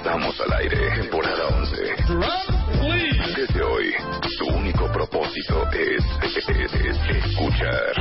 Estamos al aire, temporada 11. Desde hoy, tu único propósito es, es- es- es escuchar.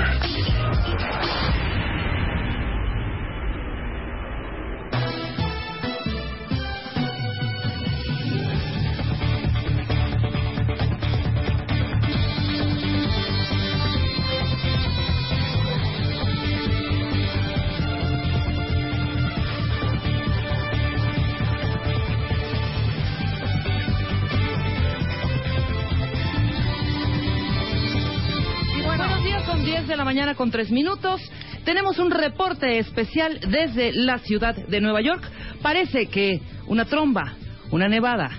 Con 3 minutos. Tenemos un reporte especial desde la ciudad de Nueva York. Parece que una tromba, una nevada,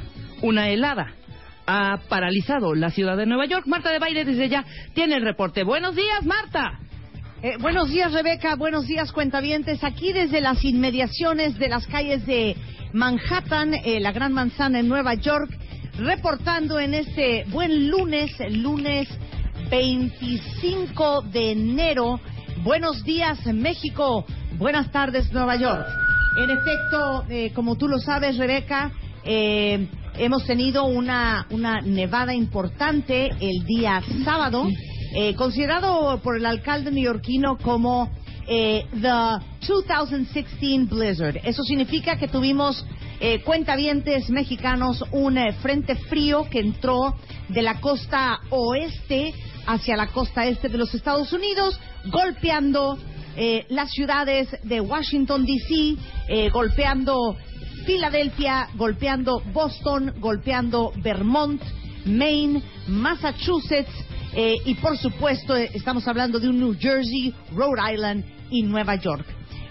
una helada ha paralizado la ciudad de Nueva York. Marta de Baile desde ya tiene el reporte. Buenos días, Marta. Eh, buenos días, Rebeca. Buenos días, cuentavientes. Aquí desde las inmediaciones de las calles de Manhattan, eh, la Gran Manzana en Nueva York, reportando en este buen lunes, lunes 25 de enero. Buenos días, México. Buenas tardes, Nueva York. En efecto, eh, como tú lo sabes, Rebeca, eh, hemos tenido una, una nevada importante el día sábado, eh, considerado por el alcalde neoyorquino como eh, the 2016 Blizzard. Eso significa que tuvimos eh, cuentavientes mexicanos un eh, frente frío que entró de la costa oeste hacia la costa este de los Estados Unidos, golpeando eh, las ciudades de Washington, D.C., eh, golpeando Filadelfia, golpeando Boston, golpeando Vermont, Maine, Massachusetts eh, y por supuesto eh, estamos hablando de un New Jersey, Rhode Island y Nueva York.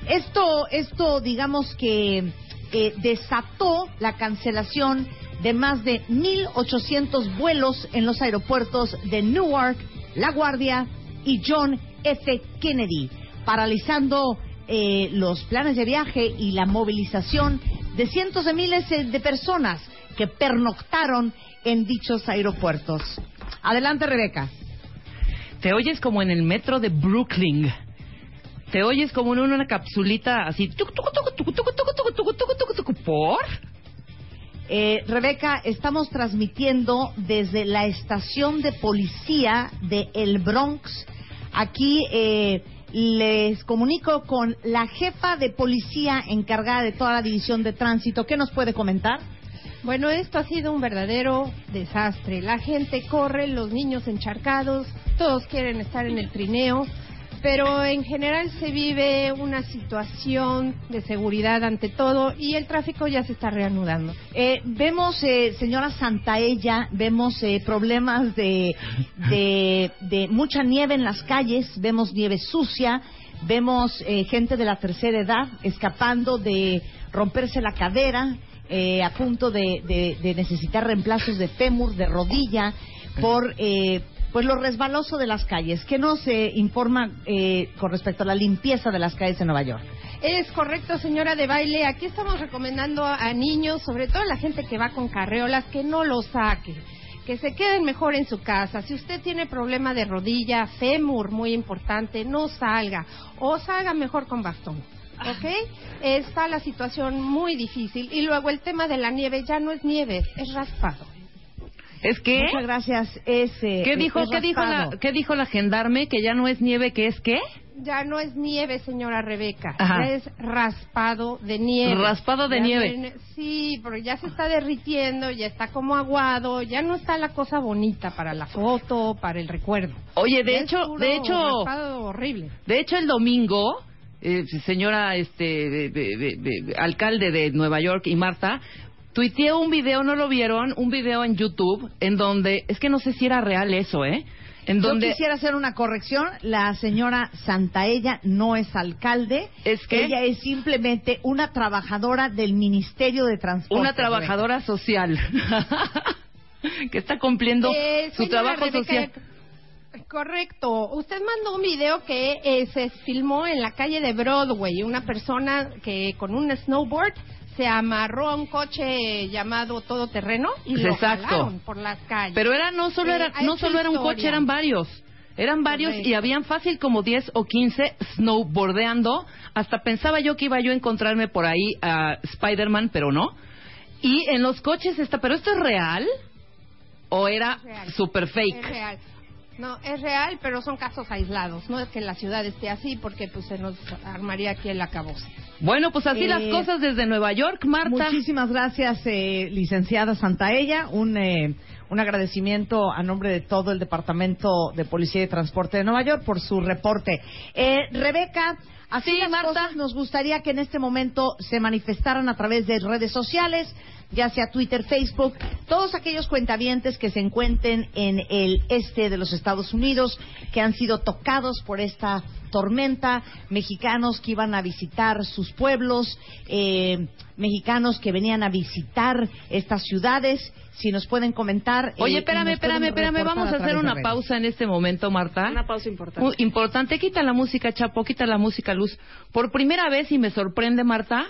Esto, esto digamos que eh, desató la cancelación de más de 1.800 vuelos en los aeropuertos de Newark, La Guardia y John F. Kennedy, paralizando eh, los planes de viaje y la movilización de cientos de miles de personas que pernoctaron en dichos aeropuertos. Adelante, Rebeca. Te oyes como en el metro de Brooklyn. Te oyes como en una capsulita así. ¿Por? Eh, Rebeca, estamos transmitiendo desde la estación de policía de El Bronx. Aquí eh, les comunico con la jefa de policía encargada de toda la división de tránsito. ¿Qué nos puede comentar? Bueno, esto ha sido un verdadero desastre. La gente corre, los niños encharcados, todos quieren estar en el trineo, pero en general se vive una situación de seguridad ante todo y el tráfico ya se está reanudando. Eh, vemos, eh, señora Santaella, vemos eh, problemas de, de, de mucha nieve en las calles, vemos nieve sucia, vemos eh, gente de la tercera edad escapando de romperse la cadera, eh, a punto de, de- de necesitar reemplazos de fémur, de rodilla, por eh, pues lo resbaloso de las calles. ¿Qué nos eh, informa eh, con respecto a la limpieza de las calles de Nueva York? Es correcto, señora de baile. Aquí estamos recomendando a niños, sobre todo a la gente que va con carreolas, que no lo saque. Que se queden mejor en su casa. Si usted tiene problema de rodilla, fémur, muy importante, no salga. O salga mejor con bastón. ¿Ok? Está la situación muy difícil. Y luego el tema de la nieve ya no es nieve, es raspado. ¿Es que? Muchas gracias. Es, eh, ¿Qué dijo, qué dijo, la. ¿Qué dijo la gendarme? Que ya no es nieve, que es qué? Ya no es nieve, señora Rebeca. Ajá. Ya es raspado de nieve. Raspado de Ya nieve. sí, porque ya se está derritiendo, ya está como aguado, ya no está la cosa bonita para la foto, para el recuerdo. Oye, de Ya es hecho, puro de hecho, raspado horrible. de hecho el domingo, eh, señora, este, de- de- de- de- alcalde de Nueva York y Marta, tuiteé un video, ¿no lo vieron? Un video en YouTube en donde, es que no sé si era real eso, ¿eh? En Yo quisiera hacer una corrección. La señora Santaella no es alcalde. ¿Es qué? Ella es simplemente una trabajadora del Ministerio de Transporte. una trabajadora social que está cumpliendo Eh, su trabajo Rebeca, social. Correcto. Usted mandó un video que eh, se filmó en la calle de Broadway. Una persona que con un snowboard se amarró a un coche llamado todoterreno y lo Exacto. jalaron por las calles. Pero era no solo Eh, era no solo era un historia. coche, eran varios. Eran varios Correcto. y habían fácil como 10 o 15 snowboardeando. Hasta pensaba yo que iba yo a encontrarme por ahí a Spider-Man, pero no. Y en los coches está, pero esto es real o era super fake. Es real. No, es real, pero son casos aislados. No es que la ciudad esté así porque pues se nos armaría aquí el acabose. Bueno, pues así Eh, las cosas desde Nueva York, Marta. Muchísimas gracias, eh, licenciada Santaella. Un, eh, un agradecimiento a nombre de todo el Departamento de Policía y Transporte de Nueva York por su reporte. Eh, Rebeca, así Sí, las Marta. cosas, nos gustaría que en este momento se manifestaran a través de redes sociales, ya sea Twitter, Facebook, todos aquellos cuentavientes que se encuentren en el este de los Estados Unidos, que han sido tocados por esta tormenta, mexicanos que iban a visitar sus pueblos, eh, mexicanos que venían a visitar estas ciudades, si nos pueden comentar. eh, Oye, espérame, espérame, espérame. Vamos a hacer una redes. pausa en este momento, Marta. Una pausa importante. Importante. Quita la música, Chapo, quita la música, Luz. Por primera vez, y me sorprende, Marta,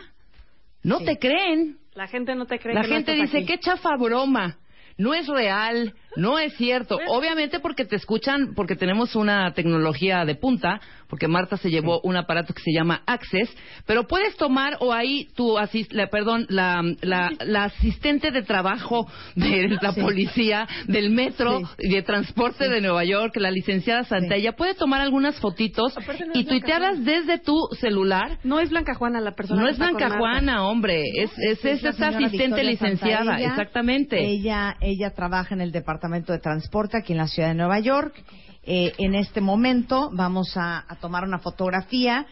no Sí. te creen. La gente no te cree La que gente dice, aquí. qué chafa broma. No es real, no es cierto. Obviamente porque te escuchan, porque tenemos una tecnología de punta, porque Marta se llevó un aparato que se llama Access, pero puedes tomar o ahí tu asis- la, perdón, la, la, la asistente de trabajo de la Sí. policía, del metro Sí. de transporte de Nueva York, la licenciada Santella, puede tomar algunas fotitos no y es tuitearlas desde tu celular. No es Blanca Juana la persona No que es Blanca. Juana, hombre, es, es, es la esta asistente Victoria licenciada, exactamente. Ella, ella trabaja en el Departamento de Transporte aquí en la ciudad de Nueva York. Eh, en este momento vamos a, a tomar una fotografía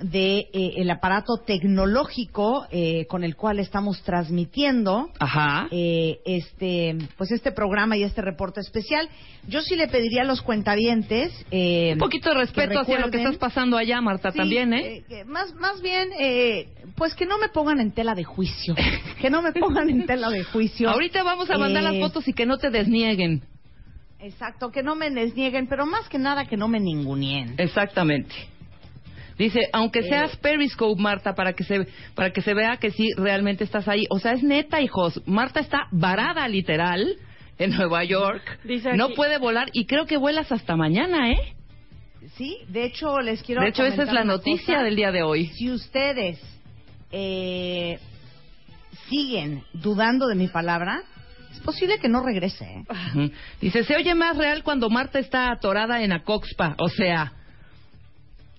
de eh, el aparato tecnológico eh, con el cual estamos transmitiendo Ajá. eh, este pues este programa y este reporte especial. Yo sí le pediría a los cuentavientes eh, Un poquito de respeto hacia lo que estás pasando allá, Marta, Sí, también, ¿eh? que más, más bien, eh, pues que no me pongan en tela de juicio. Que no me pongan en tela de juicio. Ahorita vamos a mandar Eh, las fotos y que no te desnieguen. Exacto, que no me desnieguen, pero más que nada que no me ninguneen. Exactamente. Dice, aunque Eh. seas Periscope, Marta, para que se para que se vea que sí realmente estás ahí. O sea, es neta, hijos. Marta está varada literal en Nueva York. Dice aquí- No puede volar y creo que vuelas hasta mañana, ¿eh? Sí, de hecho les quiero De hecho, esa es comentar la una noticia cosa. del día de hoy. Si ustedes eh, siguen dudando de mi palabra, es posible que no regrese. ¿eh? Dice, se oye más real cuando Marta está atorada en Acoxpa. O sea,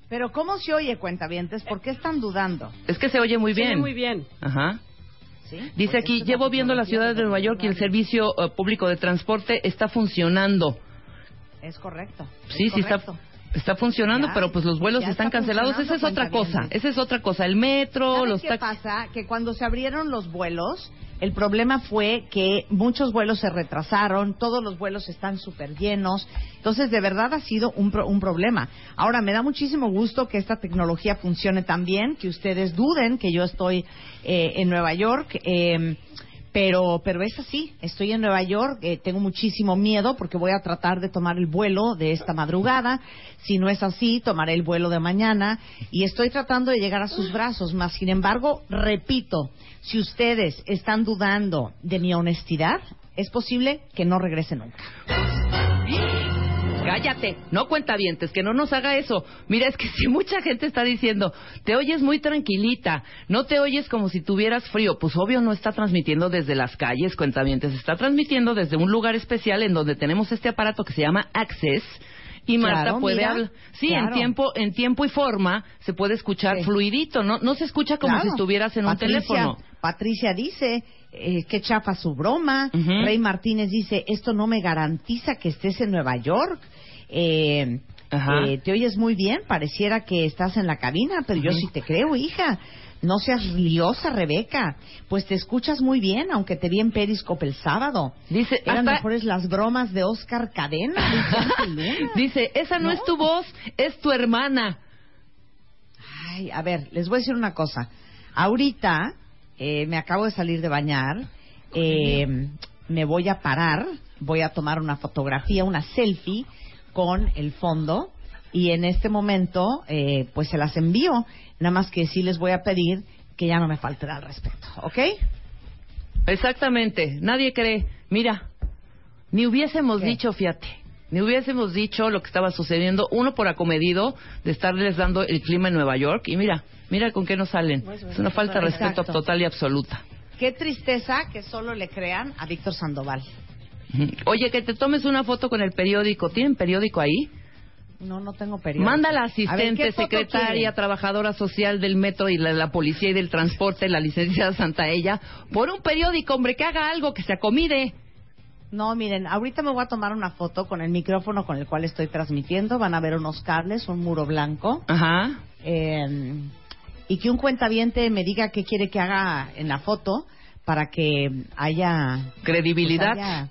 Pero ¿cómo se oye, cuentavientes? ¿Por qué están dudando? es que se oye muy Se ve bien. muy bien. Ajá. ¿Sí? Dice Porque aquí, llevo viendo la ciudad de Nueva York y el servicio eh, público de transporte está funcionando. Es correcto. es Sí, sí está, está funcionando, Ya, pero pues los vuelos están está cancelados. Esa es otra cosa. Esa es otra cosa. El metro, ¿Saben los qué taxis. pasa? Que cuando se abrieron los vuelos, el problema fue que muchos vuelos se retrasaron, todos los vuelos están súper llenos. Entonces, de verdad ha sido un, pro- un problema. Ahora, me da muchísimo gusto que esta tecnología funcione tan bien, que ustedes duden que yo estoy eh, en Nueva York. eh, Pero, pero es así. Estoy en Nueva York, eh, tengo muchísimo miedo porque voy a tratar de tomar el vuelo de esta madrugada. Si no es así, tomaré el vuelo de mañana y estoy tratando de llegar a sus brazos. Más, sin embargo, repito, si ustedes están dudando de mi honestidad, es posible que no regrese nunca. Cállate, no cuenta dientes, que no nos haga eso. Mira, es que si mucha gente está diciendo, te oyes muy tranquilita, no te oyes como si tuvieras frío, pues obvio no está transmitiendo desde las calles, cuentavientes, está transmitiendo desde un lugar especial en donde tenemos este aparato que se llama Access. Y Marta Claro, puede mira, hablar. Sí, en tiempo, en tiempo y forma se puede escuchar Sí. fluidito, no, no se escucha como Claro. si estuvieras en un teléfono. Patricia dice eh, que chafa su broma. Rey Martínez dice esto no me garantiza que estés en Nueva York. Eh, eh, te oyes muy bien, pareciera que estás en la cabina, pero yo sí te creo, hija. No seas liosa, Rebeca. Pues te escuchas muy bien, aunque te vi en Periscope el sábado. Dice, Eran hasta- mejores las bromas de Oscar Cadena. Dice, esa no, No. es tu voz, es tu hermana. Ay, a ver, les voy a decir una cosa. Ahorita eh, me acabo de salir de bañar, eh, me voy a parar, voy a tomar una fotografía, una selfie con el fondo y en este momento eh, pues se las envío. Nada más que sí les voy a pedir que ya no me falten al respeto, ¿ok? Exactamente, nadie cree. Mira, ni hubiésemos ¿Qué? dicho, fíjate, ni hubiésemos dicho lo que estaba sucediendo, uno por acomedido de estarles dando el clima en Nueva York, y mira, mira con qué nos salen. Es una falta de respeto Exacto. total y absoluta. Qué tristeza que solo le crean a Víctor Sandoval. Oye, que te tomes una foto con el periódico. ¿Tienen periódico ahí? No, no tengo periódico. Manda la A asistente, ¿qué foto secretaria, trabajadora social del metro y la, la policía y del transporte, la licenciada Santaella, por un periódico, hombre, que haga algo, que se acomide. No, miren, ahorita me voy a tomar una foto con el micrófono con el cual estoy transmitiendo. Van a ver unos cables, un muro blanco. Ajá. eh, y que un cuentaviente me diga qué quiere que haga en la foto para que haya, Credibilidad. pues, haya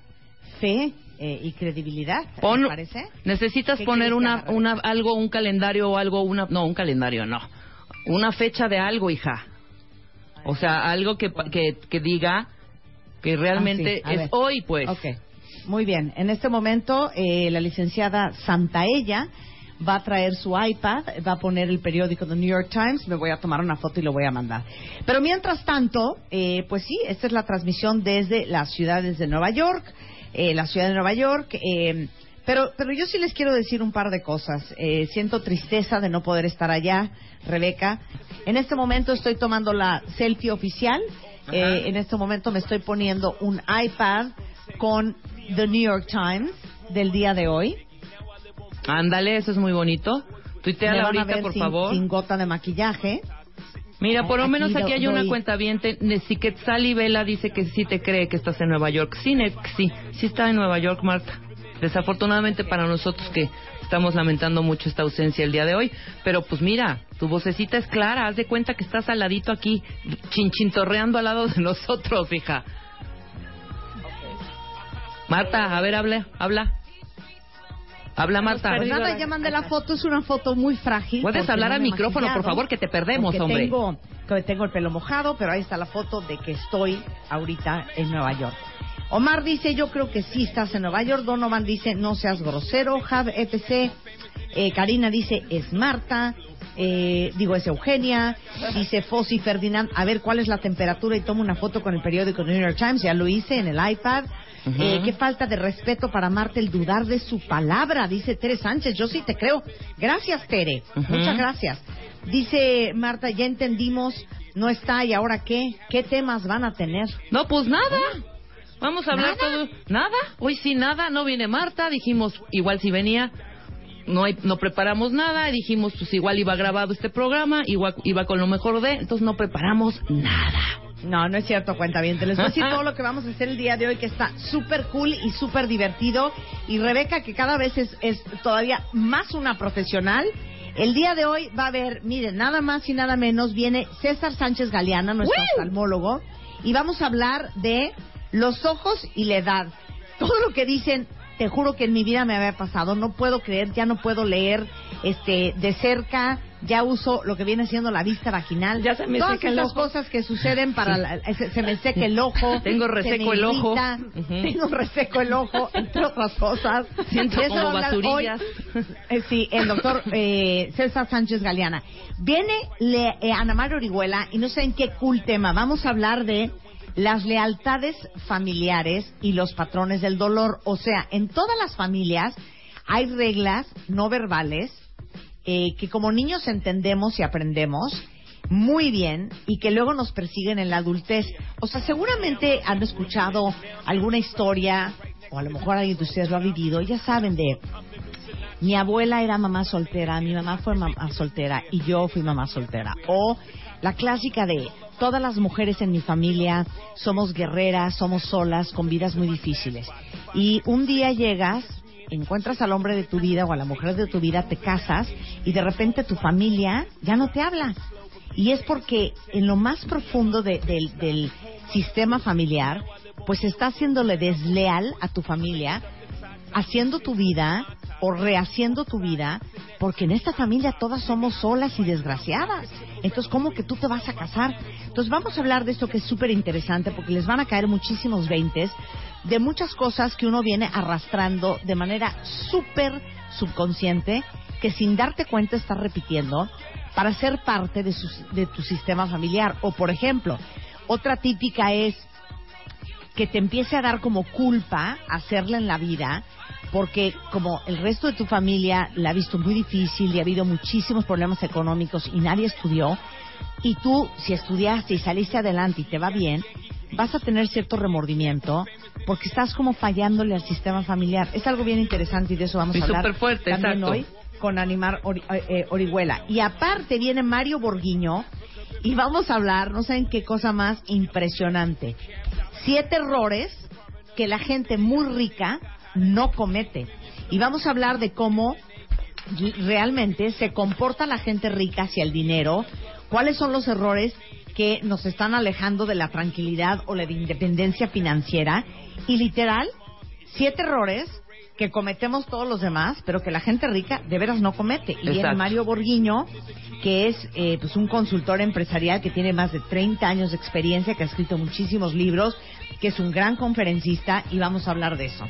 fe eh, y credibilidad. Pon- ¿Me parece? Necesitas ¿Qué poner una, una, algo, un calendario o algo, una, no, un calendario, no. Una fecha de algo, hija. O sea, algo que, que, que diga que realmente Ah, sí, a es ver. hoy, pues. Ok, muy bien. En este momento, eh, la licenciada Santaella va a traer su iPad, va a poner el periódico The New York Times, me voy a tomar una foto y lo voy a mandar. Pero mientras tanto, eh, pues sí, esta es la transmisión desde las ciudades de Nueva York, eh, la ciudad de Nueva York. eh, pero, pero yo sí les quiero decir un par de cosas. Eh, siento tristeza de no poder estar allá, Rebeca. En este momento estoy tomando la selfie oficial. Eh, en este momento me estoy poniendo un iPad con The New York Times del día de hoy. Ándale, eso es muy bonito. Me Tuiteala van a ahorita, por sin, favor. sin gota de maquillaje. Mira, por lo menos aquí hay una cuenta bien. Si Quetzal Vela dice que sí te cree que estás en Nueva York. Sí, sí, sí está en Nueva York, Marta. Desafortunadamente para nosotros que estamos lamentando mucho esta ausencia el día de hoy. Pero pues mira, tu vocecita es clara. Haz de cuenta que estás al ladito aquí, chinchintorreando al lado de nosotros, hija. Marta, a ver, habla, habla. Habla, Marta. Nada, ya mandé la foto, es una foto muy frágil. Puedes hablar no al micrófono, por favor, que te perdemos, hombre. Tengo, que tengo el pelo mojado, pero ahí está la foto de que estoy ahorita en Nueva York. Omar dice, yo creo que sí estás en Nueva York. Donovan dice, no seas grosero. Jav, etc. Eh, Karina dice, es Marta. Eh, digo, es Eugenia. Dice Fossi Ferdinand, a ver cuál es la temperatura y tomo una foto con el periódico New York Times. Ya lo hice en el iPad. Eh, qué falta de respeto para Marta el dudar de su palabra, dice Tere Sánchez. Yo sí te creo. Gracias, Tere. Muchas gracias. Dice Marta, ya entendimos, no está y ahora qué, qué temas van a tener. No, pues nada. Vamos a hablar ¿Nada? todo. Nada. Hoy sí nada. No viene Marta. Dijimos, igual si venía. No, hay, no preparamos nada. Dijimos, pues igual iba grabado este programa. Igual iba con lo mejor de. Entonces no preparamos nada. No, no es cierto, cuenta bien. Te les voy a decir todo lo que vamos a hacer el día de hoy, que está súper cool y súper divertido. Y Rebeca, que cada vez es, es todavía más una profesional. El día de hoy va a haber, miren, nada más y nada menos, viene César Sánchez Galeana, nuestro oftalmólogo, y vamos a hablar de los ojos y la edad. Todo lo que dicen, te juro que en mi vida me había pasado. No puedo creer, ya no puedo leer este de cerca ya uso lo que viene siendo la vista vaginal. Ya se me Todas seca el ojo. cosas que suceden para la- se, se me seca el ojo. Tengo reseco el ojo. Tengo reseco el ojo, entre otras cosas. Siento eso como basurillas. hoy, eh, sí, el doctor eh, César Sánchez Galeana. Viene le, eh, Ana María Orihuela y no sé en qué cool tema. Vamos a hablar de las lealtades familiares y los patrones del dolor. O sea, en todas las familias hay reglas no verbales eh, que como niños entendemos y aprendemos muy bien y que luego nos persiguen en la adultez. O sea, seguramente han escuchado alguna historia o a lo mejor alguien de ustedes lo ha vivido. Ya saben de mi abuela era mamá soltera, mi mamá fue mamá soltera y yo fui mamá soltera. O la clásica de todas las mujeres en mi familia somos guerreras, somos solas, con vidas muy difíciles. Y un día llegas, encuentras al hombre de tu vida o a la mujer de tu vida, te casas y de repente tu familia ya no te habla. Y es porque en lo más profundo de- del, sistema familiar, pues estás haciéndole desleal a tu familia haciendo tu vida o rehaciendo tu vida, porque en esta familia todas somos solas y desgraciadas. Entonces, ¿cómo que tú te vas a casar? Entonces, vamos a hablar de esto que es súper interesante, porque les van a caer muchísimos veintes de muchas cosas que uno viene arrastrando de manera súper subconsciente, que sin darte cuenta estás repitiendo para ser parte de, su- de tu sistema familiar. O, por ejemplo, otra típica es que te empiece a dar como culpa hacerla en la vida, porque como el resto de tu familia la ha visto muy difícil y ha habido muchísimos problemas económicos y nadie estudió, y tú si estudiaste y saliste adelante y te va bien, vas a tener cierto remordimiento porque estás como fallándole al sistema familiar. Es algo bien interesante y de eso vamos Y a hablar superfuerte, también exacto. hoy con Animar Ori- eh, eh, Orihuela. Y aparte viene Mario Borguiño y vamos a hablar, no saben qué cosa más impresionante. Siete errores que la gente muy rica no comete. Y vamos a hablar de cómo realmente se comporta la gente rica hacia el dinero, cuáles son los errores que nos están alejando de la tranquilidad o la de independencia financiera y literal siete errores que cometemos todos los demás, pero que la gente rica de veras no comete. Y viene. Mario Borguiño, que es eh, pues un consultor empresarial que tiene más de 30 años de experiencia, que ha escrito muchísimos libros, que es un gran conferencista y vamos a hablar de eso.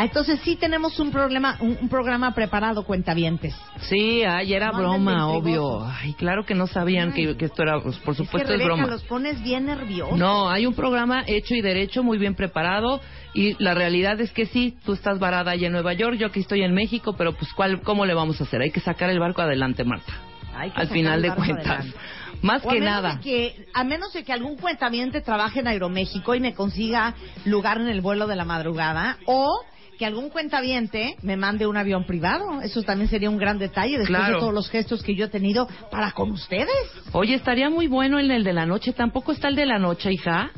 Ah, entonces sí tenemos un problema, un, un programa preparado, cuentavientes. Sí, ay, era No broma, obvio. Ay, claro que no sabían que, que esto era, pues, por supuesto es que es Rebeca, broma. los pones bien nerviosos. No, hay un programa hecho y derecho, muy bien preparado, y la realidad es que sí, tú estás varada allá en Nueva York, yo aquí estoy en México, pero pues ¿cuál, ¿cómo le vamos a hacer? Hay que sacar el barco adelante, Marta. Hay que Al final de cuentas. adelante. Más O a que menos nada. de que, a menos de que algún cuentaviente trabaje en Aeroméxico y me consiga lugar en el vuelo de la madrugada, o que algún cuentaviente me mande un avión privado. Eso también sería un gran detalle después Claro. de todos los gestos que yo he tenido para con ustedes. Oye, estaría muy bueno en el de la noche. ¿Tampoco está el de la noche, hija?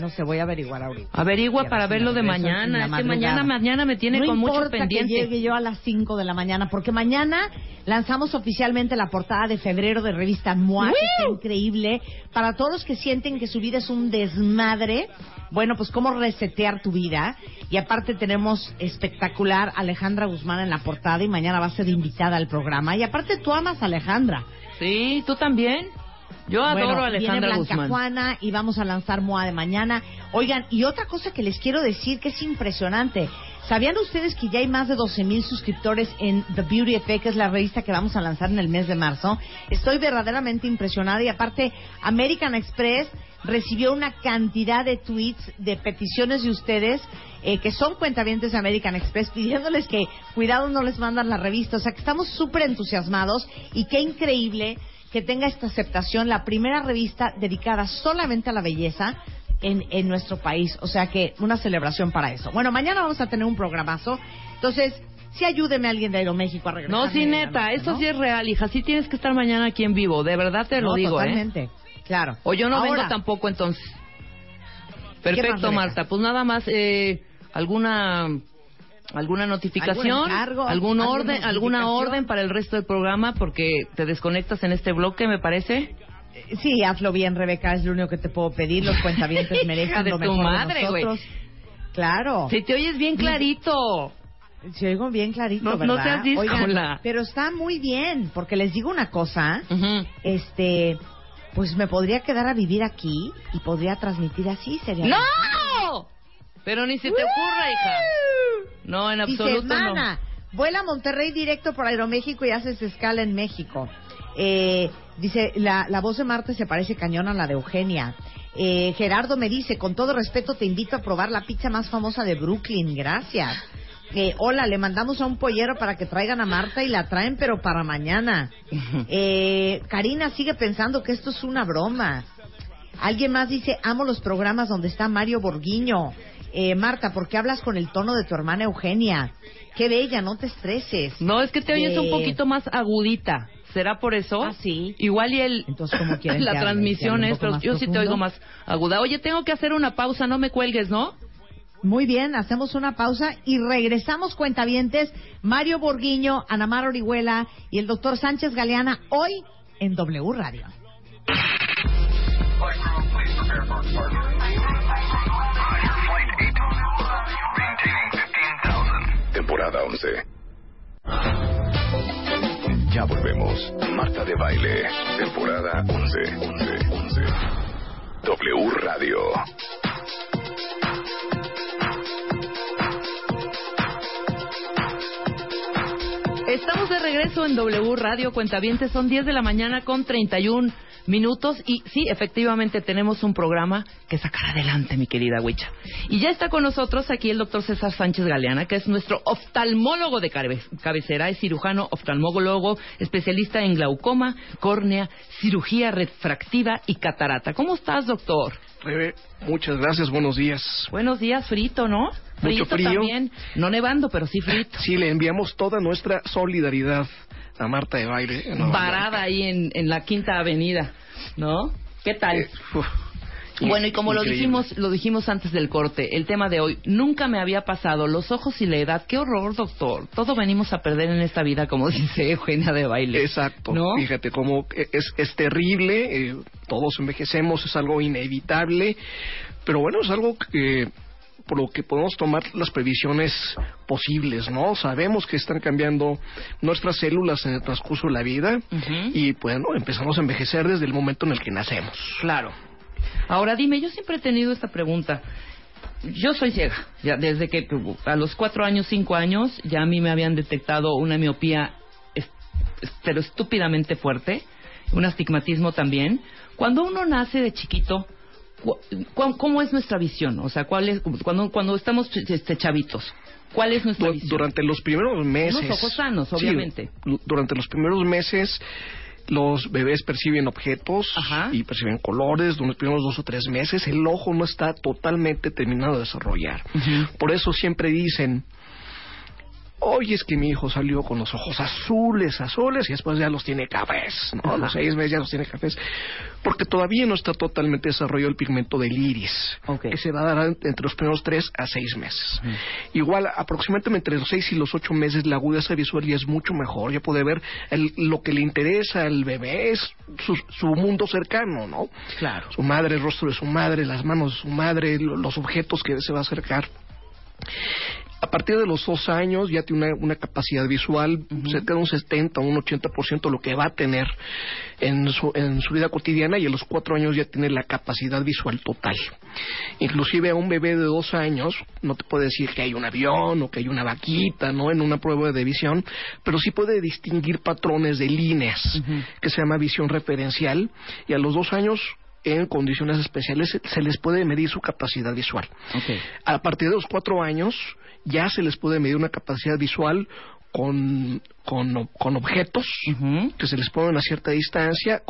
No sé, voy a averiguar ahorita. Averigua Ya, para verlo de mañana. Es que mañana, mañana me tiene no con mucho pendiente. que llegue yo a las 5 de la mañana, porque mañana lanzamos oficialmente la portada de febrero de revista MOA, que está increíble. Para todos los que sienten que su vida es un desmadre, bueno, pues cómo resetear tu vida. Y aparte tenemos espectacular Alejandra Guzmán en la portada y mañana va a ser invitada al programa. Y aparte tú amas a Alejandra. Sí, ¿tú también? Yo adoro Bueno, a Alejandra viene Blanca Guzmán. Juana y vamos a lanzar MOA de mañana. Oigan, y otra cosa que les quiero decir que es impresionante. ¿Sabían ustedes que ya hay más de 12 mil suscriptores en The Beauty Effect, que es la revista que vamos a lanzar en el mes de marzo? Estoy verdaderamente impresionada y aparte American Express recibió una cantidad de tweets, de peticiones de ustedes eh, que son cuentavientes de American Express pidiéndoles que cuidado no les mandan la revista. O sea que estamos súper entusiasmados y qué increíble que tenga esta aceptación, la primera revista dedicada solamente a la belleza en, en nuestro país. O sea que una celebración para eso. Bueno, mañana vamos a tener un programazo. Entonces, sí ayúdeme a alguien de Aeroméxico a regresar. No, sí, neta, eso sí es real, hija. Sí tienes que estar mañana aquí en vivo. De verdad te lo digo, ¿eh? Claro. O yo no Ahora, vengo tampoco entonces. Perfecto? Marta. Pues nada más, eh, alguna alguna notificación, ¿Algún encargo? algún ¿Alguna orden, alguna orden para el resto del programa porque te desconectas en este bloque, me parece. Sí, hazlo bien, Rebeca, es lo único que te puedo pedir. Los cuentavientes merecen de lo tu mejor madre, de güey. Claro. Si te oyes bien clarito. Se oigo bien clarito, No- no ¿verdad? seas díscola. Oigan, pero está muy bien, porque les digo una cosa, este, pues me podría quedar a vivir aquí y podría transmitir así, sería. ¡No! Pero ni se te ocurra, hija. No, en Dice, absoluto no. Mana, vuela a Monterrey directo por Aeroméxico y haces escala en México. Eh, dice, la, la voz de Marte se parece cañón a la de Eugenia. Eh, Gerardo me dice, con todo respeto te invito a probar la pizza más famosa de Brooklyn, gracias. Eh, hola, le mandamos a un pollero para que traigan a Marta y la traen, pero para mañana. Eh, Karina sigue pensando que esto es una broma. Alguien más dice, amo los programas donde está Mario Borguiño. Eh, Marta, ¿por qué hablas con el tono de tu hermana Eugenia? Qué bella, no te estreses. No, es que te oyes un Eh, poquito más agudita. ¿Será por eso? Ah, sí. Igual y el... Entonces, ¿cómo la transmisión ¿Que hable un es, pero yo sí te oigo más aguda. Oye, tengo que hacer una pausa, no me cuelgues, ¿no? Muy bien, hacemos una pausa y regresamos cuentavientes. Mario Borguiño, Anamar Orihuela y el doctor Sánchez Galeana hoy en W Radio. Temporada 11. Ya volvemos. Marta de Baile. Temporada 11. 11. 11. W Radio. Regreso en W Radio Cuentavientes. Son 10 de la mañana con 31 minutos. Y sí, efectivamente tenemos un programa que sacar adelante, mi querida Huicha. Y ya está con nosotros aquí el doctor César Sánchez Galeana, que es nuestro oftalmólogo de cabe- cabecera. Es cirujano, oftalmólogo, especialista en glaucoma, córnea, cirugía refractiva y catarata. ¿Cómo estás, doctor? Rebe, muchas gracias, buenos días. Buenos días, frito, ¿no? Frito frío. también. No nevando, pero sí frito. Sí, le enviamos toda nuestra solidaridad a Marta de Baile. varada ahí en, en la Quinta Avenida, ¿no? ¿Qué tal? Eh, bueno, y como lo dijimos, lo dijimos antes del corte, el tema de hoy nunca me había pasado los ojos y la edad. Qué horror, doctor. Todo venimos a perder en esta vida, como dice Eugenia de baile. Exacto. ¿No? Fíjate cómo es, es terrible, eh, todos envejecemos, es algo inevitable, pero bueno, es algo que por lo que podemos tomar las previsiones posibles, ¿no? Sabemos que están cambiando nuestras células en el transcurso de la vida Ujú. y bueno, empezamos a envejecer desde el momento en el que nacemos. Claro. Ahora dime, yo siempre he tenido esta pregunta. Yo soy ciega, ya desde que a los cuatro años, cinco años, ya a mí me habían detectado una miopía, es- es- pero estúpidamente fuerte, un astigmatismo también. Cuando uno nace de chiquito, ¿cómo es nuestra visión? O sea, ¿cuál es, cuando, cuando estamos este, chavitos, ¿cuál es nuestra visión? durante los primeros meses. Unos ojos sanos, obviamente. du- durante los primeros meses, los bebés perciben objetos Ajá. y perciben colores. Durante los primeros dos o tres meses, el ojo no está totalmente terminado de desarrollar. Por eso siempre dicen. Oye, es que mi hijo salió con los ojos azules, azules, y después ya los tiene cafés, ¿no? A los seis meses ya los tiene cafés. Porque todavía no está totalmente desarrollado el pigmento del iris, Ok. que se va a dar entre los primeros tres a seis meses. Igual, aproximadamente entre los seis y los ocho meses, la agudeza visual ya es mucho mejor. Ya puede ver el- lo que le interesa al bebé, es su, su mundo cercano, ¿no? Claro. Su madre, el rostro de su madre, las manos de su madre, lo- los objetos que se va a acercar. A partir de los dos años ya tiene una, una capacidad visual cerca de un 70 o un 80% lo que va a tener en su, en su vida cotidiana y a los cuatro años ya tiene la capacidad visual total. Inclusive a un bebé de dos años no te puede decir que hay un avión o que hay una vaquita, ¿no? En una prueba de visión, pero sí puede distinguir patrones de líneas, que se llama visión referencial, y a los dos años en condiciones especiales se- les puede medir su capacidad visual. A partir de los cuatro años ya se les puede medir una capacidad visual con, con, con objetos que se les ponen a cierta distancia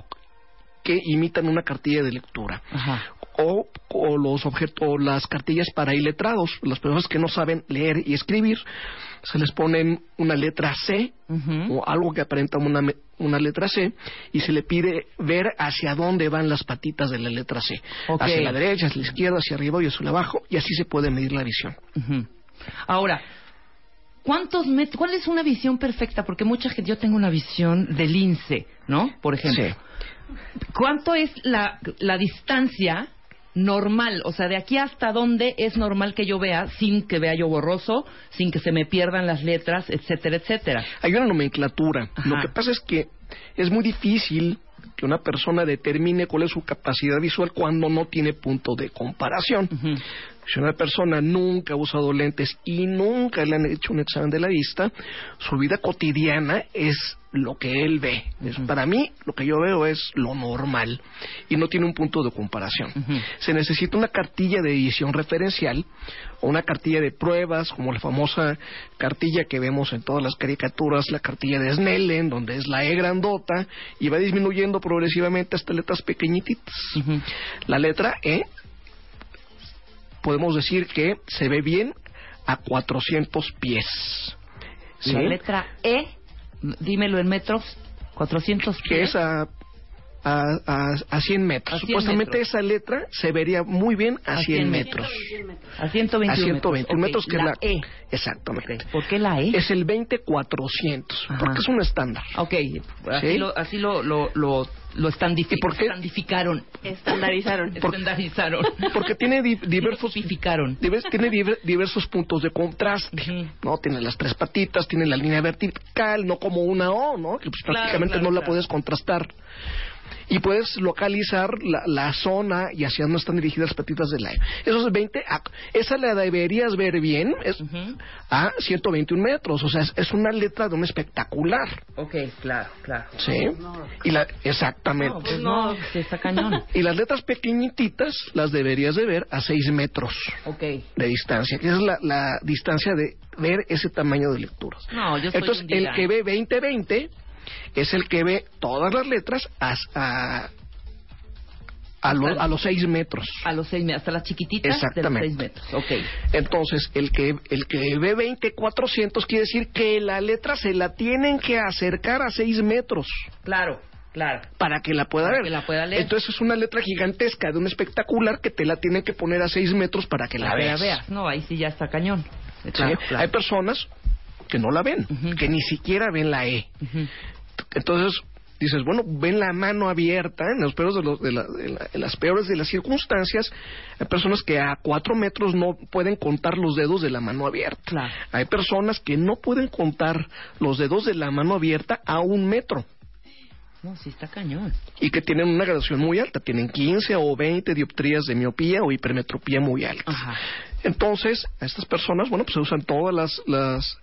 que imitan una cartilla de lectura. Ajá. O, o los objetos, las cartillas para iletrados, las personas que no saben leer y escribir, se les ponen una letra C o algo que aparenta una, una letra C y se le pide ver hacia dónde van las patitas de la letra C. Ok. Hacia la derecha, hacia la izquierda, hacia arriba y hacia abajo y así se puede medir la visión. Ahora, ¿cuántos met- ¿cuál es una visión perfecta? Porque mucha gente, yo tengo una visión de lince, ¿no? Por ejemplo. Sí. ¿Cuánto es la, la distancia normal? O sea, de aquí hasta dónde es normal que yo vea sin que vea yo borroso, sin que se me pierdan las letras, etcétera, etcétera. Hay una nomenclatura. Ajá. Lo que pasa es que es muy difícil que una persona determine cuál es su capacidad visual cuando no tiene punto de comparación. Ujú. Si una persona nunca ha usado lentes y nunca le han hecho un examen de la vista, su vida cotidiana es lo que él ve. Es- Para mí, lo que yo veo es lo normal y no tiene un punto de comparación. Se necesita una cartilla de edición referencial o una cartilla de pruebas, como la famosa cartilla que vemos en todas las caricaturas, la cartilla de Snellen, donde es la E grandota y va disminuyendo progresivamente hasta letras pequeñititas. Ujú. La letra E podemos decir que se ve bien a 400 pies. ¿Sí? La letra E, dímelo en metros, 400 Que pies. es a, a, a, a 100 metros. A 100 Supuestamente metros. esa letra se vería muy bien a, A 100, 100 metros. A 121 A 121 metros, Ok, que la es la E. Exactamente. Ok. ¿Por qué la E? Es el 20400, Ajá. porque es un estándar. Ok, así, ¿Sí? lo, así lo, lo, lo, lo estandifi- ¿Y por qué? estandificaron. Estandarizaron. Estandarizaron. Porque tiene di- diversos. Divers- tiene diver- diversos puntos de contraste, Ujú. ¿no? Tiene las tres patitas, tiene la línea vertical, no como una O, ¿no? Que pues, Claro, prácticamente claro, no la claro. puedes contrastar. Y puedes localizar la, la zona y hacia dónde están dirigidas las patitas de la E. Eso es 20, a- esa la deberías ver bien, es Ujú. a 121 metros, o sea, es, es una letra de un espectacular, Ok, claro, claro. ¿sí? Y la, exactamente. No, pues no, está cañón. Y las letras pequeñititas las deberías de ver a 6 metros Ok. de distancia, que es la, la distancia de ver ese tamaño de lecturas. No, yo soy Entonces, el que ve 20-20 es el que ve todas las letras a, a, a, lo- a los 6 metros. A los seis metros, hasta las chiquititas Exactamente. de los seis metros. Ok. Entonces, el que, el que ve 20-400 quiere decir que la letra se la tienen que acercar a 6 metros Claro, claro. para que la pueda Para ver. que la pueda leer. Entonces, es una letra gigantesca de un espectacular que te la tienen que poner a 6 metros para que la, La veas. veas. No, ahí sí ya está cañón. ¿Sí? Claro, claro. Hay personas que no la ven, que ni siquiera ven la E. Entonces dices, bueno, ven la mano abierta en, los peores de los- de la- de la- en las peores de las circunstancias. Hay personas que a cuatro metros no pueden contar los dedos de la mano abierta. Claro. Hay personas que no pueden contar los dedos de la mano abierta a un metro No, sí está cañón. y que tienen una graduación muy alta, tienen 15 o 20 dioptrías de miopía o hipermetropía muy alta. Entonces, a estas personas, bueno, pues se usan todas las, las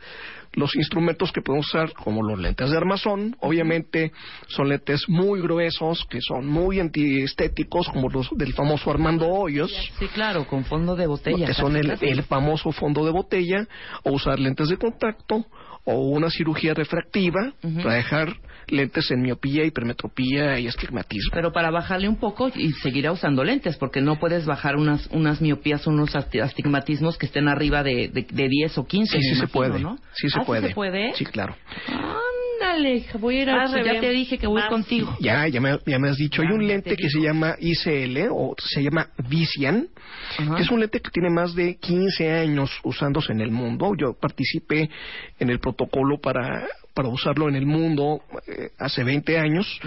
los instrumentos que podemos usar, como los lentes de armazón. Obviamente son lentes muy gruesos, que son muy antiestéticos, como los del famoso Armando Hoyos, Sí, claro, con fondo de botella. que son el, famoso fondo de botella, o usar lentes de contacto, o una cirugía refractiva para dejar lentes en miopía, hipermetropía y astigmatismo. Pero para bajarle un poco y seguirá usando lentes, porque no puedes bajar unas unas miopías, unos asti- astigmatismos que estén arriba de, de, de 10 o 15. Sí, sí se puede. ¿no? Sí se Ah, puede. ¿Sí se puede? Sí, claro. Ándale, voy a ir a... Ya te dije que voy contigo. Ya, ya me, ya me has dicho. Hay Ya, un ya lente te que se llama ICL o se llama Visian, Ajá. que es un lente que tiene más de 15 años usándose en el mundo. Yo participé en el protocolo para, para usarlo en el mundo eh, hace 20 años.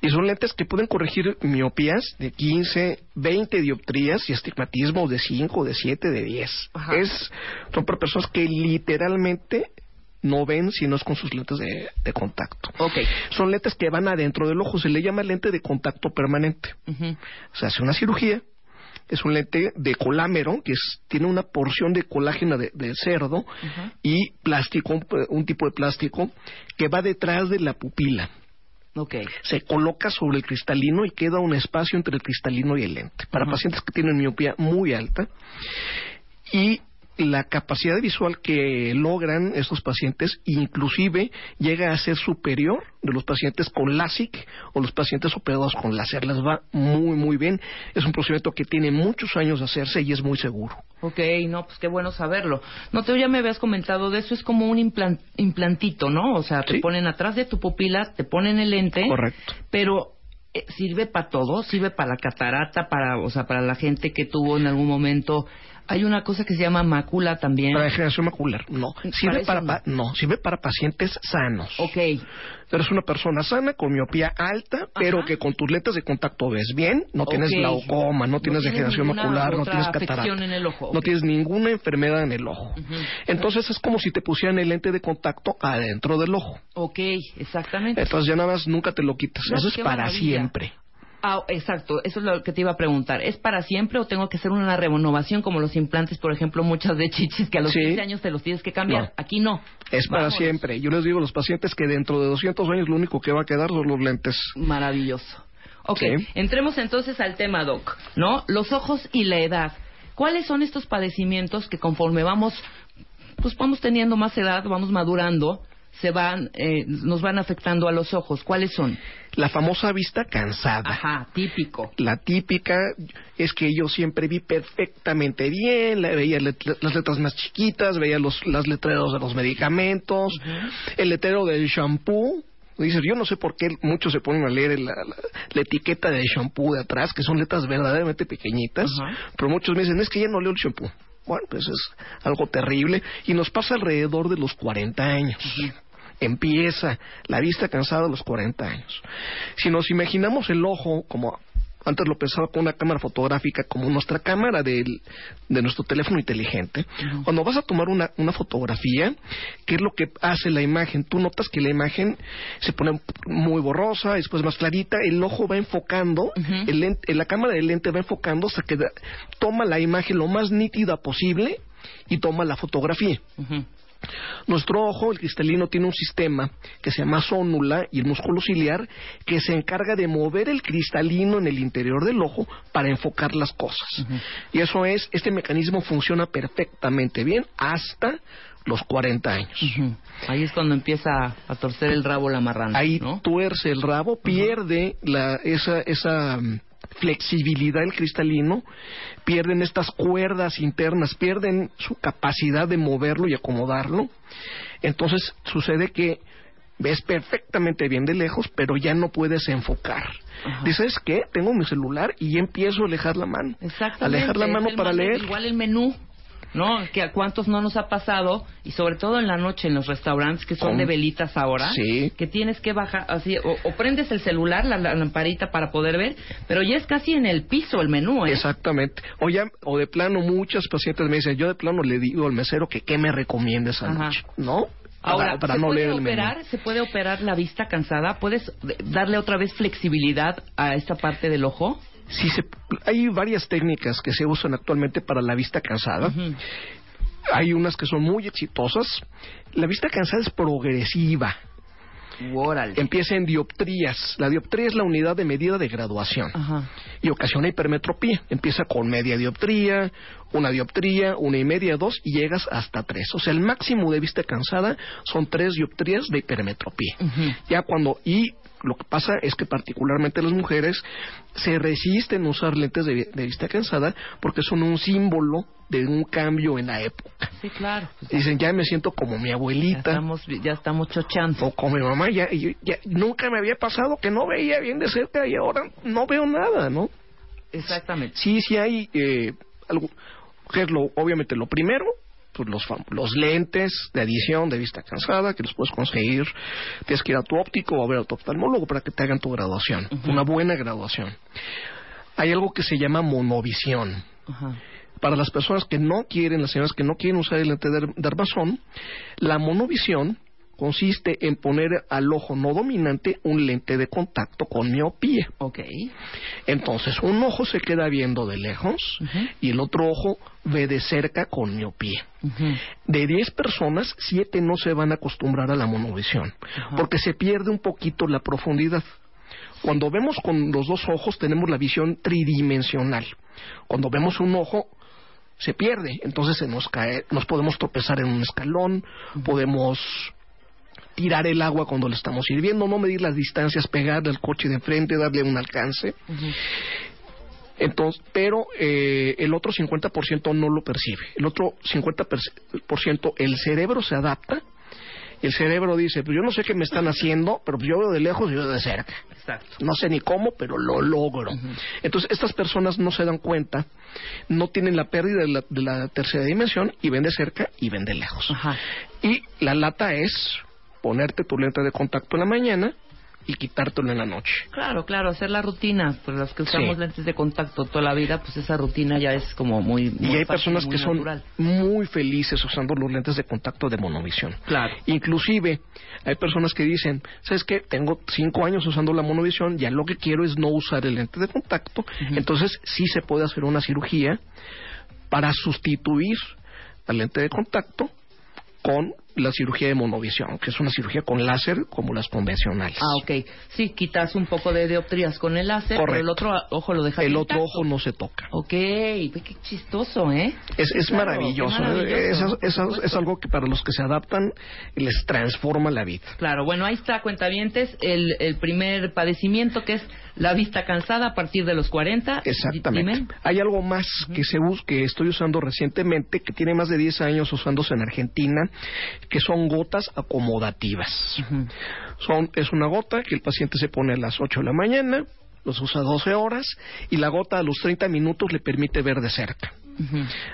Y son lentes que pueden corregir miopías de 15, 20 dioptrías y astigmatismo de 5, de 7, de 10. Ajá. Es, son para personas que literalmente no ven si no es con sus lentes de, de contacto. Ok. Son lentes que van adentro del ojo, se le llama lente de contacto permanente. Ujú. Se hace una cirugía, es un lente de colámero, que es, tiene una porción de colágeno de, de cerdo Ajá. y plástico, un, un tipo de plástico que va detrás de la pupila. Ok. Se coloca sobre el cristalino y queda un espacio entre el cristalino y el lente. Para pacientes que tienen miopía muy alta y la capacidad visual que logran estos pacientes inclusive llega a ser superior de los pacientes con LASIK o los pacientes operados con láser. Les va muy, muy bien. Es un procedimiento que tiene muchos años de hacerse y es muy seguro. Ok, no, pues qué bueno saberlo. No, te ya me habías comentado de eso, es como un implan- implantito, ¿no? O sea, te Sí. ponen atrás de tu pupila, te ponen el lente. Correcto. Pero eh, sirve para todo, sirve para la catarata, para, o sea, para la gente que tuvo en algún momento Hay una cosa que se llama mácula también. Para degeneración macular, no. Sirve eso para, no. pa- no, sirve para pacientes sanos. Ok. Eres una persona sana con miopía alta, pero que con tus lentes de contacto ves bien, no tienes glaucoma, no tienes degeneración macular, no tienes catarata, en el ojo, no tienes ninguna enfermedad en el ojo. Entonces es como si te pusieran el lente de contacto adentro del ojo. Ok, exactamente. Entonces ya nada más nunca te lo quitas. No, Eso es para maravilla. siempre. Ah, exacto, eso es lo que te iba a preguntar. ¿Es para siempre o tengo que hacer una renovación como los implantes, por ejemplo, muchas de chichis que a los Sí. 15 años te los tienes que cambiar? No. Aquí no. Es para siempre. Yo les digo a los pacientes que dentro de 200 años lo único que va a quedar son los lentes. Maravilloso. Ok, Sí. entremos entonces al tema, Doc, ¿no? Los ojos y la edad. ¿Cuáles son estos padecimientos que conforme vamos, pues vamos teniendo más edad, vamos madurando, se van, eh, nos van afectando a los ojos? ¿Cuáles son? La famosa vista cansada. Ajá, típico. La típica es que yo siempre vi perfectamente bien, veía let- las letras más chiquitas, veía los las letreros de los medicamentos, el letrero del shampoo. Dices, yo no sé por qué muchos se ponen a leer la, la- la etiqueta del shampoo de atrás, que son letras verdaderamente pequeñitas, pero muchos me dicen, es que ya no leo el shampoo. Bueno, pues es algo terrible y nos pasa alrededor de los 40 años. Empieza la vista cansada a los 40 años. Si nos imaginamos el ojo como antes lo pensaba con una cámara fotográfica como nuestra cámara del- de nuestro teléfono inteligente. Cuando vas a tomar una, una fotografía, ¿qué es lo que hace la imagen? Tú notas que la imagen se pone muy borrosa, después más clarita, el ojo va enfocando, el lente- la cámara del lente va enfocando hasta que da- toma la imagen lo más nítida posible y toma la fotografía. Nuestro ojo, el cristalino, tiene un sistema que se llama sónula y el músculo ciliar que se encarga de mover el cristalino en el interior del ojo para enfocar las cosas. Y eso es, este mecanismo funciona perfectamente bien hasta los 40 años. Ahí es cuando empieza a torcer el rabo la marrana. Ahí tuerce el rabo, pierde la, esa, esa flexibilidad del cristalino, pierden estas cuerdas internas, pierden su capacidad de moverlo y acomodarlo. Entonces sucede que ves perfectamente bien de lejos, pero ya no puedes enfocar. Dices que tengo mi celular y empiezo a alejar la mano. Alejar la mano el para leer. Igual el menú, ¿no? Que a cuántos no nos ha pasado, y sobre todo en la noche en los restaurantes que son de velitas ahora, Sí. que tienes que bajar, así, o, o prendes el celular, la, la lamparita para poder ver, pero ya es casi en el piso el menú, ¿eh? Exactamente. O ya, o de plano, muchos pacientes me dicen, yo de plano le digo al mesero que qué me recomienda esa Ajá. noche, ¿no? Ahora, para ¿se, no puede leer el menú. operar, ¿se puede operar la vista cansada? ¿Puedes de- darle otra vez flexibilidad a esta parte del ojo? Sí, se, hay varias técnicas que se usan actualmente para la vista cansada. Hay unas que son muy exitosas. La vista cansada es progresiva. Empieza en dioptrías. La dioptría es la unidad de medida de graduación. Y ocasiona hipermetropía. Empieza con media dioptría, una dioptría, una y media, dos, y llegas hasta tres. O sea, el máximo de vista cansada son tres dioptrías de hipermetropía. Ya cuando... Y lo que pasa es que particularmente las mujeres se resisten a usar lentes de, vi- de vista cansada porque son un símbolo de un cambio en la época. Sí, claro. Dicen, ya me siento como mi abuelita. Ya estamos, ya estamos chochando. O como mi mamá, ya, nunca me había pasado que no veía bien de cerca y ahora no veo nada, ¿no? Exactamente. Sí, sí hay eh, algo, que es lo, obviamente lo primero, pues los, los lentes de adición de vista cansada que los puedes conseguir. Tienes que ir a tu óptico o a ver a tu oftalmólogo para que te hagan tu graduación, una buena graduación. Hay algo que se llama monovisión. Para las personas que no quieren, las señoras que no quieren usar el lente de, de armazón, la monovisión consiste en poner al ojo no dominante un lente de contacto con miopía. Ok. Entonces, un ojo se queda viendo de lejos y el otro ojo ve de cerca con miopía. De 10 personas, 7 no se van a acostumbrar a la monovisión, porque se pierde un poquito la profundidad. Cuando vemos con los dos ojos tenemos la visión tridimensional. Cuando vemos un ojo se pierde, entonces se nos cae, nos podemos tropezar en un escalón, podemos tirar el agua cuando le estamos sirviendo, no medir las distancias, pegarle al coche de enfrente, darle un alcance. Entonces, pero eh, el otro 50% no lo percibe. El otro 50% el cerebro se adapta El cerebro dice, pues yo no sé qué me están haciendo, pero yo veo de lejos y yo de cerca. Exacto. No sé ni cómo, pero lo logro. Entonces, estas personas no se dan cuenta, no tienen la pérdida de la, de la tercera dimensión y ven de cerca y ven de lejos. Ajá. Y la lata es ponerte tu lente de contacto en la mañana y quitártelo en la noche. Claro, claro, hacer la rutina. Por las que usamos Sí. lentes de contacto toda la vida, pues esa rutina ya es como muy. muy Y hay fácil, personas que son muy felices usando los lentes de contacto de monovisión. Claro. Inclusive hay personas que dicen, ¿sabes qué? Tengo cinco años usando la monovisión, ya lo que quiero es no usar el lente de contacto. Entonces sí se puede hacer una cirugía para sustituir la lente de contacto con la cirugía de monovisión, que es una cirugía con láser como las convencionales. Ah, ok. Sí, quitas un poco de dioptrías con el láser, pero el Correcto. otro ojo lo dejas el otro intacto. ojo no se toca. Ok, qué chistoso, ¿eh? Es, es Claro, maravilloso. ¿eh? maravilloso, Es, es- es algo que para los que se adaptan les transforma la vida. Claro, bueno, ahí está, cuentavientes, el, el primer padecimiento que es la vista cansada a partir de los 40. Exactamente. Dime. Hay algo más que se que estoy usando recientemente, que tiene más de 10 años usándose en Argentina, que son gotas acomodativas. Son, es una gota que el paciente se pone a las 8 de la mañana, los usa 12 horas, y la gota a los 30 minutos le permite ver de cerca.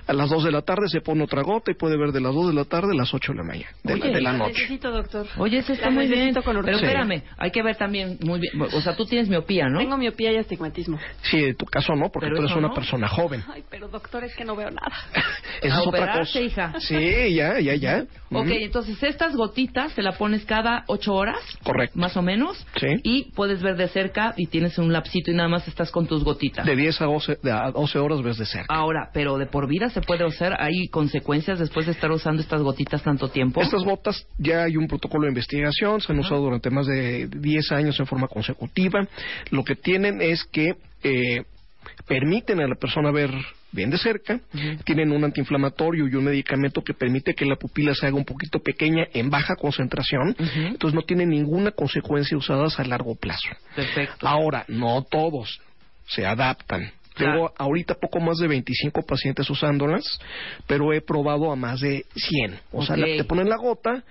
A las 2 de la tarde se pone otra gota y puede ver de las 2 de la tarde a las 8 de la mañana, de, la, de noche. necesito, doctor. Oye, eso está La muy bien. con Pero espérame, hay que ver también muy bien. O sea, tú tienes miopía, ¿no? Tengo miopía y astigmatismo. Sí, en tu caso no, porque Pero tú eres una no. persona joven. Ay, pero doctor, es que no veo nada. Esa es otra cosa. hija. Sí, ya, ya, ya. Ok, entonces estas gotitas te la pones cada ocho horas. Correcto. Más o menos. Sí. Y puedes ver de cerca y tienes un lapsito y nada más estás con tus gotitas. De 10 a 12, de a 12 horas ves de cerca. Ahora, pero de por vida se puede usar. ¿Hay consecuencias después de estar usando estas gotitas tanto tiempo? Estas botas ya hay un protocolo de investigación, se han usado durante más de 10 años en forma consecutiva. Lo que tienen es que eh, permiten a la persona ver bien de cerca, tienen un antiinflamatorio y un medicamento que permite que la pupila se haga un poquito pequeña en baja concentración, entonces no tienen ninguna consecuencia usadas a largo plazo. Perfecto. Ahora, no todos se adaptan. Claro. Tengo ahorita poco más de 25 pacientes usándolas, pero he probado a más de 100. O sea, la- te ponen la gota,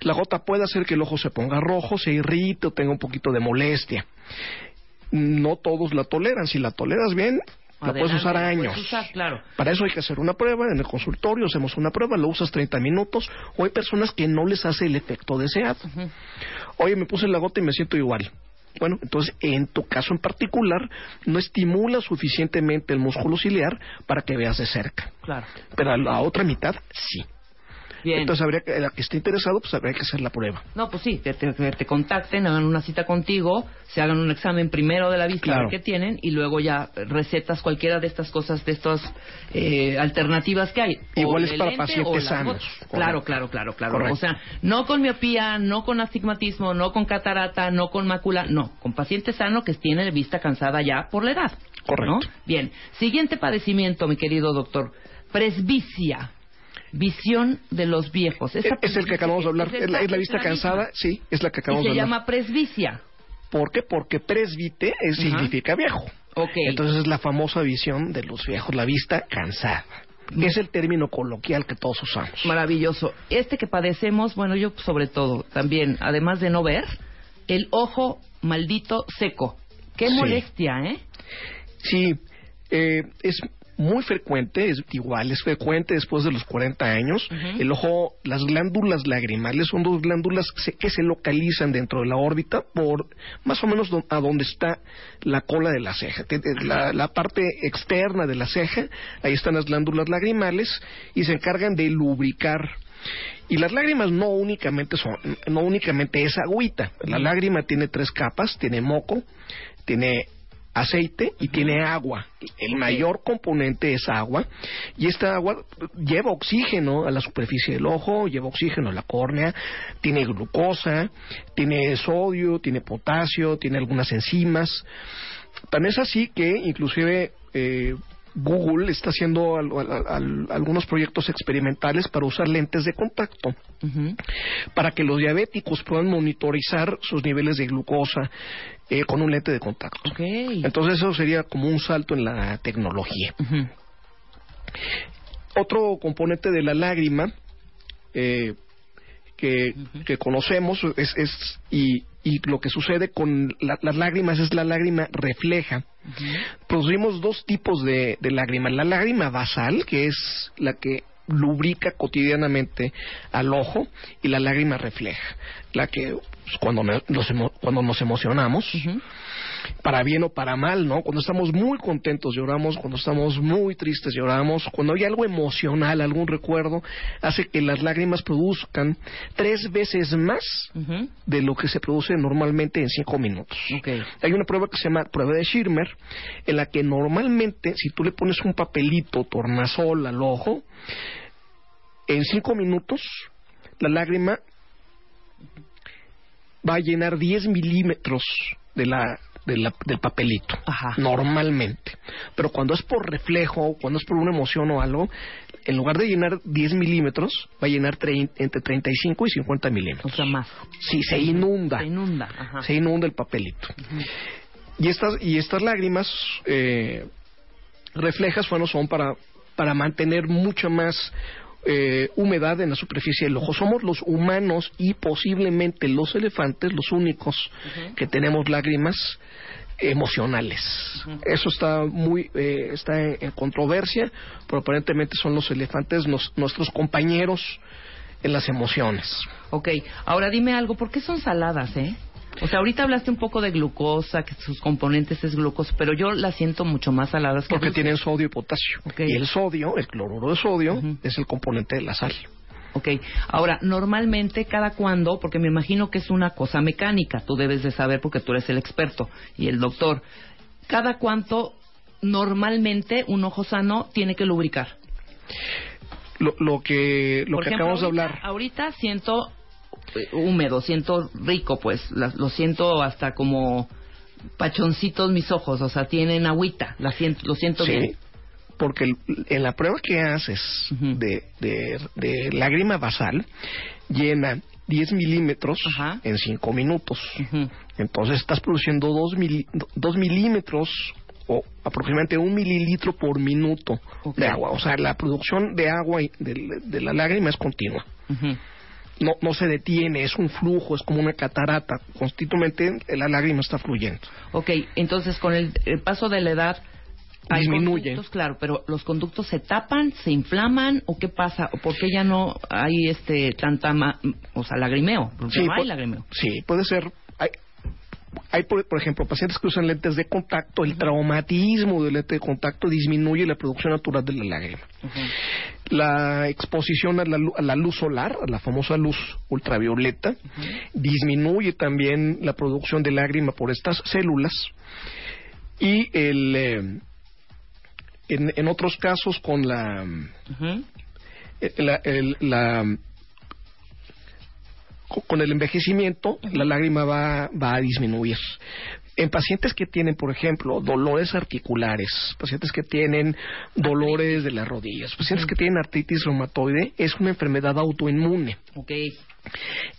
la gota puede hacer que el ojo se ponga rojo, se irrite o tenga un poquito de molestia. No todos la toleran. Si la toleras bien, la puedes usar puedes años. usar, claro. Para eso hay que hacer una prueba en el consultorio, hacemos una prueba, lo usas 30 minutos, o hay personas que no les hace el efecto deseado. Oye, me puse la gota y me siento igual. Bueno, entonces en tu caso en particular no estimula suficientemente el músculo ciliar para que veas de cerca, Claro. pero a la otra mitad sí. Bien. Entonces habría que, la que esté interesado pues habría que hacer la prueba. No, pues sí, que te, que te contacten, hagan una cita contigo, se hagan un examen primero de la vista, Claro. qué tienen, y luego ya recetas cualquiera de estas cosas, de estas eh, alternativas que hay. Igual es para pacientes sanos. Claro, claro, claro, claro. Correcto. O sea, no con miopía, no con astigmatismo, no con catarata, no con mácula, no, con paciente sano que tiene vista cansada ya por la edad. Correcto. ¿no? Bien, siguiente padecimiento, mi querido doctor, presbicia. Visión de los viejos. Esa Es el que acabamos de hablar, es es la, es la vista cansada, sí, es la que acabamos se de hablar. llama presbicia. ¿Por qué? Porque presbite es- significa viejo. Ok. Entonces es la famosa visión de los viejos, la vista cansada. Es el término coloquial que todos usamos. Maravilloso. Este que padecemos, bueno, yo sobre todo, también, además de no ver, el ojo maldito seco. Qué Sí. molestia, ¿eh? Sí, eh, es muy frecuente, es igual, es frecuente después de los 40 años. El ojo, las glándulas lagrimales son dos glándulas que se localizan dentro de la órbita por más o menos a donde está la cola de la ceja. La parte externa de la ceja, ahí están las glándulas lagrimales y se encargan de lubricar. Y las lágrimas no únicamente son, no únicamente es agüita. La lágrima tiene tres capas, tiene moco, tiene aceite y tiene agua. El mayor componente es agua y esta agua lleva oxígeno a la superficie del ojo, lleva oxígeno a la córnea, tiene glucosa, tiene sodio, tiene potasio, tiene algunas enzimas. Tan es así que inclusive eh, Google está haciendo al- al- al- algunos proyectos experimentales para usar lentes de contacto Ujú. para que los diabéticos puedan monitorizar sus niveles de glucosa eh, con un lente de contacto. Entonces eso sería como un salto en la tecnología. Otro componente de la lágrima, eh, que, que conocemos es, es y, y lo que sucede con la- las lágrimas es la lágrima refleja. Producimos dos tipos de, de lágrima. La lágrima basal, que es la que lubrica cotidianamente al ojo, y la lágrima refleja, la que cuando, me- nos, cuando nos emocionamos, para bien o para mal, ¿no? Cuando estamos muy contentos lloramos, cuando estamos muy tristes lloramos, cuando hay algo emocional, algún recuerdo, hace que las lágrimas produzcan tres veces más de lo que se produce normalmente en cinco minutos. Hay una prueba que se llama prueba de Schirmer, en la que normalmente, si tú le pones un papelito tornasol al ojo, en cinco minutos la lágrima va a llenar 10 milímetros de la, de la- del papelito, Ajá. normalmente. Pero cuando es por reflejo, cuando es por una emoción o algo, en lugar de llenar 10 milímetros, va a llenar trein- entre 35 y 50 O milímetros. sea, más. Sí, se inunda Se inunda. Ajá. se inunda el papelito. Y estas, y estas lágrimas eh, reflejas, bueno, son para, para mantener mucha más eh, humedad en la superficie del ojo. Somos los humanos y posiblemente los elefantes los únicos que tenemos lágrimas emocionales. Eso está muy eh, está en, en controversia, pero aparentemente son los elefantes nos- nuestros compañeros en las emociones. Ok, ahora dime algo, ¿por qué son saladas, eh? O sea, ahorita hablaste un poco de glucosa, que sus componentes es glucosa, pero yo las siento mucho más saladas que Porque tienen sodio y potasio. Ok. Y el sodio, el cloruro de sodio, es el componente de la sal. Ok, ahora, normalmente, cada cuándo, porque me imagino que es una cosa mecánica, tú debes de saber porque tú eres el experto y el doctor, cada cuánto normalmente un ojo sano tiene que lubricar. Lo, lo que, lo Por que ejemplo, acabamos de hablar. Ahorita siento húmedo, siento rico, pues, lo siento hasta como pachoncitos mis ojos, o sea, tienen agüita, la siento, lo siento Sí, bien. porque en la prueba que haces de, de, de lágrima basal, llena 10 milímetros Ajá. en 5 minutos. Entonces estás produciendo 2 milímetros o aproximadamente un mililitro por minuto de agua. O sea, la producción de agua y de, de la lágrima es continua. No, no se detiene, es un flujo, es como una catarata. Constitumente la lágrima está fluyendo. Ok, entonces con el, el paso de la edad hay Disminuye. conductos, claro, pero los conductos se tapan, se inflaman o qué pasa, o por qué ya no hay este tanta, ma- o sea, lagrimeo, porque no hay lagrimeo. sí, puede ser. Hay, hay por, por ejemplo, pacientes que usan lentes de contacto, el traumatismo del lente de contacto disminuye la producción natural de la lágrima. La exposición a la, a la luz solar, a la famosa luz ultravioleta, disminuye también la producción de lágrima por estas células. Y el, eh, en, en otros casos con la, eh, la, el- la- co- con el envejecimiento la lágrima va, va a disminuir. En pacientes que tienen, por ejemplo, dolores articulares, pacientes que tienen dolores de las rodillas, pacientes que tienen artritis reumatoide, es una enfermedad autoinmune. Ok,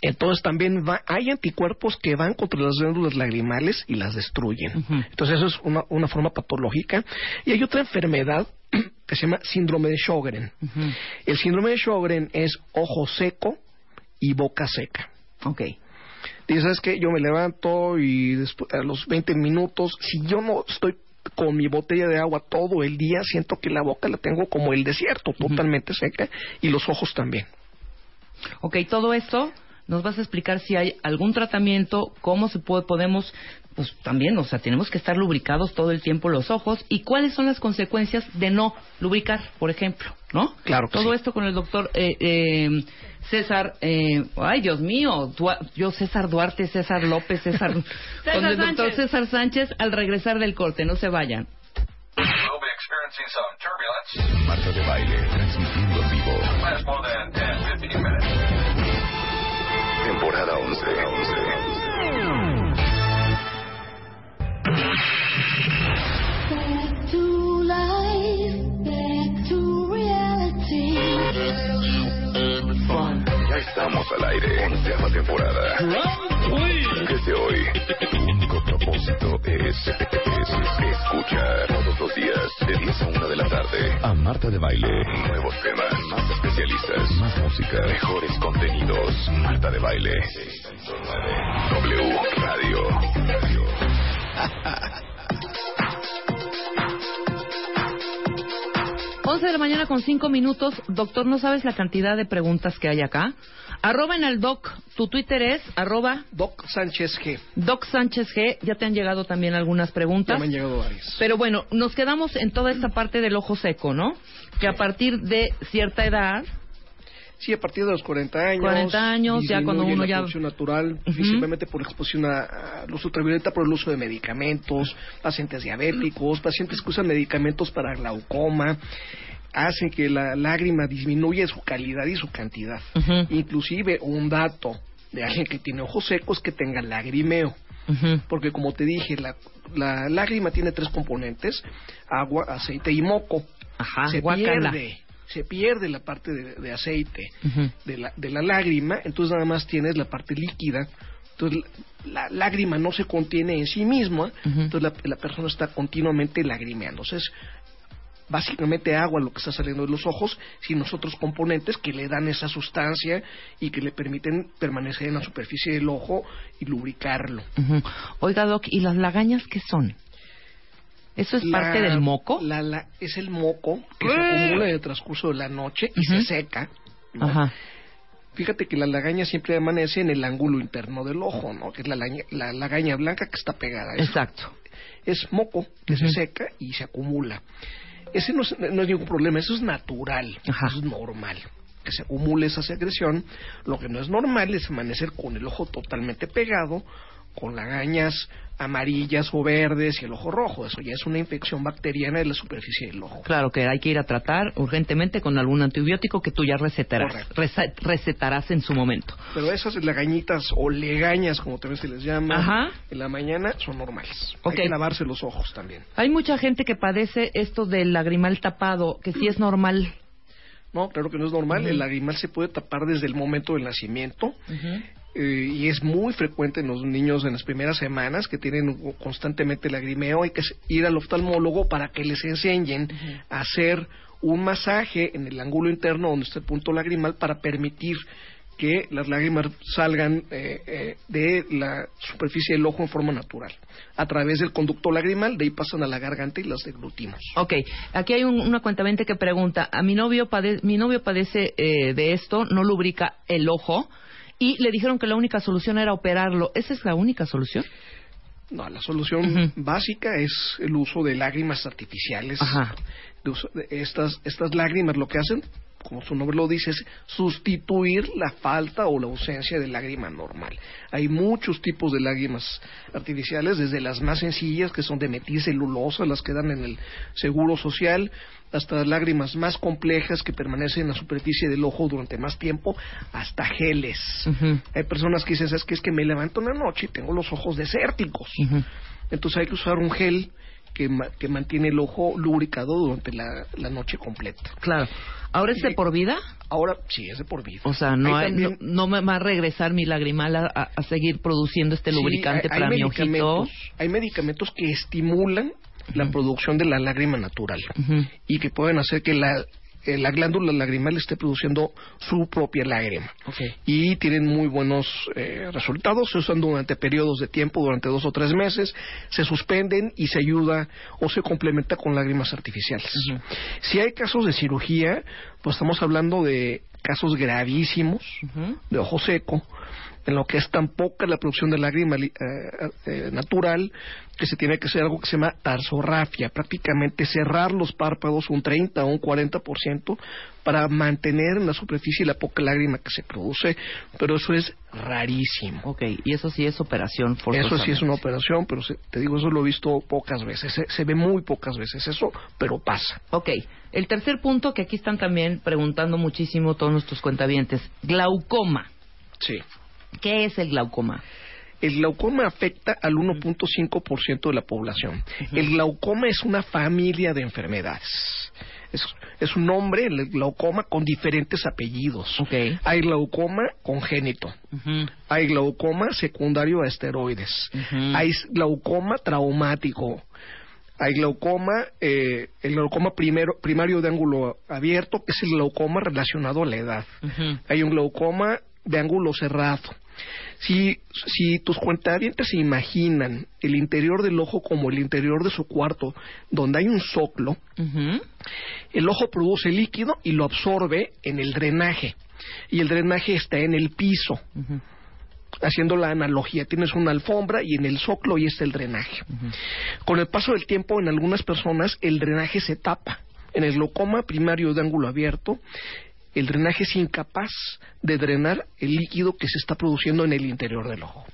Entonces también va- hay anticuerpos que van contra las glándulas lagrimales y las destruyen. Entonces eso es una, una forma patológica. Y hay otra enfermedad que se llama síndrome de Sjögren. El síndrome de Sjögren es ojo seco y boca seca. ok. Dices, ¿sabes qué? Yo me levanto y después, a los 20 minutos, si yo no estoy con mi botella de agua todo el día, siento que la boca la tengo como el desierto, totalmente seca, y los ojos también. Ok, todo esto nos vas a explicar si hay algún tratamiento, cómo se puede, podemos, pues también, o sea, tenemos que estar lubricados todo el tiempo los ojos y cuáles son las consecuencias de no lubricar, por ejemplo, ¿no? Claro que Todo sí. esto con el doctor eh, eh, César, eh, ay Dios mío, Dua- yo César Duarte, César López, César, con el doctor Sánchez. César Sánchez al regresar del corte, no se vayan. We'll be experiencing some turbulence. Marta de baile, transmitiendo en vivo. Last more than 10, 15 minutes. Temporada 11. 11. Ya estamos al aire. Onceava temporada. Desde hoy, tu único propósito es, es escuchar todos los días de 10 a 1 de la tarde a Marta de Baile. Nuevos temas, más especialistas, más música, mejores contenidos. Marta de baile. W Radio. 11 de la mañana con 5 minutos. Doctor, ¿no sabes la cantidad de preguntas que hay acá? Arroba en el doc. Tu Twitter es arroba Doc Sánchez G. Doc Sánchez G. Ya te han llegado también algunas preguntas. Ya me han llegado varias. Pero bueno, nos quedamos en toda esta parte del ojo seco, ¿no? Que a partir de cierta edad, Sí, a partir de los 40 años. 40 años, ya cuando uno la ya- natural, Ujú. principalmente por exposición a, a luz ultravioleta, por el uso de medicamentos, pacientes diabéticos, pacientes que usan medicamentos para glaucoma, hacen que la lágrima disminuya su calidad y su cantidad. Ujú. Inclusive, un dato de alguien que tiene ojos secos que tenga lagrimeo. Porque como te dije, la, la lágrima tiene tres componentes, agua, aceite y moco. Ajá, se guácala. pierde, se pierde la parte de, de aceite de la, de la lágrima, entonces nada más tienes la parte líquida. Entonces la, la lágrima no se contiene en sí misma, entonces la, la persona está continuamente lagrimeando. Entonces, básicamente agua lo que está saliendo de los ojos, sin los otros componentes que le dan esa sustancia y que le permiten permanecer en la superficie del ojo y lubricarlo. Oiga, Doc, ¿y las lagañas qué son? ¿Eso es La- parte del moco? la- la- es el moco que se acumula en el transcurso de la noche y se seca. ¿no? Ajá. Fíjate que la lagaña siempre amanece en el ángulo interno del ojo, ¿no? Que es la, lagaña blanca que está pegada. a eso. Exacto. Es moco que se seca y se acumula. Ese no es, no es ningún problema, eso es natural, Ajá. eso es normal. Que se acumule esa secreción. Lo que no es normal es amanecer con el ojo totalmente pegado, con lagañas amarillas o verdes y el ojo rojo. Eso ya es una infección bacteriana de la superficie del ojo. Claro que hay que ir a tratar urgentemente con algún antibiótico que tú ya recetarás, recetarás en su momento. Pero esas lagañitas o legañas, como también se les llama, Ajá. en la mañana son normales. Hay que lavarse los ojos también. Hay mucha gente que padece esto del lagrimal tapado, que sí es normal. No, claro que no es normal. El lagrimal se puede tapar desde el momento del nacimiento. Eh, y es muy frecuente en los niños en las primeras semanas que tienen constantemente lagrimeo. Hay que ir al oftalmólogo para que les enseñen a hacer un masaje en el ángulo interno donde está el punto lagrimal para permitir que las lágrimas salgan eh, eh, de la superficie del ojo en forma natural. A través del conducto lagrimal, de ahí pasan a la garganta y las deglutimos. Ok, aquí hay un- una cuentamente que pregunta, a mi novio, pade- mi novio padece eh, de esto, no lubrica el ojo y le dijeron que la única solución era operarlo. ¿Esa es la única solución? No, la solución básica es el uso de lágrimas artificiales. Ajá. De uso de estas, estas lágrimas lo que hacen, como su nombre lo dice, es sustituir la falta o la ausencia de lágrima normal. Hay muchos tipos de lágrimas artificiales, desde las más sencillas, que son de metilcelulosa, las que dan en el seguro social, hasta lágrimas más complejas que permanecen en la superficie del ojo durante más tiempo, hasta geles. Hay personas que dicen, ¿sabes qué? Es que me levanto en la noche y tengo los ojos desérticos. Entonces hay que usar un gel que, ma- que mantiene el ojo lubricado durante la, la noche completa. Claro. ¿Ahora es de por vida? Ahora sí, es de por vida. O sea, no, Hay hay- también- no, no me va a regresar mi lagrimal a, seguir produciendo este Sí, lubricante hay- hay para mi ojito. medicamentos- Hay medicamentos que estimulan la producción de la lágrima natural y que pueden hacer que la, eh, la glándula lagrimal esté produciendo su propia lágrima. Y tienen muy buenos eh, resultados. Se usan durante periodos de tiempo, durante dos o tres meses, se suspenden y se ayuda o se complementa con lágrimas artificiales. Si hay casos de cirugía, pues estamos hablando de casos gravísimos de ojo seco, en lo que es tan poca la producción de lágrima eh, eh, natural que se tiene que hacer algo que se llama tarsorrafia, prácticamente cerrar los párpados un 30 o un 40% para mantener en la superficie la poca lágrima que se produce, pero eso es rarísimo. Ok, y eso sí es operación Eso sí es una operación, pero se- te digo, eso lo he visto pocas veces, se, se ve muy pocas veces eso, pero pasa. Ok, el tercer punto que aquí están también preguntando muchísimo todos nuestros cuentavientes, glaucoma. Sí. ¿Qué es el glaucoma? El glaucoma afecta al 1.5% de la población. El glaucoma es una familia de enfermedades. Es, es un nombre, el glaucoma, con diferentes apellidos. Ok. Hay glaucoma congénito. Hay glaucoma secundario a esteroides. Hay glaucoma traumático. Hay glaucoma, eh, el glaucoma primero, primario de ángulo abierto, que es el glaucoma relacionado a la edad. Hay un glaucoma de ángulo cerrado. Si, si tus cuentavientes se imaginan el interior del ojo como el interior de su cuarto, donde hay un soclo, el ojo produce líquido y lo absorbe en el drenaje. Y el drenaje está en el piso. Haciendo la analogía, tienes una alfombra y en el soclo y está el drenaje. Con el paso del tiempo, en algunas personas el drenaje se tapa. En el glaucoma primario de ángulo abierto, el drenaje es incapaz de drenar el líquido que se está produciendo en el interior del ojo.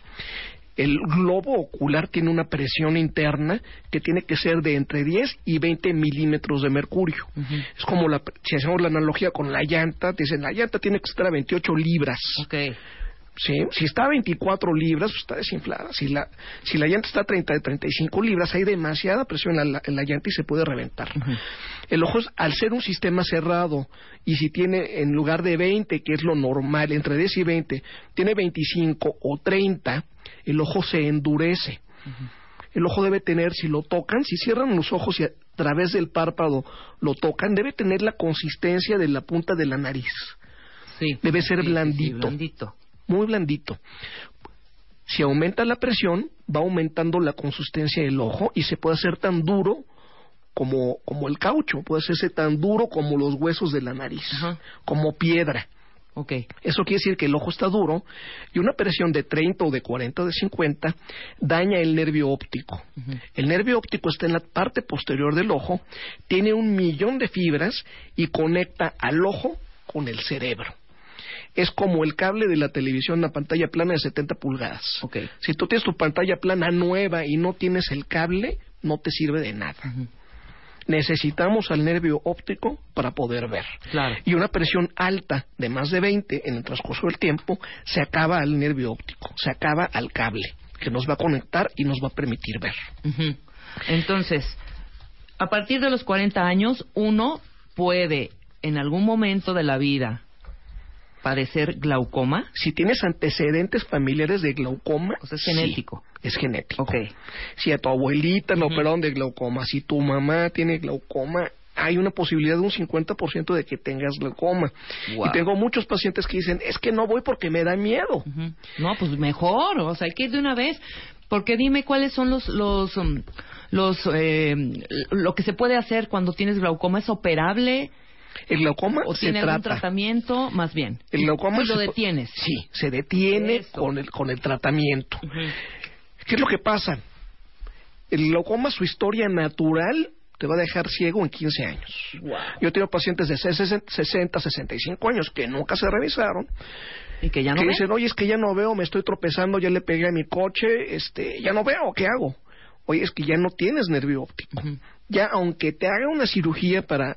El globo ocular tiene una presión interna que tiene que ser de entre 10 y 20 milímetros de mercurio. Es como la, si hacemos la analogía con la llanta, dicen la llanta tiene que estar a 28 libras. Ok. ¿Sí? Si está a 24 libras, pues está desinflada. Si la, si la llanta está a 30, 35 libras, hay demasiada presión en la, en la llanta y se puede reventar. El ojo, es, al ser un sistema cerrado, y si tiene en lugar de 20, que es lo normal, entre 10 y 20, tiene 25 o 30, el ojo se endurece. El ojo debe tener, si lo tocan, si cierran los ojos y a través del párpado lo tocan, debe tener la consistencia de la punta de la nariz. Sí. Debe ser Sí, sí, sí, blandito. Muy blandito. Si aumenta la presión, va aumentando la consistencia del ojo y se puede hacer tan duro como, como el caucho, puede hacerse tan duro como los huesos de la nariz, Ajá. como piedra. Ok. Eso quiere decir que el ojo está duro y una presión de 30 o de 40 o de 50 daña el nervio óptico. El nervio óptico está en la parte posterior del ojo, tiene un millón de fibras y conecta al ojo con el cerebro. Es como el cable de la televisión, una pantalla plana de 70 pulgadas. Ok. Si tú tienes tu pantalla plana nueva y no tienes el cable, no te sirve de nada. Necesitamos al nervio óptico para poder ver. Claro. Y una presión alta de más de 20 en el transcurso del tiempo se acaba al nervio óptico, se acaba al cable que nos va a conectar y nos va a permitir ver. Entonces, a partir de los 40 años, uno puede, en algún momento de la vida, padecer glaucoma. Si tienes antecedentes familiares de glaucoma, O sea, es sí, genético. es genético. Ok. Si a tu abuelita le operaron de glaucoma, si tu mamá tiene glaucoma, hay una posibilidad de un 50% de que tengas glaucoma. Wow. Y tengo muchos pacientes que dicen, es que no voy porque me da miedo. No, pues mejor, o sea, hay que ir de una vez. Porque dime cuáles son los los um, los eh, lo que se puede hacer cuando tienes glaucoma es operable El glaucoma o se tiene algún trata. tratamiento, más bien. El glaucoma Pues lo se- detienes. Sí, se detiene Eso. con el, con el tratamiento. ¿Qué es lo que pasa? El glaucoma, su historia natural, te va a dejar ciego en 15 años. Yo tengo pacientes de 60, 60, 65 años que nunca se revisaron, Y que ya no que dicen, oye, es que ya no veo, me estoy tropezando, ya le pegué a mi coche, este, ya no veo, ¿qué hago? Oye, es que ya no tienes nervio óptico. Ya, aunque te haga una cirugía para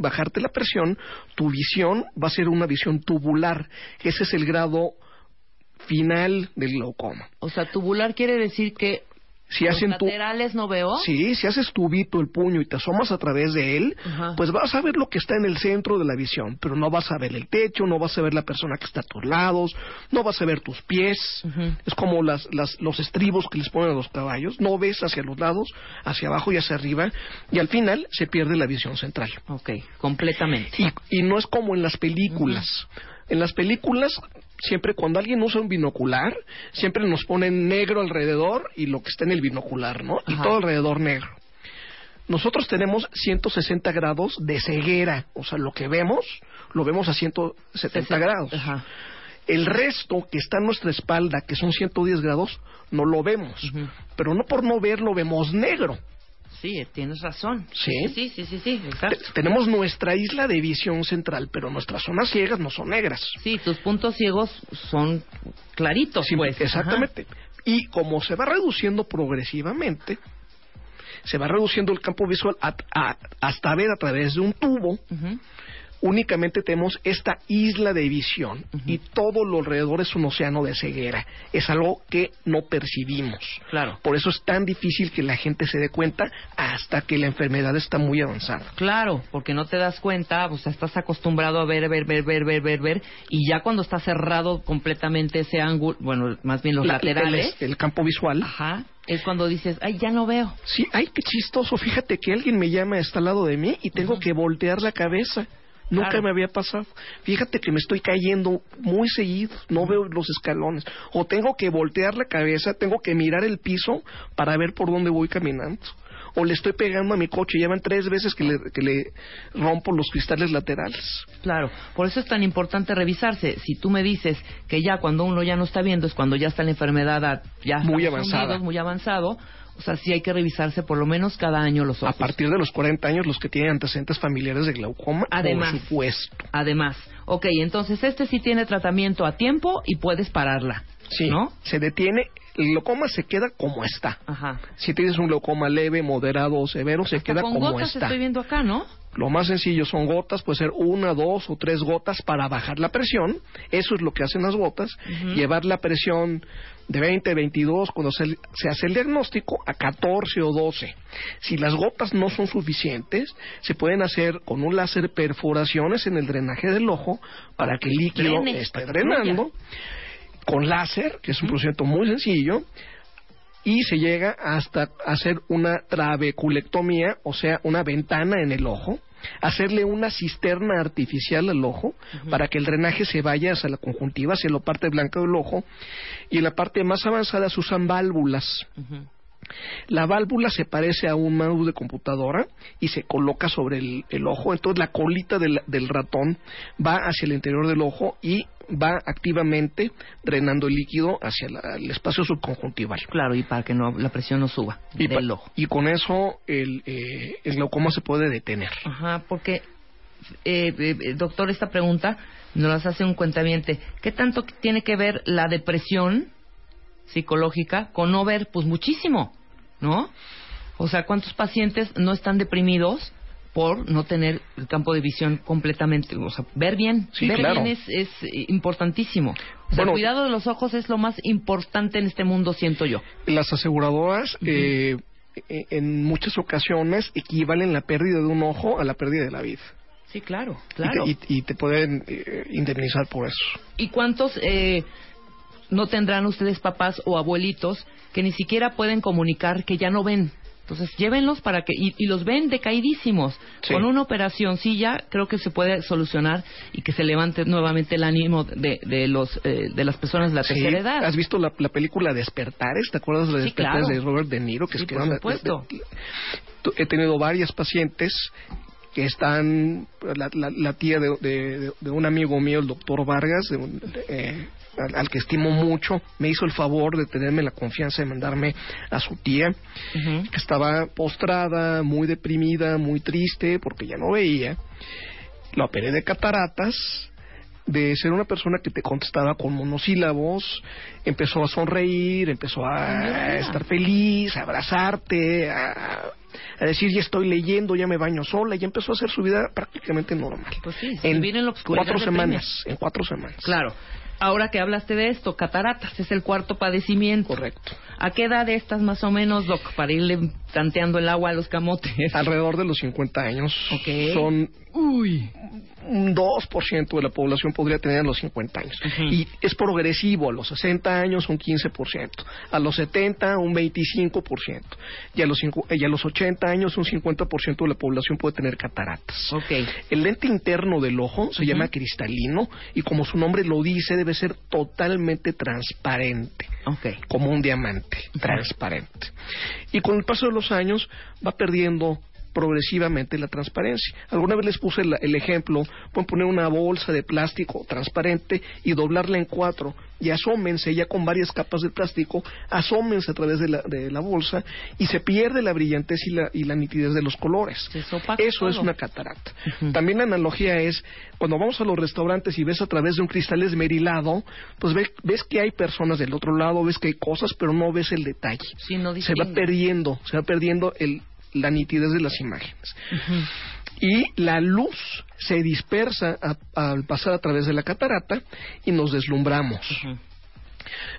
bajarte la presión, tu visión va a ser una visión tubular. Ese es el grado final del glaucoma. O sea, tubular quiere decir que Si los hacen tu... laterales no veo. Sí, si haces tubito el puño y te asomas a través de él, Ajá. pues vas a ver lo que está en el centro de la visión, pero no vas a ver el techo, no vas a ver la persona que está a tus lados, no vas a ver tus pies. Es como las, las- los estribos que les ponen a los caballos, no ves hacia los lados, hacia abajo y hacia arriba, y al final se pierde la visión central. Ok, completamente. Y, y no es como en las películas. En las películas, siempre cuando alguien usa un binocular, siempre nos ponen negro alrededor y lo que está en el binocular, ¿no? Y todo alrededor negro. Nosotros tenemos 160 grados de ceguera, o sea, lo que vemos, lo vemos a 170 grados. Ajá. El resto que está en nuestra espalda, que son 110 grados, no lo vemos. Pero no por no verlo vemos negro. Sí, tienes razón. ¿Sí? Sí, sí, sí, exacto. tenemos nuestra isla de visión central, pero nuestras zonas ciegas no son negras. Sí, tus puntos ciegos son claritos, Sí, pues. exactamente. Y como se va reduciendo progresivamente, se va reduciendo el campo visual a- a- hasta ver a través de un tubo. Únicamente tenemos esta isla de visión y todo lo alrededor es un océano de ceguera. Es algo que no percibimos. Claro. Por eso es tan difícil que la gente se dé cuenta hasta que la enfermedad está muy avanzada. Claro, porque no te das cuenta, o sea, estás acostumbrado a ver, ver, ver, ver, ver, ver, ver, y ya cuando está cerrado completamente ese ángulo, bueno, más bien los La- laterales, El, el campo visual. ajá, es cuando dices, ay, ya no veo. Sí, ay, qué chistoso. Fíjate que alguien me llama, está al lado de mí y tengo que voltear la cabeza. Nunca Claro. me había pasado. Fíjate que me estoy cayendo muy seguido, no veo los escalones. O tengo que voltear la cabeza, tengo que mirar el piso para ver por dónde voy caminando. O le estoy pegando a mi coche, llevan tres veces que le, que le rompo los cristales laterales. Claro, por eso es tan importante revisarse. Si tú me dices que ya cuando uno ya no está viendo es cuando ya está la enfermedad ya Muy avanzada. muy avanzado, o sea, sí hay que revisarse por lo menos cada año los A ojos. partir de los 40 años, los que tienen antecedentes familiares de glaucoma, Además. por supuesto. Además, ok, entonces este sí tiene tratamiento a tiempo y puedes pararla. Sí, ¿No? se detiene, el glaucoma se queda como está. Ajá. Si tienes un glaucoma leve, moderado o severo, se Hasta queda con como gotas está. estoy viendo acá, ¿no? Lo más sencillo son gotas, puede ser una, dos o tres gotas para bajar la presión. Eso es lo que hacen las gotas. Llevar la presión de 20, 22, cuando se, se hace el diagnóstico, a 14 o 12. Si las gotas no son suficientes, se pueden hacer con un láser perforaciones en el drenaje del ojo para que el líquido Drene, esté drenando. Con láser, que es un procedimiento muy sencillo, y se llega hasta hacer una trabeculectomía, o sea, una ventana en el ojo, hacerle una cisterna artificial al ojo para que el drenaje se vaya hacia la conjuntiva, hacia la parte blanca del ojo, y en la parte más avanzada se usan válvulas. La válvula se parece a un mouse de computadora y se coloca sobre el, el ojo. Entonces la colita del, del ratón va hacia el interior del ojo y va activamente drenando el líquido hacia la- el espacio subconjuntival. Claro, y para que no, la presión no suba Y, del ojo. y con eso el, eh, el glaucoma se puede detener. Ajá, porque, eh, eh, eh, doctor, esta pregunta nos las hace un cuentaviente. ¿Qué tanto tiene que ver la depresión psicológica con no ver? Pues muchísimo, ¿no? O sea, ¿cuántos pacientes no están deprimidos por no tener el campo de visión completamente? O sea, ver bien, Sí, ver claro. bien es, es importantísimo. O sea, Bueno, el cuidado de los ojos es lo más importante en este mundo, siento yo. Las aseguradoras eh, e- en muchas ocasiones equivalen la pérdida de un ojo a la pérdida de la vida. Sí, claro, Y te- claro. Y te, y te pueden eh, indemnizar por eso. ¿Y cuántos eh, no tendrán ustedes papás o abuelitos que ni siquiera pueden comunicar que ya no ven? Entonces, llévenlos para que... Y, y los ven decaidísimos. Sí. Con una operación, sí, ya creo que se puede solucionar y que se levante nuevamente el ánimo de, de, los, eh, de las personas de la Sí, tercera edad. ¿Has visto la, la película Despertares? ¿Te acuerdas de Despertares claro. de Robert De Niro? Que es por quedan de- supuesto. de- de- he tenido varias pacientes que están, la, la- la tía de, de- de un amigo mío, el doctor Vargas, de un- eh, al, al que estimo mucho, me hizo el favor de tenerme la confianza de mandarme a su tía, que estaba postrada, muy deprimida, muy triste, porque ya no veía. La operé de cataratas, de ser una persona que te contestaba con monosílabos, empezó a sonreír, empezó a estar feliz, a abrazarte, a, a decir ya estoy leyendo, ya me baño sola, y empezó a hacer su vida prácticamente normal. Pues sí, en en cuatro semanas, en cuatro semanas. Claro. Ahora que hablaste de esto, cataratas es el cuarto padecimiento. Correcto. ¿A qué edad estás más o menos, Doc, para irle tanteando el agua a los camotes? Alrededor de los 50 años. Ok. Son un 2% de la población podría tener a los 50 años. Ujú. Y es progresivo, a los 60 años un 15%, a los 70 un 25%, y a los, y a los 80 años un 50% de la población puede tener cataratas. Ok. El lente interno del ojo se llama cristalino y como su nombre lo dice debe ser totalmente transparente Ok. como un diamante transparente. Y con el paso de los años va perdiendo progresivamente la transparencia. Alguna vez les puse el ejemplo, pueden poner una bolsa de plástico transparente y doblarla en cuatro y asómense ya con varias capas de plástico, asómense a través de la, de la bolsa y se pierde la brillantez y la, y la nitidez de los colores. Eso es una catarata. También la analogía es, cuando vamos a los restaurantes y ves a través de un cristal esmerilado, pues ve- ves que hay personas del otro lado, ves que hay cosas, pero no ves el detalle. Sí, no Se va perdiendo, se va perdiendo el, la nitidez de las imágenes. y la luz se dispersa al pasar a través de la catarata y nos deslumbramos.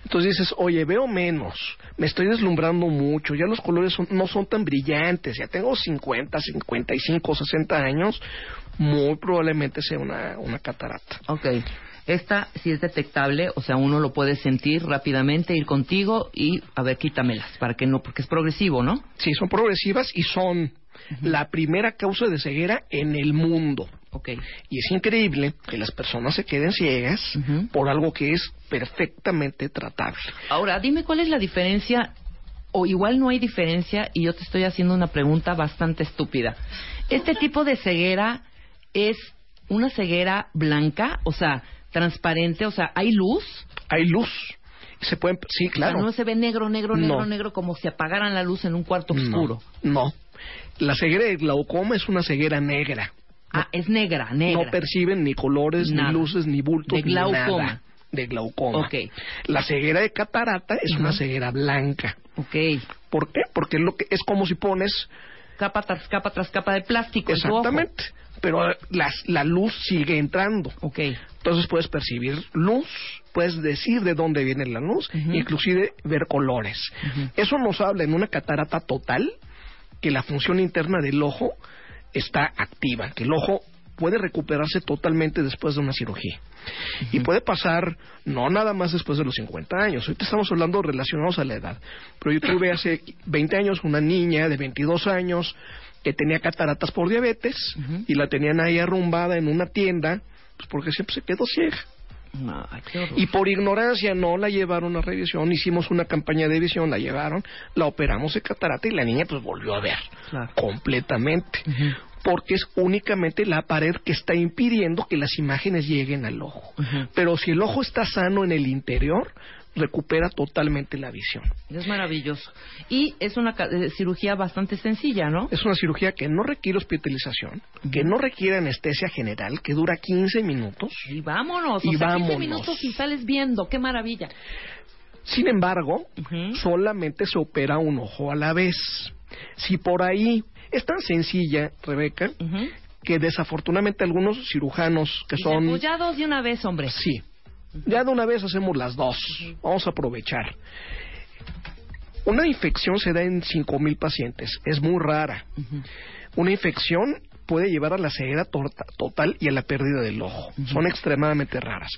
Entonces dices, oye, veo menos, me estoy deslumbrando mucho, ya los colores son- no son tan brillantes, ya tengo 50, 55, 60 años, muy probablemente sea una, una catarata. Ok. Esta sí es detectable, o sea, uno lo puede sentir rápidamente, ir contigo y, a ver, quítamelas, para que no, porque es progresivo, ¿no? Sí, son progresivas y son la primera causa de ceguera en el mundo. Ok. Y es increíble que las personas se queden ciegas por algo que es perfectamente tratable. Ahora, dime cuál es la diferencia, o igual no hay diferencia, y yo te estoy haciendo una pregunta bastante estúpida. ¿Este tipo de ceguera es una ceguera blanca, o sea, transparente, o sea, hay luz? Hay luz. Se pueden, sí, claro. O sea, no se ve negro, negro, negro, No. negro, como si apagaran la luz en un cuarto oscuro. No, no. La ceguera de glaucoma es una ceguera negra. Ah, es negra, negra. No perciben ni colores, Nada. ni luces, ni bultos, De ni glaucoma. nada. De glaucoma. Ok. La ceguera de catarata es una ceguera blanca. Ok. ¿Por qué? Porque es lo que es como si pones Capa tras capa tras capa de plástico en tu ojo. Pero la, la luz sigue entrando. Ok. Entonces puedes percibir luz, puedes decir de dónde viene la luz, Ujú. inclusive ver colores. Eso nos habla en una catarata total que la función interna del ojo está activa, que el ojo puede recuperarse totalmente después de una cirugía. Y puede pasar no nada más después de los 50 años. Ahorita estamos hablando relacionados a la edad. Pero yo tuve hace 20 años una niña de 22 años que tenía cataratas por diabetes y la tenían ahí arrumbada en una tienda pues porque siempre se quedó ciega. Y por ignorancia no la llevaron a revisión, hicimos una campaña de visión, la llevaron, la operamos de catarata y la niña pues volvió a ver Claro. completamente. Porque es únicamente la pared que está impidiendo que las imágenes lleguen al ojo. Pero si el ojo está sano en el interior, recupera totalmente la visión. Es maravilloso. Y es una eh, cirugía bastante sencilla, ¿no? Es una cirugía que no requiere hospitalización, que no requiere anestesia general, que dura 15 minutos. Y vámonos. Y o sea, 15 vámonos. minutos y sales viendo. ¡Qué maravilla! Sin embargo, solamente se opera un ojo a la vez. Si por ahí es tan sencilla, Rebeca, que desafortunadamente algunos cirujanos que Dicen, son... de una vez, hombre. Sí, ya de una vez hacemos las dos. Vamos a aprovechar. Una infección se da en 5.000 pacientes, es muy rara. Una infección puede llevar a la ceguera total y a la pérdida del ojo. Son extremadamente raras.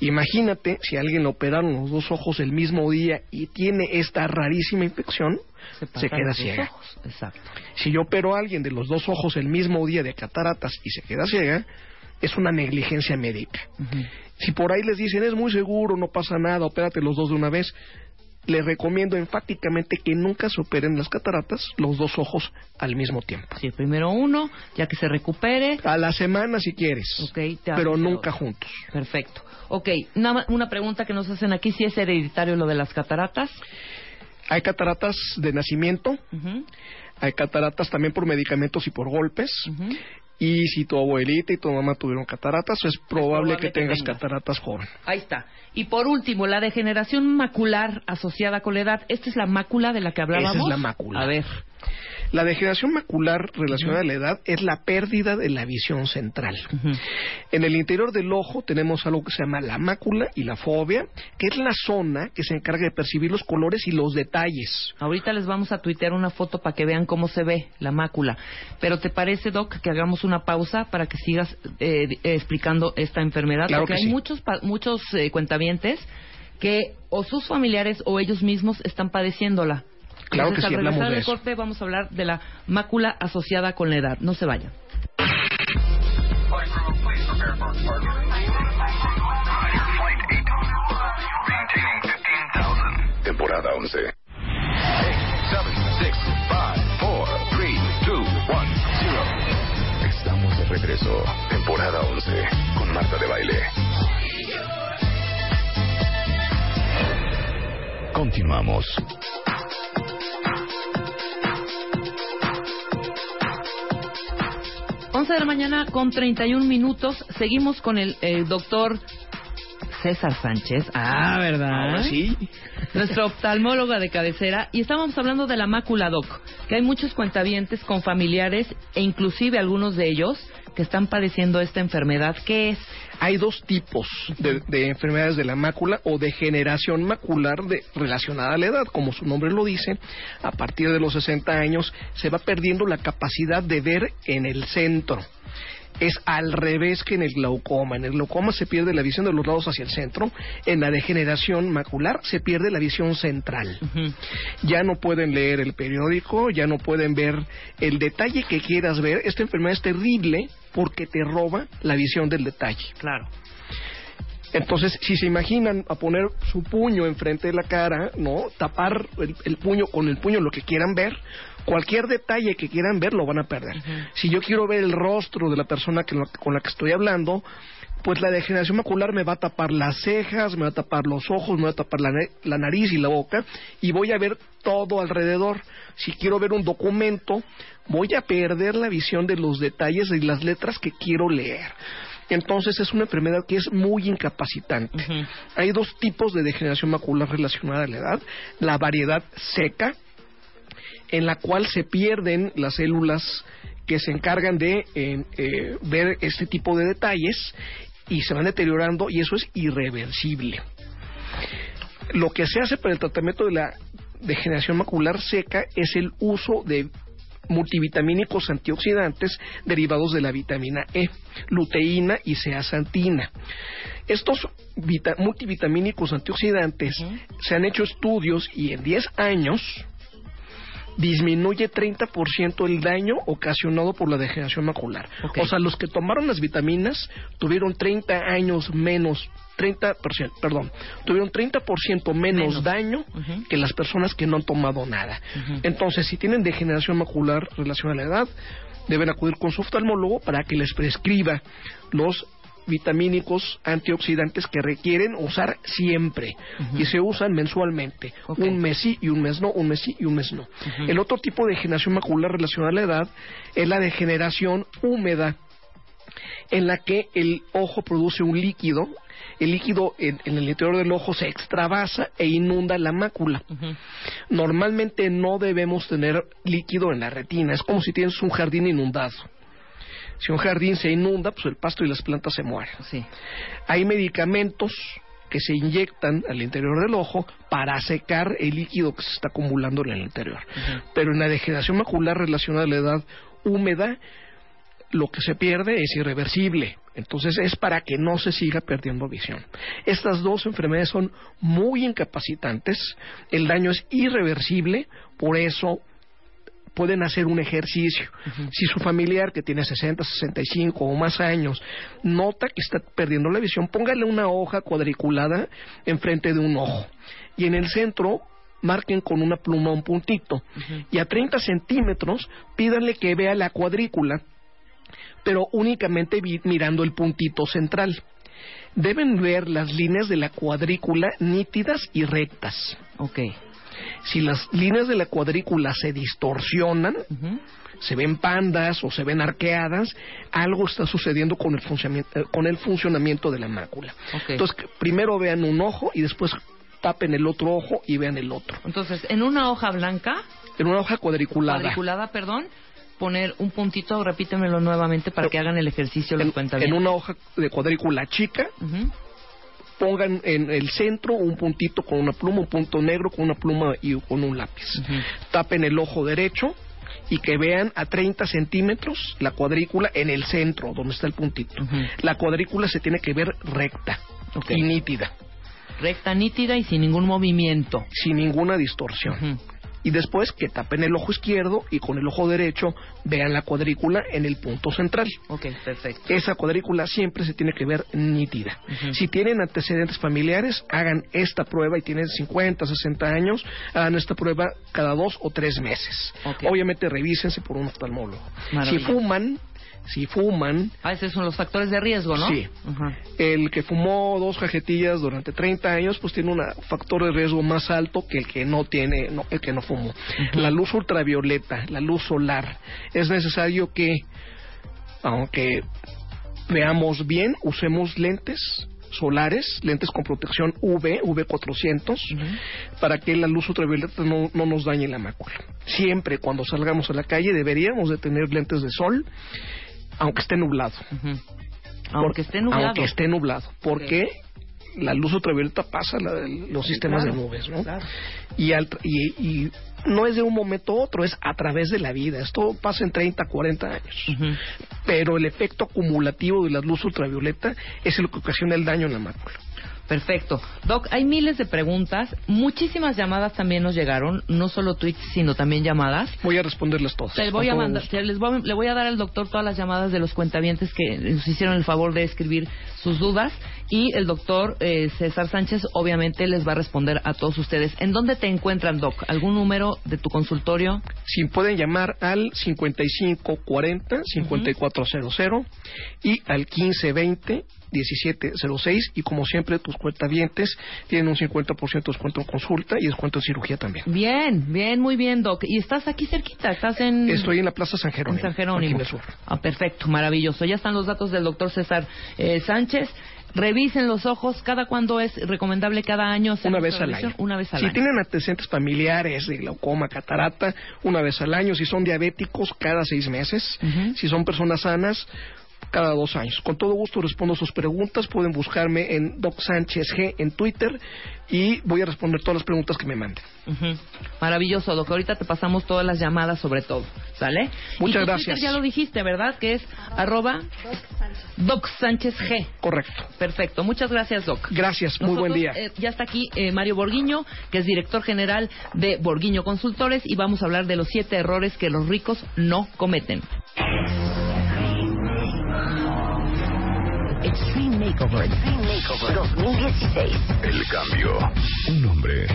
Imagínate si a alguien le operaron los dos ojos el mismo día y tiene esta rarísima infección, se, queda ciega. Exacto. Si yo opero a alguien de los dos ojos el mismo día de cataratas y se queda ciega, es una negligencia médica. Si por ahí les dicen es muy seguro, no pasa nada, opérate los dos de una vez, les recomiendo enfáticamente que nunca se operen las cataratas los dos ojos al mismo tiempo. Sí, primero uno, ya que se recupere. A la semana si quieres, Ok, te pero nunca juntos. Perfecto. Ok, más una pregunta que nos hacen aquí, si es hereditario lo de las cataratas. Hay cataratas de nacimiento, hay cataratas también por medicamentos y por golpes. Y si tu abuelita y tu mamá tuvieron cataratas, es probable, probable que tengas. cataratas joven. Ahí está. Y por último, la degeneración macular asociada con la edad. ¿Esta es la mácula de la que hablábamos? Esa es la mácula. A ver. La degeneración macular relacionada a la edad es la pérdida de la visión central. En el interior del ojo tenemos algo que se llama la mácula y la fobia, que es la zona que se encarga de percibir los colores y los detalles. Ahorita les vamos a tuitear una foto para que vean cómo se ve la mácula. Pero ¿te parece, Doc, que hagamos una pausa para que sigas eh, explicando esta enfermedad? Claro Porque que hay sí. muchos, pa- muchos eh, cuentavientes que o sus familiares o ellos mismos están padeciéndola. Claro Entonces, que sí, al hablamos de eso. corte vamos a hablar de la mácula asociada con la edad. No se vayan. Temporada 11. 8, 7, 6, 5, 4, 3, 2, 1, 0. Estamos de regreso. Temporada 11 con Marta de Baile. Continuamos. Once de la mañana con 31 minutos. Seguimos con el, doctor César Sánchez. Ah, ¿verdad? Ahora sí. Nuestro oftalmóloga de cabecera. Y estábamos hablando de la mácula doc, que hay muchos cuentavientes con familiares e inclusive algunos de ellos que están padeciendo esta enfermedad. ¿Qué es? Hay dos tipos de, de enfermedades de la mácula o degeneración macular de, relacionada a la edad. Como su nombre lo dice, a partir de los 60 años se va perdiendo la capacidad de ver en el centro. Es al revés que en el glaucoma. En el glaucoma se pierde la visión de los lados hacia el centro. En la degeneración macular se pierde la visión central. Ya no pueden leer el periódico, ya no pueden ver el detalle que quieras ver. Esta enfermedad es terrible porque te roba la visión del detalle. Claro. Entonces, si se imaginan a poner su puño enfrente de la cara, ¿no? Tapar el, el puño con el puño lo que quieran ver, cualquier detalle que quieran ver lo van a perder. Si yo quiero ver el rostro de la persona que, con la que estoy hablando, pues la degeneración macular me va a tapar las cejas, me va a tapar los ojos, me va a tapar la, la nariz y la boca y voy a ver todo alrededor. Si quiero ver un documento, voy a perder la visión de los detalles y las letras que quiero leer. Entonces es una enfermedad que es muy incapacitante. Hay dos tipos de degeneración macular relacionada a la edad. La variedad seca, en la cual se pierden las células que se encargan de eh, eh, ver este tipo de detalles y se van deteriorando y eso es irreversible. Lo que se hace para el tratamiento de la degeneración macular seca es el uso de multivitamínicos antioxidantes derivados de la vitamina E, luteína y zeaxantina. Estos vita- multivitamínicos antioxidantes se han hecho estudios y en 10 años disminuye 30% el daño ocasionado por la degeneración macular. O sea, los que tomaron las vitaminas tuvieron 30 años menos, 30%, perdón, tuvieron 30% menos, Menos. daño que las personas que no han tomado nada. Entonces, si tienen degeneración macular relacionada a la edad, deben acudir con su oftalmólogo para que les prescriba los vitamínicos antioxidantes que requieren usar siempre. Y se usan mensualmente, un mes sí y un mes no, un mes sí y un mes no. El otro tipo de degeneración macular relacionada a la edad es la degeneración húmeda en la que el ojo produce un líquido, el líquido en, en el interior del ojo se extravasa e inunda la mácula. Normalmente no debemos tener líquido en la retina, es como si tienes un jardín inundado. Si un jardín se inunda, pues el pasto y las plantas se mueren. Sí. Hay medicamentos que se inyectan al interior del ojo para secar el líquido que se está acumulando en el interior. Pero en la degeneración macular relacionada a la edad húmeda, lo que se pierde es irreversible. Entonces es para que no se siga perdiendo visión. Estas dos enfermedades son muy incapacitantes, el daño es irreversible, por eso pueden hacer un ejercicio. Si su familiar que tiene 60, 65 o más años nota que está perdiendo la visión, póngale una hoja cuadriculada enfrente de un ojo. Y en el centro marquen con una pluma un puntito. Y a 30 centímetros pídanle que vea la cuadrícula, pero únicamente mirando el puntito central. Deben ver las líneas de la cuadrícula nítidas y rectas. Ok. Si las líneas de la cuadrícula se distorsionan, se ven pandas o se ven arqueadas, algo está sucediendo con el funcionamiento, eh, con el funcionamiento de la mácula. Ok. Entonces, primero vean un ojo y después tapen el otro ojo y vean el otro. Entonces, en una hoja blanca, En una hoja cuadriculada. cuadriculada, perdón, poner un puntito, repítemelo nuevamente para que hagan el ejercicio En, cuentavientes. en una hoja de cuadrícula chica, pongan en el centro un puntito con una pluma, un punto negro con una pluma y con un lápiz. Tapen el ojo derecho y que vean a 30 centímetros la cuadrícula en el centro, donde está el puntito. La cuadrícula se tiene que ver recta y nítida, Recta, nítida y sin ningún movimiento. sin ninguna distorsión. Y después que tapen el ojo izquierdo y con el ojo derecho vean la cuadrícula en el punto central. Ok, perfecto. Esa cuadrícula siempre se tiene que ver nítida. Si tienen antecedentes familiares, hagan esta prueba y tienen 50, 60 años, hagan esta prueba cada dos o tres meses. Ok. Obviamente revísense por un oftalmólogo. Si fuman, si fuman, Ah, esos son los factores de riesgo, ¿no? Sí. El que fumó dos cajetillas durante 30 años, pues tiene un factor de riesgo más alto que el que no tiene, no, el que no fumó. La luz ultravioleta, la luz solar, es necesario que, aunque veamos bien, usemos lentes solares, lentes con protección UV, UV400, para que la luz ultravioleta no, no nos dañe la mácula. Siempre cuando salgamos a la calle deberíamos de tener lentes de sol, aunque esté nublado. Aunque esté nublado. Aunque esté nublado. Porque la luz ultravioleta pasa la- los sistemas claro, de nubes, ¿no? claro. Y, al y, y no es de un momento a otro, es a través de la vida. Esto pasa en 30, 40 años. Pero el efecto acumulativo de la luz ultravioleta es lo que ocasiona el daño en la mácula. Perfecto. Doc, hay miles de preguntas. Muchísimas llamadas también nos llegaron. No solo tweets, sino también llamadas. Voy a responderles todas. Les voy a mandar, les voy, le voy a dar al doctor todas las llamadas de los cuentavientes que nos hicieron el favor de escribir sus dudas y el doctor eh, César Sánchez obviamente les va a responder a todos ustedes. ¿En dónde te encuentran, Doc? ¿Algún número de tu consultorio? Si pueden llamar al 5540 5400 y al 1520 1706 y como siempre tus cuentavientes tienen un 50% de descuento en consulta y descuento en cirugía también. Bien, bien, muy bien, Doc. Y estás aquí cerquita, estás en... Estoy en la Plaza San Jerónimo. En San Jerónimo. aquí en el sur. Ah, perfecto, maravilloso. Ya están los datos del doctor César eh, Sánchez. Revisen los ojos. ¿Cada cuándo es recomendable? ¿Cada año? hacer Una vez al año. Una vez al si año. tienen antecedentes familiares de glaucoma, catarata, una vez al año. Si son diabéticos, cada seis meses. Si son personas sanas, cada dos años. Con todo gusto respondo sus preguntas. Pueden buscarme en Doc Sánchez G en Twitter y voy a responder todas las preguntas que me manden. Maravilloso, Doc. Ahorita te pasamos todas las llamadas sobre todo. ¿Sale? Muchas Y tu gracias. Twitter ya lo dijiste, ¿verdad? Que es arroba Doc Sánchez G. Correcto. Perfecto. Muchas gracias, Doc. Gracias. Muy buen día. Eh, ya está aquí eh, Mario Borguiño, que es director general de Borguiño Consultores, y vamos a hablar de los siete errores que los ricos no cometen. Extreme Makeover. Extreme Makeover 2016. El cambio. Un hombre.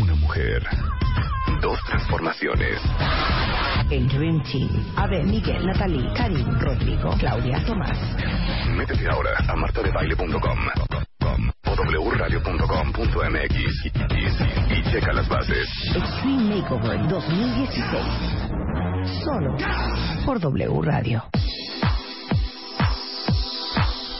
Una mujer. Dos transformaciones. El Dream Team. Abe, Miguel, Natalie, Karim, Rodrigo, Claudia, Tomás. Métete ahora a martadebaile.com o wradio.com.mx y, y- y checa las bases. Extreme Makeover 2016. Solo por W Radio.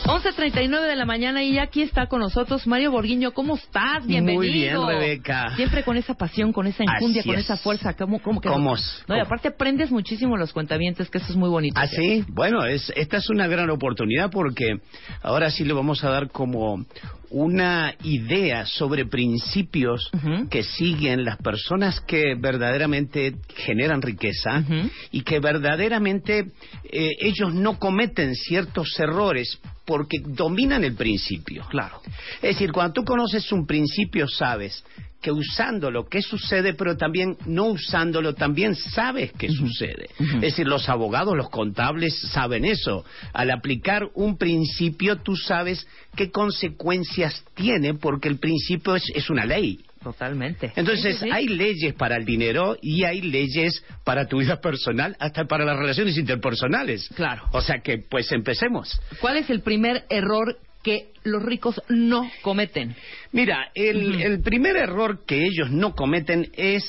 11.39 de la mañana y ya aquí está con nosotros Mario Borguiño. ¿Cómo estás? Bienvenido. Muy bien, Rebeca. Siempre con esa pasión, con esa enjundia, Así con es. esa fuerza. ¿Cómo, cómo que ¿Cómo no? y aparte aprendes muchísimo los cuentavientes, que eso es muy bonito. ¿Ah, sí? Bueno, es, esta es una gran oportunidad porque ahora sí le vamos a dar como una idea sobre principios que siguen las personas que verdaderamente generan riqueza y que verdaderamente eh, ellos no cometen ciertos errores porque dominan el principio. Claro. Es decir, cuando tú conoces un principio sabes que usándolo, qué sucede, pero también no usándolo, también sabes qué sucede. Es decir, los abogados, los contables saben eso. Al aplicar un principio, tú sabes qué consecuencias tiene, porque el principio es, es una ley. Totalmente. Entonces, Sí, sí, sí. hay leyes para el dinero y hay leyes para tu vida personal, hasta para las relaciones interpersonales. Claro. O sea que, pues empecemos. ¿Cuál es el primer error que los ricos no cometen? Mira, el, el primer error que ellos no cometen es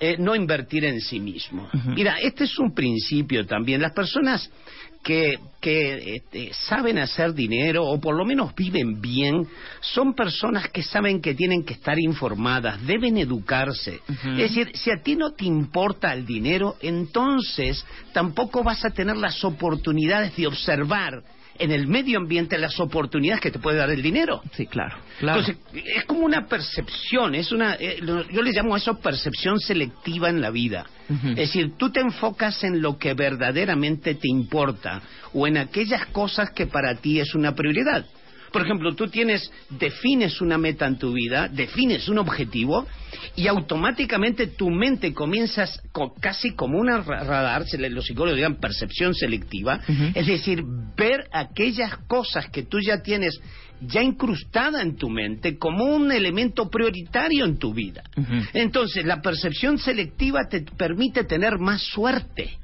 eh, no invertir en sí mismo. Mira, este es un principio también. Las personas que, que este, saben hacer dinero o por lo menos viven bien son personas que saben que tienen que estar informadas, deben educarse. Es decir, si a ti no te importa el dinero, entonces tampoco vas a tener las oportunidades de observar en el medio ambiente las oportunidades que te puede dar el dinero. Sí, claro. claro. Entonces, es como una percepción, es una, eh, yo le llamo a eso percepción selectiva en la vida. Es decir, tú te enfocas en lo que verdaderamente te importa o en aquellas cosas que para ti es una prioridad. Por ejemplo, tú tienes, defines una meta en tu vida, defines un objetivo y automáticamente tu mente comienza co- casi como ra- radar, los psicólogos llaman percepción selectiva, es decir, ver aquellas cosas que tú ya tienes ya incrustada en tu mente como un elemento prioritario en tu vida. Entonces, la percepción selectiva te permite tener más suerte.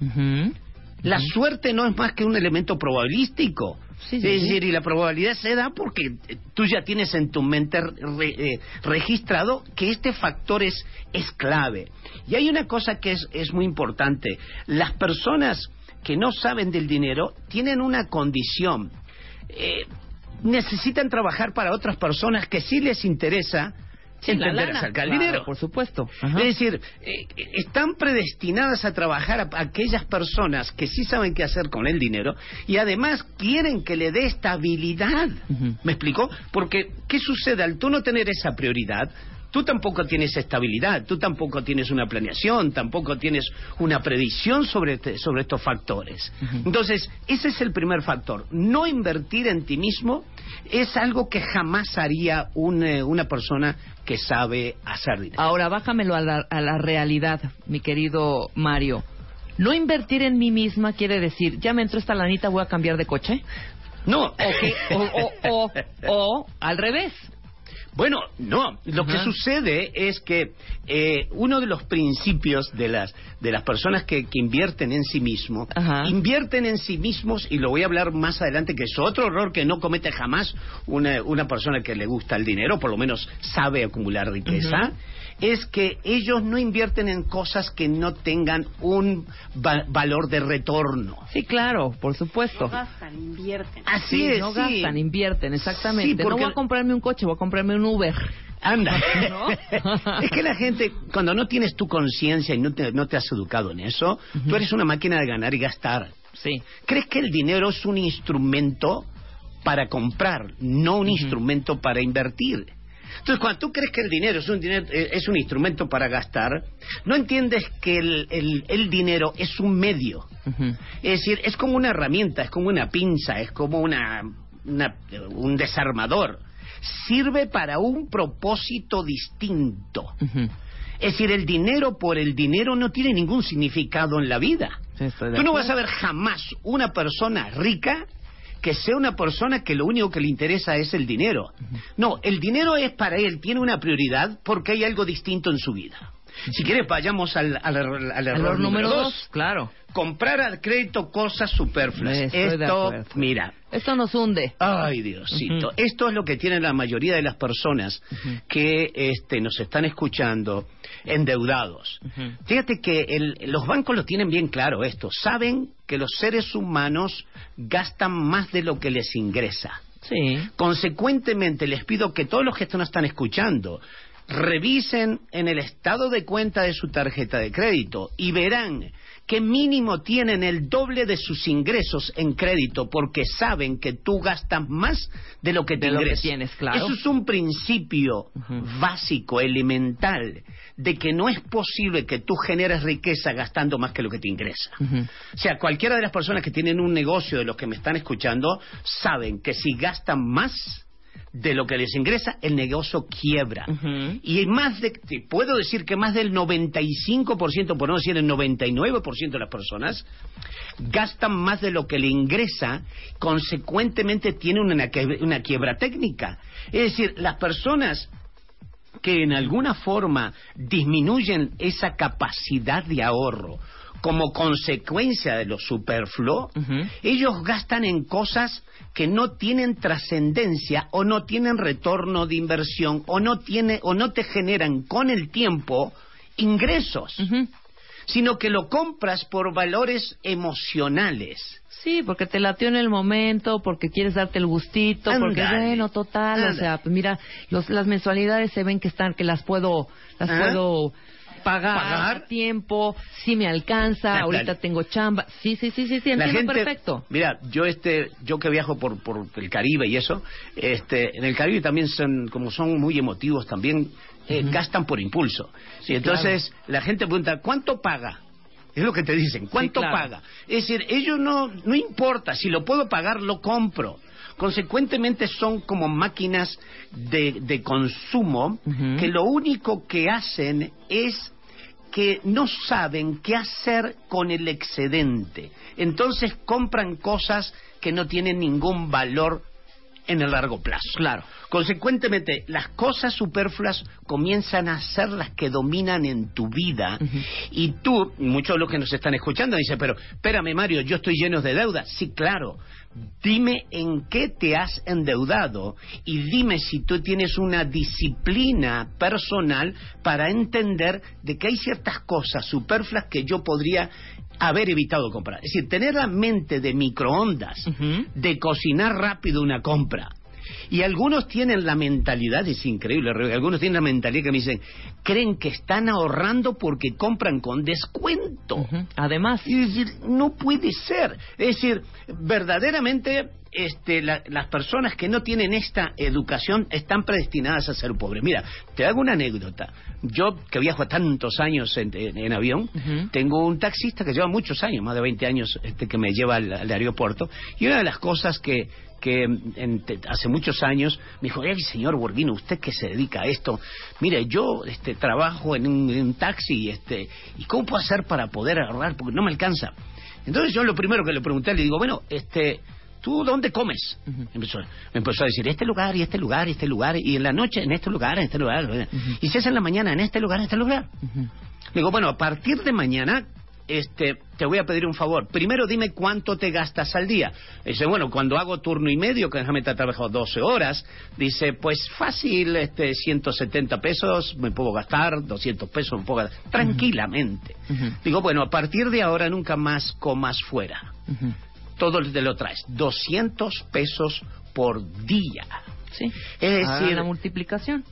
La suerte no es más que un elemento probabilístico. Sí, sí, es sí. decir, y la probabilidad se da porque eh, tú ya tienes en tu mente re- eh, registrado que este factor es, es clave. Y hay una cosa que es, es muy importante. Las personas que no saben del dinero tienen una condición. Eh, necesitan trabajar para otras personas que sí les interesa Sí, entender acerca del Claro, dinero. por supuesto. Ajá. Es decir, eh, están predestinadas a trabajar a, a aquellas personas que sí saben qué hacer con el dinero y además quieren que le dé estabilidad. ¿Me explico? Porque, ¿qué sucede? Al tú no tener esa prioridad, tú tampoco tienes estabilidad, tú tampoco tienes una planeación, tampoco tienes una predicción sobre, este- sobre estos factores. Entonces, ese es el primer factor. No invertir en ti mismo es algo que jamás haría un, eh, una persona que sabe hacer dinero. Ahora, bájamelo a la, a la realidad, mi querido Mario. No invertir en mí misma quiere decir, ya me entró esta lanita, voy a cambiar de coche. No. O, que- o, o, o, o al revés. Bueno, no. Lo que sucede es que eh, uno de los principios de las de las personas que, que invierten en sí mismo, invierten en sí mismos y lo voy a hablar más adelante que es otro error que no comete jamás una, una persona que le gusta el dinero, por lo menos sabe acumular riqueza. Es que ellos no invierten en cosas que no tengan un va- valor de retorno. Sí, claro, por supusto. No gastan, invierten. Así Sí, es, no sí. gastan, invierten, exactamente. Sí, porque- No voy a comprarme un coche, voy a comprarme un Uber. Anda. ¿No? es que la gente, cuando no tienes tu conciencia y no te, no te has educado en eso, tú eres una máquina de ganar y gastar. Sí. ¿Crees que el dinero es un instrumento para comprar, no un instrumento para invertir? Entonces, cuando tú crees que el dinero es un, dinero, eh, es un instrumento para gastar, no entiendes que el, el- el dinero es un medio. Es decir, es como una herramienta, es como una pinza, es como una, una- un desarmador. Sirve para un propósito distinto. Es decir, el dinero por el dinero no tiene ningún significado en la vida. Sí, Tú no vas a ver jamás una persona rica que sea una persona que lo único que le interesa es el dinero. No, el dinero es para él, tiene una prioridad porque hay algo distinto en su vida. Si quieres, vayamos al, al, error- al error Error número dos. dos, claro. Comprar al crédito cosas superfluas. Esto, mira, Esto nos hunde. Ay, Diosito. Esto es lo que tienen la mayoría de las personas que este, nos están escuchando endeudados. Fíjate que el- los bancos lo tienen bien claro esto. Saben que los seres humanos gastan más de lo que les ingresa. Sí. Consecuentemente, les pido que todos los que nos están escuchando revisen en el estado de cuenta de su tarjeta de crédito y verán que mínimo tienen el doble de sus ingresos en crédito porque saben que tú gastas más de lo que te De lo que ingresas. tienes, claro. Eso es un principio básico, elemental, de que no es posible que tú generes riqueza gastando más que lo que te ingresa. O sea, cualquiera de las personas que tienen un negocio de los que me están escuchando saben que si gastan más de lo que les ingresa, el negocio quiebra. Ujú. Y más de, te puedo decir que más del 95%, por no decir el 99% de las personas, gastan más de lo que le ingresa, consecuentemente tienen una, una quiebra técnica. Es decir, las personas que en alguna forma disminuyen esa capacidad de ahorro como consecuencia de lo superfluo, ellos gastan en cosas que no tienen trascendencia o no tienen retorno de inversión o no tiene o no te generan con el tiempo ingresos, sino que lo compras por valores emocionales. Sí, porque te latió en el momento, porque quieres darte el gustito, porque bueno, total, o sea, pues mira, los, las mensualidades se ven que están, que las puedo, las ¿Ah? puedo pagar, Pagar. a tiempo, sí me alcanza, Ah, ahorita claro. tengo chamba, sí, sí, sí, sí, sí, La entiendo gente, perfecto. Mira, yo este, yo que viajo por, por el Caribe y eso, este, en el Caribe también son, como son muy emotivos, también eh, gastan por impulso. y entonces la gente pregunta, ¿cuánto paga? Es lo que te dicen, ¿cuánto claro. paga? Es decir, ellos no, no importa, si lo puedo pagar, lo compro. Consecuentemente son como máquinas de, de consumo que lo único que hacen es que no saben qué hacer con el excedente. Entonces compran cosas que no tienen ningún valor en el largo plazo. Claro. Consecuentemente, las cosas superfluas comienzan a ser las que dominan en tu vida. Y tú, muchos de los que nos están escuchando, dicen, pero espérame Mario, yo estoy lleno de deuda. Sí, claro. Dime en qué te has endeudado y dime si tú tienes una disciplina personal para entender de que hay ciertas cosas superfluas que yo podría haber evitado comprar. Es decir, tener la mente de microondas, de cocinar rápido una compra, Y algunos tienen la mentalidad, es increíble, algunos tienen la mentalidad que me dicen, creen que están ahorrando porque compran con descuento. Además. Y decir, no puede ser. Es decir, verdaderamente este, la- las personas que no tienen esta educación están predestinadas a ser pobres. Mira, te hago una anécdota. Yo, que viajo tantos años en, en- en avión, tengo un taxista que lleva muchos años, más de 20 años, este, que me lleva al, al aeropuerto. Y una de las cosas que, que en- te- hace muchos años me dijo, "Ey, señor Borghino, usted que se dedica a esto, mire, yo este, trabajo en un, en un taxi, este, ¿y cómo puedo hacer para poder ahorrar? Porque no me alcanza. Entonces yo lo primero que le pregunté, le digo, bueno, este, ¿tú dónde comes? me, empezó, me empezó a decir, este lugar, y este lugar, y este lugar, y en la noche en este lugar, en este lugar, y si es en la mañana en este lugar, en este lugar. Digo, bueno, a partir de mañana, este, te voy a pedir un favor. Primero dime cuánto te gastas al día. Dice, bueno, cuando hago turno y medio, que déjame estar trabajando 12 horas, dice, pues fácil, este, 170 pesos me puedo gastar, 200 pesos me puedo gastar, tranquilamente. Digo, bueno, a partir de ahora nunca más comas fuera. Todo te lo traes. 200 pesos por día. Sí. Es Hagan decir, la multiplicación.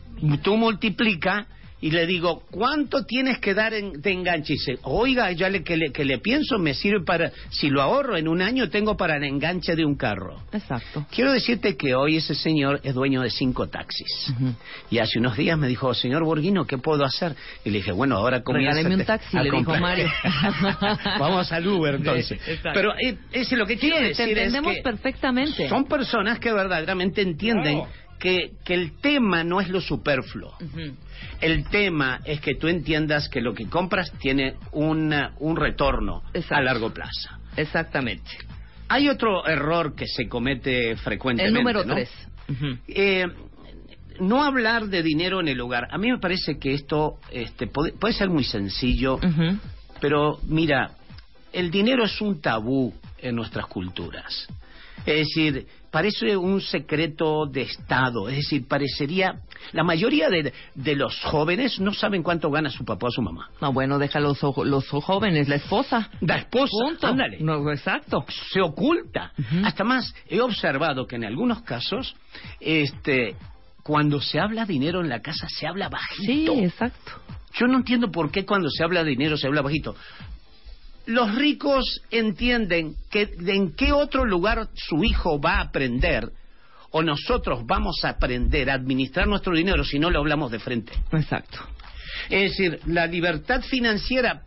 tú multiplica y le digo, ¿cuánto tienes que dar en, de enganche? Y dice, oiga, ya le, que, le, que le pienso me sirve para, si lo ahorro en un año, tengo para el enganche de un carro. Exacto. Quiero decirte que hoy ese señor es dueño de cinco taxis. Y hace unos días me dijo, señor Borghino, ¿qué puedo hacer? Y le dije, bueno, ahora comienza Regáleme un taxi, le dijo Mario. Vamos al Uber entonces. Exacto. Pero eh, es lo que quiero Sí, te decir es entendemos que perfectamente. son personas que verdaderamente entienden Claro. Que, que el tema no es lo superfluo. El tema es que tú entiendas que lo que compras tiene una- un retorno a largo plazo. Exactamente. Hay otro error que se comete frecuentemente. El número ¿no? tres. Eh, no hablar de dinero en el hogar. A mí me parece que esto este, puede, puede ser muy sencillo, pero mira, el dinero es un tabú en nuestras culturas. Es decir, parece un secreto de Estado. Es decir, parecería... La mayoría de, de los jóvenes no saben cuánto gana su papá o su mamá. No, bueno, deja los, los jóvenes, la esposa. La esposa, Punto. ándale. No, exacto. Se oculta. Hasta más, he observado que en algunos casos, este, cuando se habla dinero en la casa, se habla bajito. Sí, exacto. Yo no entiendo por qué cuando se habla de dinero se habla bajito. Los ricos entienden que de en qué otro lugar su hijo va a aprender o nosotros vamos a aprender a administrar nuestro dinero si no lo hablamos de frente. Exacto. Es decir, la libertad financiera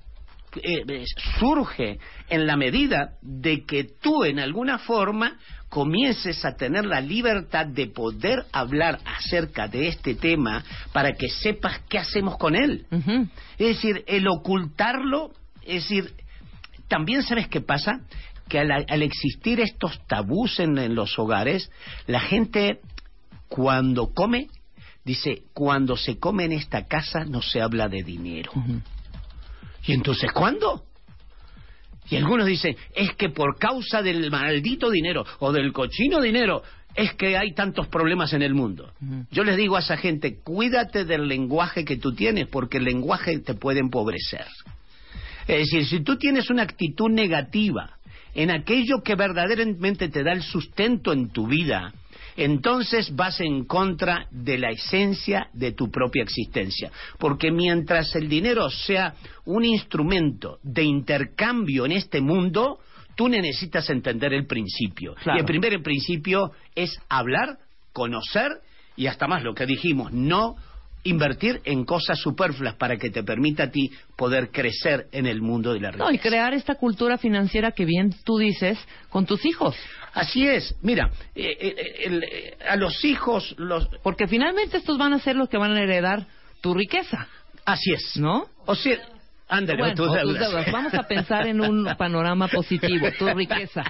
eh, eh, surge en la medida de que tú en alguna forma comiences a tener la libertad de poder hablar acerca de este tema para que sepas qué hacemos con él. Es decir, el ocultarlo, es decir, también sabes qué pasa, que al, al existir estos tabús en, en los hogares, la gente cuando come, dice, cuando se come en esta casa no se habla de dinero. ¿Y entonces cuándo? Y algunos dicen, es que por causa del maldito dinero o del cochino dinero es que hay tantos problemas en el mundo. Yo les digo a esa gente, cuídate del lenguaje que tú tienes porque el lenguaje te puede empobrecer. Es decir, si tú tienes una actitud negativa en aquello que verdaderamente te da el sustento en tu vida, entonces vas en contra de la esencia de tu propia existencia. Porque mientras el dinero sea un instrumento de intercambio en este mundo, tú necesitas entender el principio. Claro. Y el primer principio es hablar, conocer y hasta más lo que dijimos, no invertir en cosas superfluas para que te permita a ti poder crecer en el mundo de la riqueza. No, y crear esta cultura financiera que bien tú dices con tus hijos. Así es. Mira, eh, eh, el- eh, a los hijos los Porque finalmente estos van a ser los que van a heredar tu riqueza. Así es. ¿No? O sea, ándale, Bueno, tus deudas. Vamos a pensar en un panorama positivo, tu riqueza,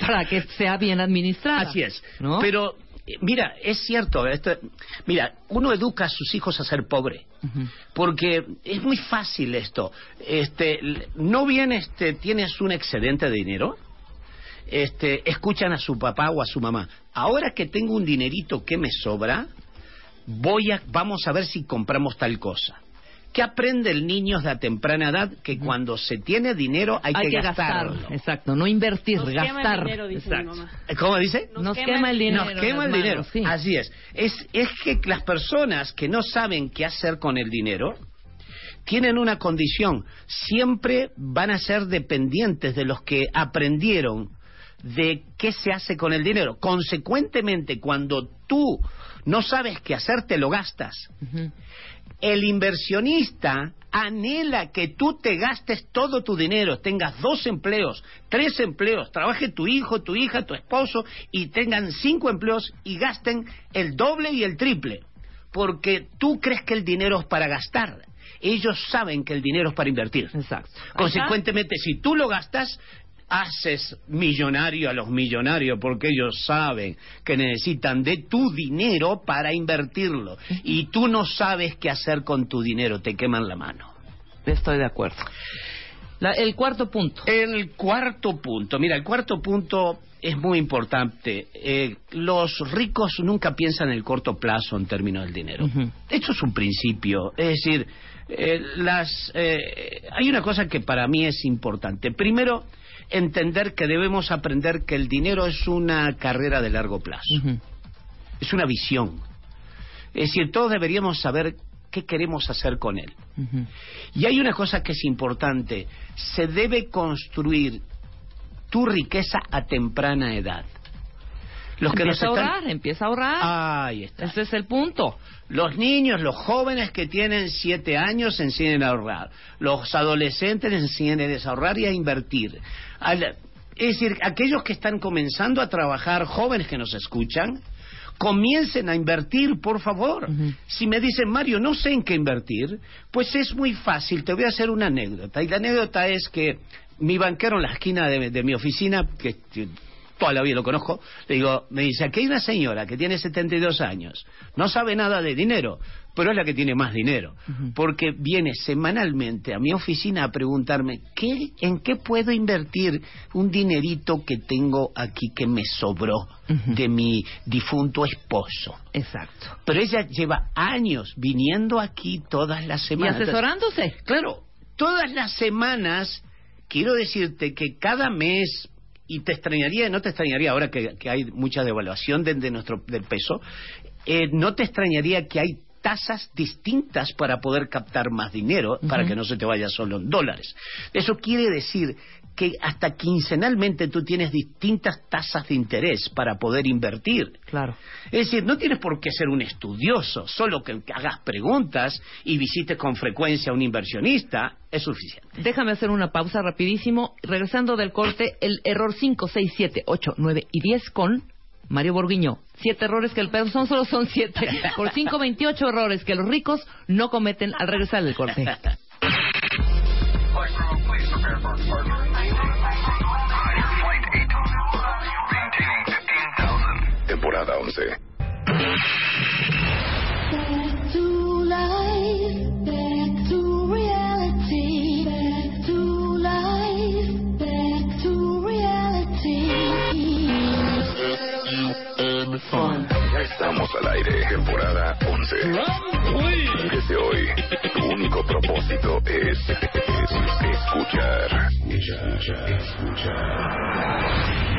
para que sea bien administrada. Así es. ¿no? Pero eh, mira, es cierto, esto- mira, uno educa a sus hijos a ser pobre. Porque es muy fácil esto. Este, no bien este, tienes un excedente de dinero, este, escuchan a su papá o a su mamá. Ahora que tengo un dinerito que me sobra, voy a, vamos a ver si compramos tal cosa. ¿Qué aprende el niño de temprana edad? Que cuando se tiene dinero hay, Hay que gastarlo. gastar. Exacto, no invertir, Nos quema el gastar. dinero, dice mi Exacto. mamá. ¿Cómo dice? Nos, quema, el dinero. Nos quema el dinero. sí. Así es. es. Es que las personas que no saben qué hacer con el dinero tienen una condición. Siempre van a ser dependientes de los que aprendieron de qué se hace con el dinero. Consecuentemente, cuando tú no sabes qué hacer, te lo gastas. El inversionista anhela que tú te gastes todo tu dinero, tengas dos empleos, tres empleos, trabaje tu hijo, tu hija, tu esposo y tengan cinco empleos y gasten el doble y el triple. Porque tú crees que el dinero es para gastar. Ellos saben que el dinero es para invertir. Exacto. Consecuentemente, si tú lo gastas, haces millonario a los millonarios porque ellos saben que necesitan de tu dinero para invertirlo. Y tú no sabes qué hacer con tu dinero, te queman la mano. Estoy de acuerdo. La- el cuarto punto. El cuarto punto, mira, el cuarto punto es muy importante. Eh, los ricos nunca piensan en el corto plazo en términos del dinero. Esto es un principio. Es decir, eh, las, eh, hay una cosa que para mí es importante. Primero, entender que debemos aprender que el dinero es una carrera de largo plazo. Es una visión. Es decir, todos deberíamos saber qué queremos hacer con él. Y hay una cosa que es importante. Se debe construir tu riqueza a temprana edad. Los que nos empieza a ahorrar, empieza a ahorrar. Ahí está. Ese es el punto. Los niños, los jóvenes que tienen siete años enseñen a ahorrar. Los adolescentes enseñen a ahorrar y a invertir. Al- es decir, aquellos que están comenzando a trabajar, jóvenes que nos escuchan, comiencen a invertir, por favor. Si me dicen, Mario, no sé en qué invertir, pues es muy fácil. Te voy a hacer una anécdota. Y la anécdota es que mi banquero en la esquina de, de mi oficina, que toda la vida lo conozco, le digo, me dice, aquí hay una señora que tiene 72 años, no sabe nada de dinero, pero es la que tiene más dinero, porque viene semanalmente a mi oficina a preguntarme, ¿qué, ¿en qué puedo invertir un dinerito que tengo aquí que me sobró de mi difunto esposo? Exacto. Pero ella lleva años viniendo aquí todas las Y semanas. asesorándose. Claro, todas las semanas, quiero decirte que cada mes, y te extrañaría, no te extrañaría ahora que, que hay mucha devaluación de, de nuestro, del peso, eh, no te extrañaría que hay tasas distintas para poder captar más dinero, para que no se te vaya solo en dólares. Eso quiere decir que hasta quincenalmente tú tienes distintas tasas de interés para poder invertir. Claro. Es decir, no tienes por qué ser un estudioso, solo que hagas preguntas y visites con frecuencia a un inversionista es suficiente. Déjame hacer una pausa rapidísimo. Regresando del corte, el error 5, 6, 7, 8, 9 y 10 con Mario Borguiño. Siete errores que el perro son solo son siete. Por 5, 28 errores que los ricos no cometen al regresar del corte. Temporada 11. Back to life, back to reality, back to life, back to reality. Ya estamos al aire. Temporada 11. Desde hoy, tu único propósito es, es escuchar. Escuchar, escuchar.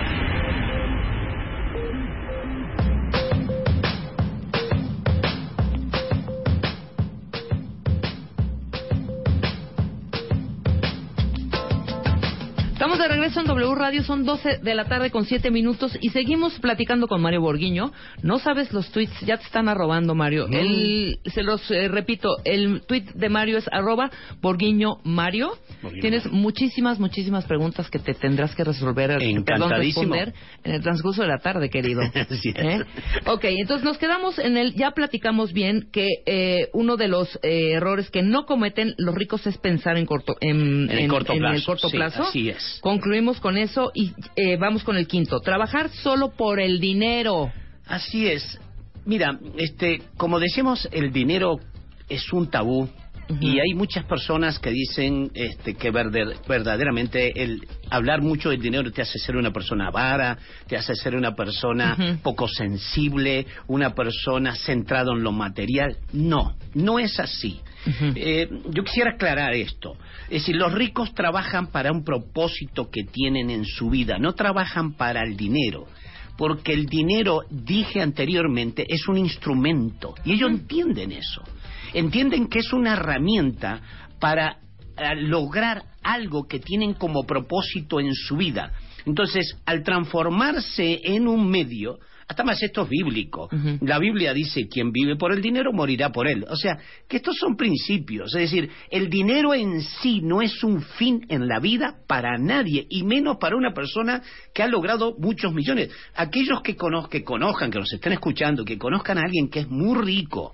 Estamos de regreso en W Radio, son 12 de la tarde con 7 minutos y seguimos platicando con Mario Borguiño. No sabes los tweets, ya te están arrobando, Mario. El- se los eh, repito, el tweet de Mario es arroba Borguiño Mario. Borguiño Tienes muchísimas, muchísimas preguntas que te tendrás que resolver, perdón, responder en el transcurso de la tarde, querido. ¿Eh? Ok, entonces nos quedamos en el, ya platicamos bien que eh, uno de los eh, errores que no cometen los ricos es pensar en corto, en, En el corto en plazo, el corto sí, plazo. así es. Concluimos con eso y eh, vamos con el quinto. Trabajar solo por el dinero. Así es. Mira, este, como decimos, el dinero es un tabú Y hay muchas personas que dicen este, que verdaderamente el hablar mucho del dinero te hace ser una persona avara, te hace ser una persona poco sensible, una persona centrada en lo material. No, no es así. Eh, yo quisiera aclarar esto. Es decir, los ricos trabajan para un propósito que tienen en su vida, no trabajan para el dinero. Porque el dinero, dije anteriormente, es un instrumento. Y ellos entienden eso. Entienden que es una herramienta para eh, lograr algo que tienen como propósito en su vida. Entonces, al transformarse en un medio, hasta más esto es bíblico. La Biblia dice, quien vive por el dinero morirá por él. O sea, que estos son principios. Es decir, el dinero en sí no es un fin en la vida para nadie, y menos para una persona que ha logrado muchos millones. Aquellos que, cono- que conozcan, que nos estén escuchando, que conozcan a alguien que es muy rico,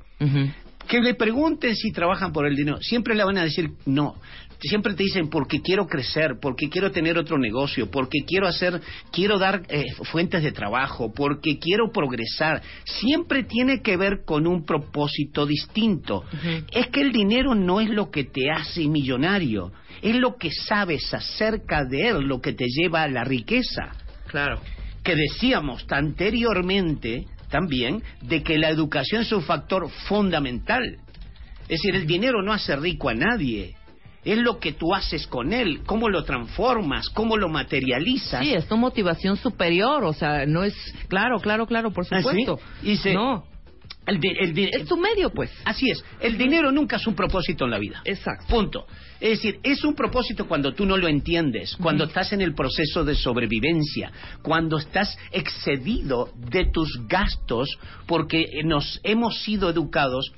que le pregunten si trabajan por el dinero, siempre le van a decir no. Siempre te dicen porque quiero crecer, porque quiero tener otro negocio, porque quiero hacer, quiero dar eh, fuentes de trabajo, porque quiero progresar. Siempre tiene que ver con un propósito distinto. Es que el dinero no es lo que te hace millonario, es lo que sabes acerca de él, lo que te lleva a la riqueza Claro. que decíamos anteriormente también de que la educación es un factor fundamental. Es decir, el dinero no hace rico a nadie. Es lo que tú haces con él, cómo lo transformas, cómo lo materializas. Sí, es tu motivación superior, o sea, no es... Claro, claro, claro, por ¿Ah, sí? supuesto. Y se- No, El di- el di- es tu medio, pues. Así es, el dinero nunca es un propósito en la vida. Exacto. Punto. Es decir, es un propósito cuando tú no lo entiendes, cuando estás en el proceso de sobrevivencia, cuando estás excedido de tus gastos, porque nos hemos sido educados.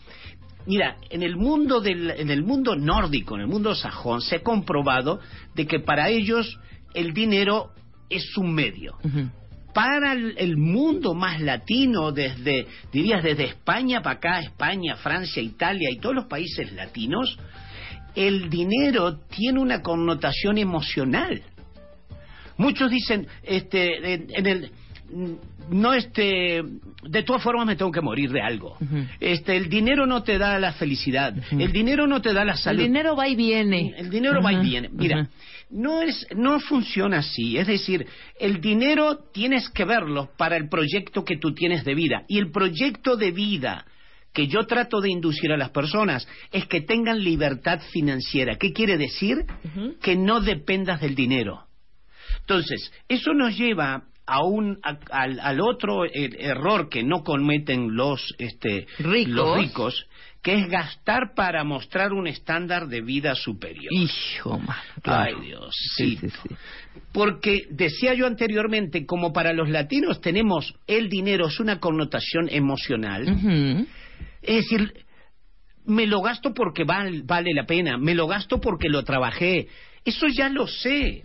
Mira, en el mundo del, en el mundo nórdico, en el mundo sajón, se ha comprobado de que para ellos el dinero es un medio para el, el mundo más latino, desde, dirías, desde España para acá, España, Francia, Italia y todos los países latinos, el dinero tiene una connotación emocional. Muchos dicen, este, en, en el, no este, de todas formas me tengo que morir de algo. Este, el dinero no te da la felicidad, el dinero no te da la El salud. dinero va y viene. El dinero va y viene. Mira. No es, no funciona así. Es decir, el dinero tienes que verlo para el proyecto que tú tienes de vida. Y el proyecto de vida que yo trato de inducir a las personas es que tengan libertad financiera. ¿Qué quiere decir? Que no dependas del dinero. Entonces, eso nos lleva a un, a- al, al otro eh, error que no cometen los, este, Ricos. los ricos, que es gastar para mostrar un estándar de vida superior. Hijo, claro. Ay, Dios, Sí, sí. sí, sí. Porque decía yo anteriormente, como para los latinos tenemos el dinero, es una connotación emocional. Es decir, me lo gasto porque val- vale la pena, me lo gasto porque lo trabajé. Eso ya lo sé.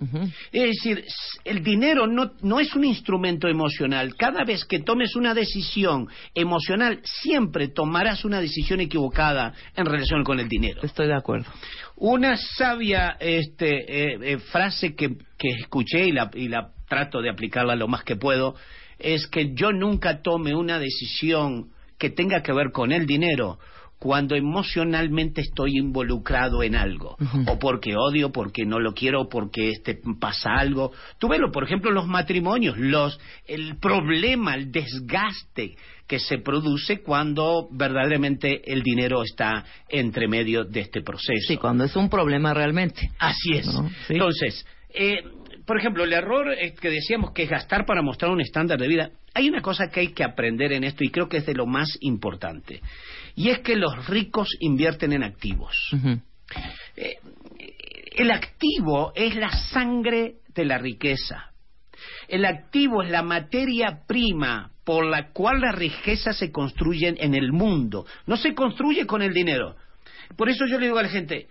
Es decir, el dinero no, no es un instrumento emocional. Cada vez que tomes una decisión emocional, siempre tomarás una decisión equivocada en relación con el dinero. Estoy de acuerdo. Una sabia este, eh, eh, frase que, que escuché y la, y la trato de aplicarla lo más que puedo es que yo nunca tome una decisión que tenga que ver con el dinero cuando emocionalmente estoy involucrado en algo o porque odio, porque no lo quiero, porque este pasa algo. Tú velo, por ejemplo, los matrimonios, los el problema, el desgaste que se produce cuando verdaderamente el dinero está entre medio de este proceso. Sí, cuando es un problema realmente. Así es. ¿No? Sí. Entonces, eh, por ejemplo, el error eh, que decíamos que es gastar para mostrar un estándar de vida. Hay una cosa que hay que aprender en esto y creo que es de lo más importante. Y es que los ricos invierten en activos. Eh, el activo es la sangre de la riqueza. El activo es la materia prima por la cual las riquezas se construyen en el mundo. No se construye con el dinero. Por eso yo le digo a la gente,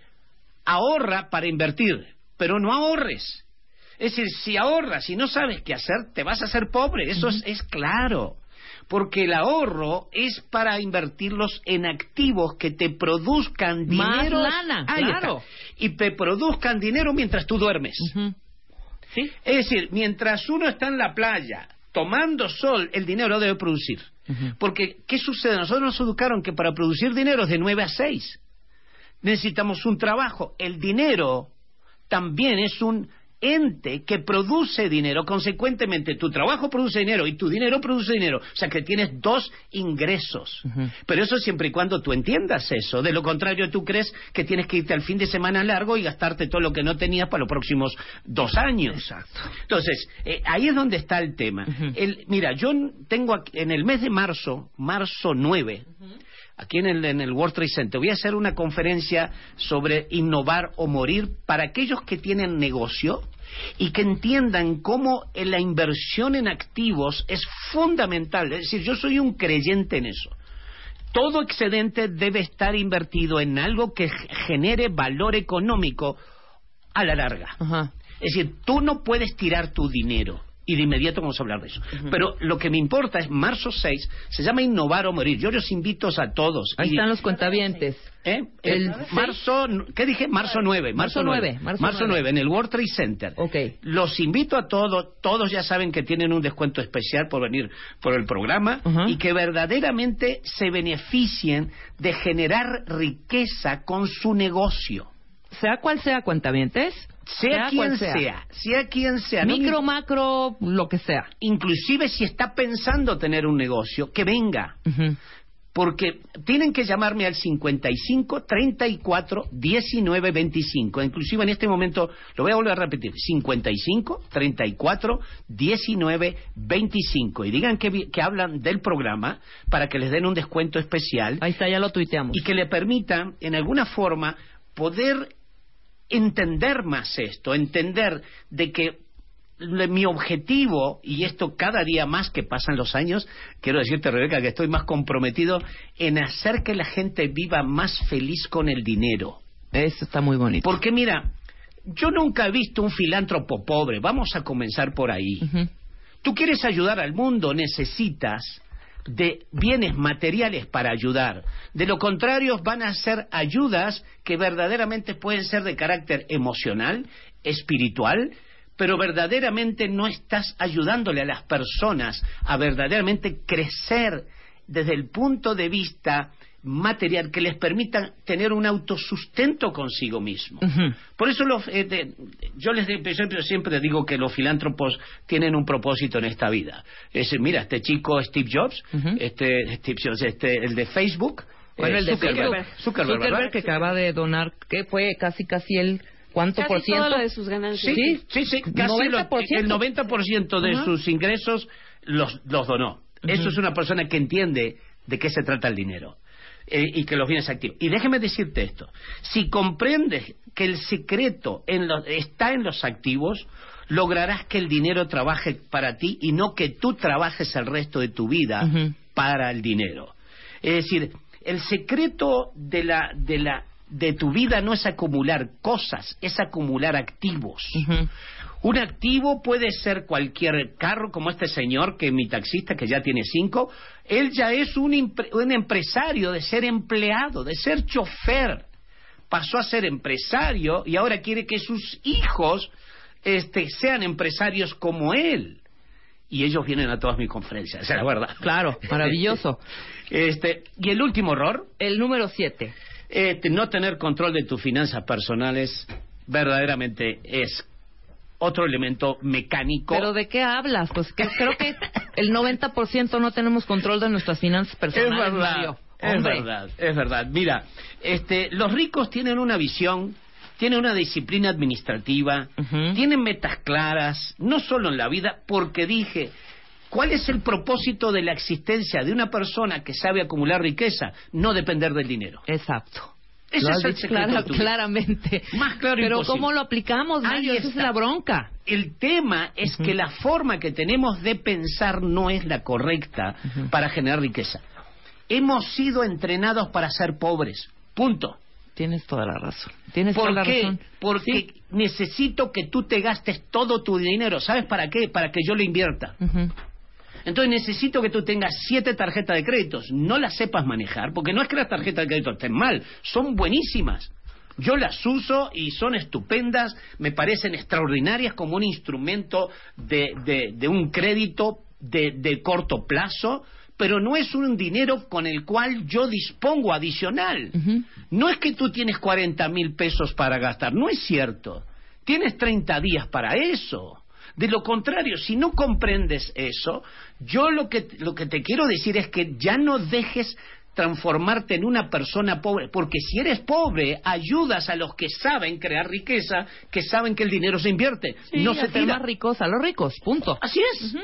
ahorra para invertir, pero no ahorres. Es decir, si ahorras y no sabes qué hacer, te vas a hacer pobre. Eso es, es claro. Porque el ahorro es para invertirlos en activos que te produzcan Más dinero. lana, Ahí claro. está. Y te produzcan dinero mientras tú duermes. ¿Sí? Es decir, mientras uno está en la playa tomando sol, el dinero debe producir. Porque, ¿qué sucede? Nosotros nos educaron que para producir dinero es de 9 a 6. necesitamos un trabajo. El dinero también es un ente que produce dinero. Consecuentemente, tu trabajo produce dinero y tu dinero produce dinero. O sea que tienes dos ingresos. Pero eso siempre y cuando tú entiendas eso. De lo contrario, tú crees que tienes que irte al fin de semana largo y gastarte todo lo que no tenías para los próximos dos años. Exacto. Entonces, eh, ahí es donde está el tema. el, mira, yo tengo aquí- en el mes de marzo, marzo 9, aquí en el, en el World Trade Center, voy a hacer una conferencia sobre innovar o morir para aquellos que tienen negocio y que entiendan cómo la inversión en activos es fundamental. Es decir, yo soy un creyente en eso. Todo excedente debe estar invertido en algo que genere valor económico a la larga. Ajá. Es decir, tú no puedes tirar tu dinero. Y de inmediato vamos a hablar de eso. Pero lo que me importa es marzo 6, se llama Innovar o Morir. Yo los invito a todos. Ahí Y- están los cuentavientes. ¿Eh? El El marzo, ¿qué dije? Marzo 9. Marzo Marzo 9, 9. marzo Marzo 9, 9, en el World Trade Center. Ok. Los invito a todos, todos ya saben que tienen un descuento especial por venir por el programa y que verdaderamente se beneficien de generar riqueza con su negocio. Sea cual sea cuentavientes. Sea, quien cual sea. sea, quien sea. no Micro, macro, lo que sea. inclusive si está pensando tener un negocio, que venga. Ujú. Porque tienen que llamarme al 55 34 19 25. Inclusive en este momento, lo voy a volver a repetir, 55 34 19 25. Y digan que, que hablan del programa para que les den un descuento especial Ahí está, ya lo tuiteamos. y que le permitan, en alguna forma, poder entender más esto, entender de que mi objetivo, y esto cada día más que pasan los años, quiero decirte, Rebeca, que estoy más comprometido en hacer que la gente viva más feliz con el dinero. Eso está muy bonito. Porque mira, yo nunca he visto un filántropo pobre, vamos a comenzar por ahí. Ujú. Tú quieres ayudar al mundo, necesitas de bienes materiales para ayudar. De lo contrario, van a ser ayudas que verdaderamente pueden ser de carácter emocional, espiritual, pero verdaderamente no estás ayudándole a las personas a verdaderamente crecer desde el punto de vista material que les permita tener un autosustento consigo mismo. Por eso los, eh, de- yo les de- siempre, siempre digo que los filántropos tienen un propósito en esta vida. Es, mira, este chico Steve Jobs, este, Steve Jobs, este, el de Facebook, Bueno, eh, el de Zuckerberg. Zuckerberg, ¿verdad? Zuckerberg que acaba de donar, que fue casi casi el ¿cuánto Casi por ciento? todo lo de sus ganancias. Sí, sí, sí, casi lo- 90%. el 90% de sus ingresos los, los donó. Eso es una persona que entiende de qué se trata el dinero eh, y que los bienes activos. Y déjeme decirte esto, si comprendes que el secreto en lo- está en los activos, lograrás que el dinero trabaje para ti y no que tú trabajes el resto de tu vida para el dinero. Es decir, el secreto de la, de la de tu vida no es acumular cosas, es acumular activos. Un activo puede ser cualquier carro, como este señor, que mi taxista, que ya tiene cinco. Él ya es un, empresario de ser empleado, de ser chofer. Pasó a ser empresario y ahora quiere que sus hijos este, sean empresarios como él. Y ellos vienen a todas mis conferencias, esa es la verdad. Claro, maravilloso. Este, y el último error, El número 7. este, no tener control de tus finanzas personales verdaderamente es otro elemento mecánico. ¿Pero de qué hablas? Pues que creo que el 90% no tenemos control de nuestras finanzas es personales, verdad, Mario. es verdad, es verdad. Mira, este, los ricos tienen una visión, tienen una disciplina administrativa, tienen metas claras, no solo en la vida, porque dije, ¿cuál es el propósito de la existencia de una persona que sabe acumular riqueza? No depender del dinero. Exacto. Ese es el secreto clara- claramente. Más claro Pero imposible. ¿cómo lo aplicamos, Ahí Mario? Esa es la bronca. El tema es que la forma que tenemos de pensar no es la correcta para generar riqueza. Hemos sido entrenados para ser pobres. Punto. Tienes toda la razón. Tienes ¿Por toda la qué? razón. Porque Sí. necesito que tú te gastes todo tu dinero. ¿Sabes para qué? Para que yo lo invierta. Entonces necesito que tú tengas siete tarjetas de créditos. No las sepas manejar, porque no es que las tarjetas de crédito estén mal, son buenísimas. Yo las uso y son estupendas, me parecen extraordinarias como un instrumento de, de- de un crédito de, de corto plazo, pero no es un dinero con el cual yo dispongo adicional. No es que tú tienes 40 mil pesos para gastar, no es cierto. Tienes 30 días para eso. De lo contrario, si no comprendes eso, yo lo que, lo que te quiero decir es que ya no dejes transformarte en una persona pobre, porque si eres pobre, ayudas a los que saben crear riqueza, que saben que el dinero se invierte, Sí, no se tira. más ricos a los ricos, punto. Así es.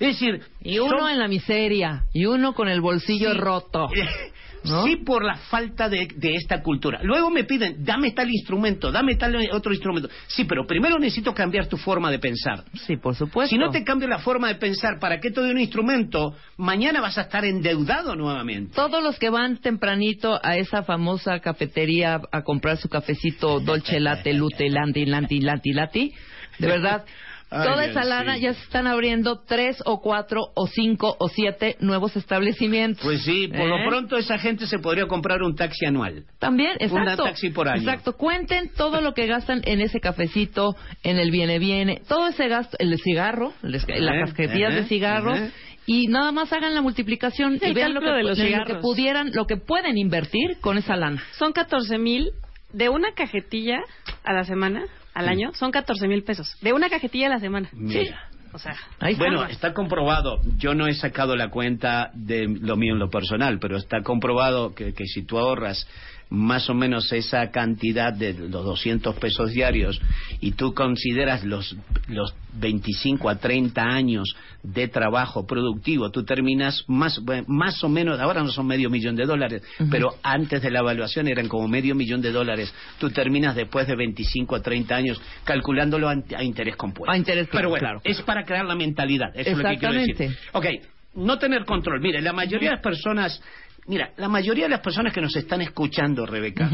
Es decir, Y uno son- en la miseria, y uno con el bolsillo Sí. roto. ¿no? Sí, por la falta de, de esta cultura. Luego me piden, dame tal instrumento, dame tal otro instrumento. Sí, pero primero necesito cambiar tu forma de pensar. Sí, por supuesto. Si no te cambio la forma de pensar, ¿para qué te doy un instrumento? Mañana vas a estar endeudado nuevamente. Todos los que van tempranito a esa famosa cafetería a comprar su cafecito Dolce Latte, Lute, Lanti, Lanti, Lanti, Lati, de verdad, Ay, toda esa lana sí. ya se están abriendo tres o cuatro o cinco o siete nuevos establecimientos. Pues sí, por ¿Eh? lo pronto esa gente se podría comprar un taxi anual. También, Un exacto. taxi por año. Exacto. Cuenten todo lo que gastan en ese cafecito, en el viene viene, todo ese gasto, el cigarro, las Ajá, casquetillas de ajá. Y nada más hagan la multiplicación y vean lo que, cálculo de los lo que pudieran, lo que pueden invertir con esa lana. Son 14 mil de una cajetilla a la semana, al año, son 14 mil pesos. De una cajetilla a la semana. Mira. O sea. Bueno, está comprobado. Yo no he sacado la cuenta de lo mío en lo personal, pero está comprobado que, que si tú ahorras más o menos esa cantidad de los 200 pesos diarios y tú consideras los, los 25 a 30 años de trabajo productivo, tú terminas más, más o menos, ahora no son medio millón de dólares, pero antes de la evaluación eran como medio millón de dólares. Tú terminas después de 25 a 30 años calculándolo a, a interés compuesto. A interés Pero bueno, claro. es para crear la mentalidad. Eso es lo que quiero decir. Ok, no tener control. Mire, la mayoría de las personas, mira, la mayoría de las personas que nos están escuchando, Rebeca,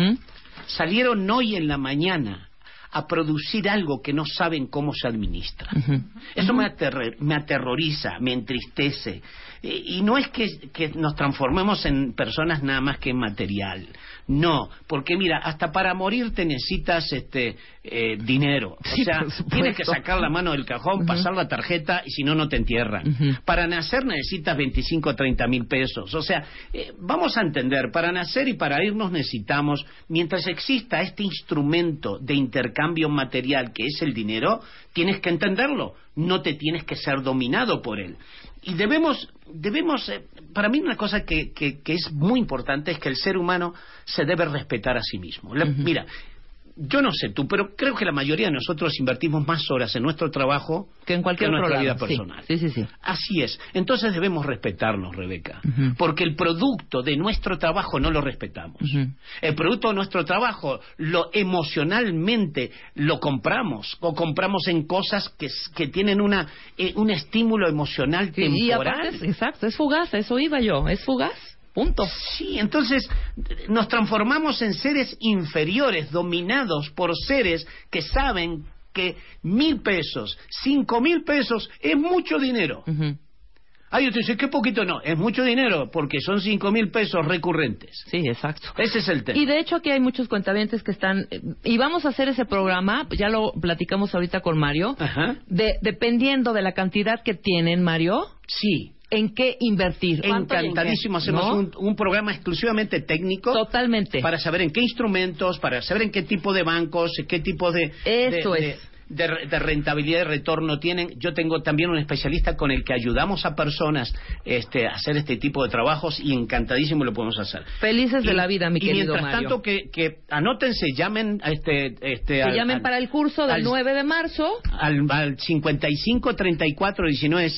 salieron hoy en la mañana a producir algo que no saben cómo se administra. Eso me, aterre- me aterroriza, me entristece. Y no es que, que nos transformemos en personas nada más que en material. No, porque mira, hasta para morir te necesitas este eh, dinero. O sea, tienes que sacar la mano del cajón, pasar la tarjeta y si no, no te entierran. Para nacer necesitas 25 o 30 mil pesos. O sea, eh, vamos a entender, para nacer y para irnos necesitamos, mientras exista este instrumento de intercambio material que es el dinero, tienes que entenderlo, no te tienes que ser dominado por él. Y debemos, debemos eh, para mí una cosa que, que, que es muy importante es que el ser humano se debe respetar a sí mismo. La- Mira, yo no sé tú, pero creo que la mayoría de nosotros invertimos más horas en nuestro trabajo Que en cualquier que en nuestra vida personal. Sí, sí, sí. Así es. Entonces debemos respetarnos, Rebeca. Porque el producto de nuestro trabajo no lo respetamos. El producto de nuestro trabajo lo emocionalmente lo compramos o compramos en cosas que, tienen una, eh, un estímulo emocional Sí, y temporal. aparte, es- exacto, es fugaz, a eso iba yo, es fugaz, punto. Sí, entonces nos transformamos en seres inferiores, dominados por seres que saben que mil pesos, cinco mil pesos es mucho dinero. Ujú. Ay, usted dice, qué poquito no, es mucho dinero porque son cinco mil pesos recurrentes. Sí, exacto. Ese es el tema. Y de hecho aquí hay muchos cuentavientes que están eh, y vamos a hacer ese programa, ya lo platicamos ahorita con Mario, Ajá. de dependiendo de la cantidad que tienen Mario, Sí, en qué invertir. Encantadísimo. Hacemos ¿No? un, un programa exclusivamente técnico. Totalmente. Para saber en qué instrumentos, para saber en qué tipo de bancos, qué tipo de... Eso de- es. de- de de rentabilidad y retorno tienen. Yo tengo también un especialista con el que ayudamos a personas este, a hacer este tipo de trabajos y encantadísimo lo podemos hacer. Felices de la vida, mi y querido mientras Mario. tanto que, que anótense, llamen a este, este que al- llamen al- para el curso del al- 9 de marzo. al, al 55 34 19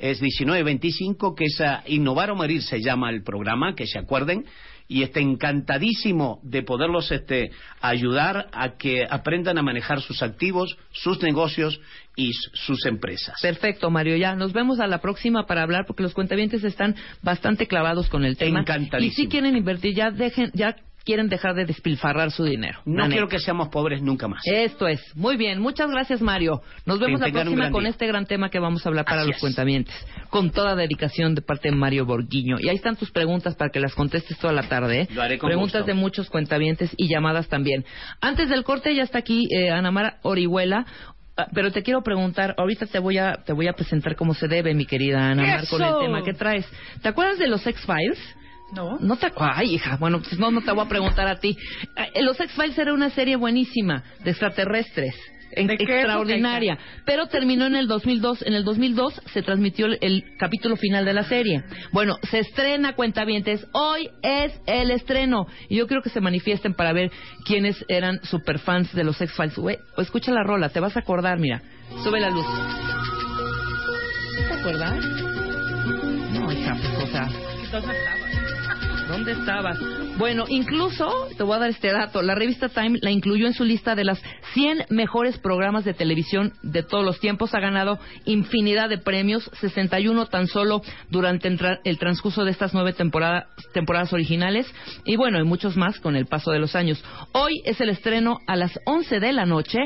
es, es 19 25 que es a Innovar o Morir se llama el programa que se acuerden y está encantadísimo de poderlos este ayudar a que aprendan a manejar sus activos, sus negocios y sus empresas. Perfecto, Mario. Ya nos vemos a la próxima para hablar porque los cuentavientes están bastante clavados con el tema. Encantadísimo. Y si quieren invertir, ya dejen, ya quieren dejar de despilfarrar su dinero. No quiero que seamos pobres nunca más. Esto es. Muy bien. Muchas gracias, Mario. Nos vemos la próxima con día. este gran tema que vamos a hablar para Así los es. cuentamientos. Con toda dedicación de parte de Mario Borguiño. Y ahí están tus preguntas para que las contestes toda la tarde. ¿eh? Lo haré con preguntas gusto. de muchos cuentavientes y llamadas también. Antes del corte ya está aquí eh, Ana Mara Orihuela. Ah, Pero te quiero preguntar, ahorita te voy a te voy a presentar cómo se debe, mi querida Ana Mar, con el tema que traes. ¿Te acuerdas de los X-Files? No. No te acuerdas, ay hija, bueno, pues no, no te voy a preguntar a ti. Eh, Los X-Files era una serie buenísima de extraterrestres. en- ¿De qué extraordinaria, pero terminó en el 2002. En el 2002 se transmitió el, el capítulo final de la serie. Bueno, se estrena Cuentavientes. Hoy es el estreno. Y yo creo que se manifiesten para ver quiénes eran superfans de los X-Files. Escucha la rola, te vas a acordar, mira. Sube la luz. ¿Te acuerdas? No, hija, pues, o sea, ¿Dónde estabas? Bueno, incluso, te voy a dar este dato, la revista Time la incluyó en su lista de las 100 mejores programas de televisión de todos los tiempos. Ha ganado infinidad de premios, 61 tan solo durante el, tra- el transcurso de estas nueve temporada- temporadas originales. Y bueno, y muchos más con el paso de los años. Hoy es el estreno a las 11 de la noche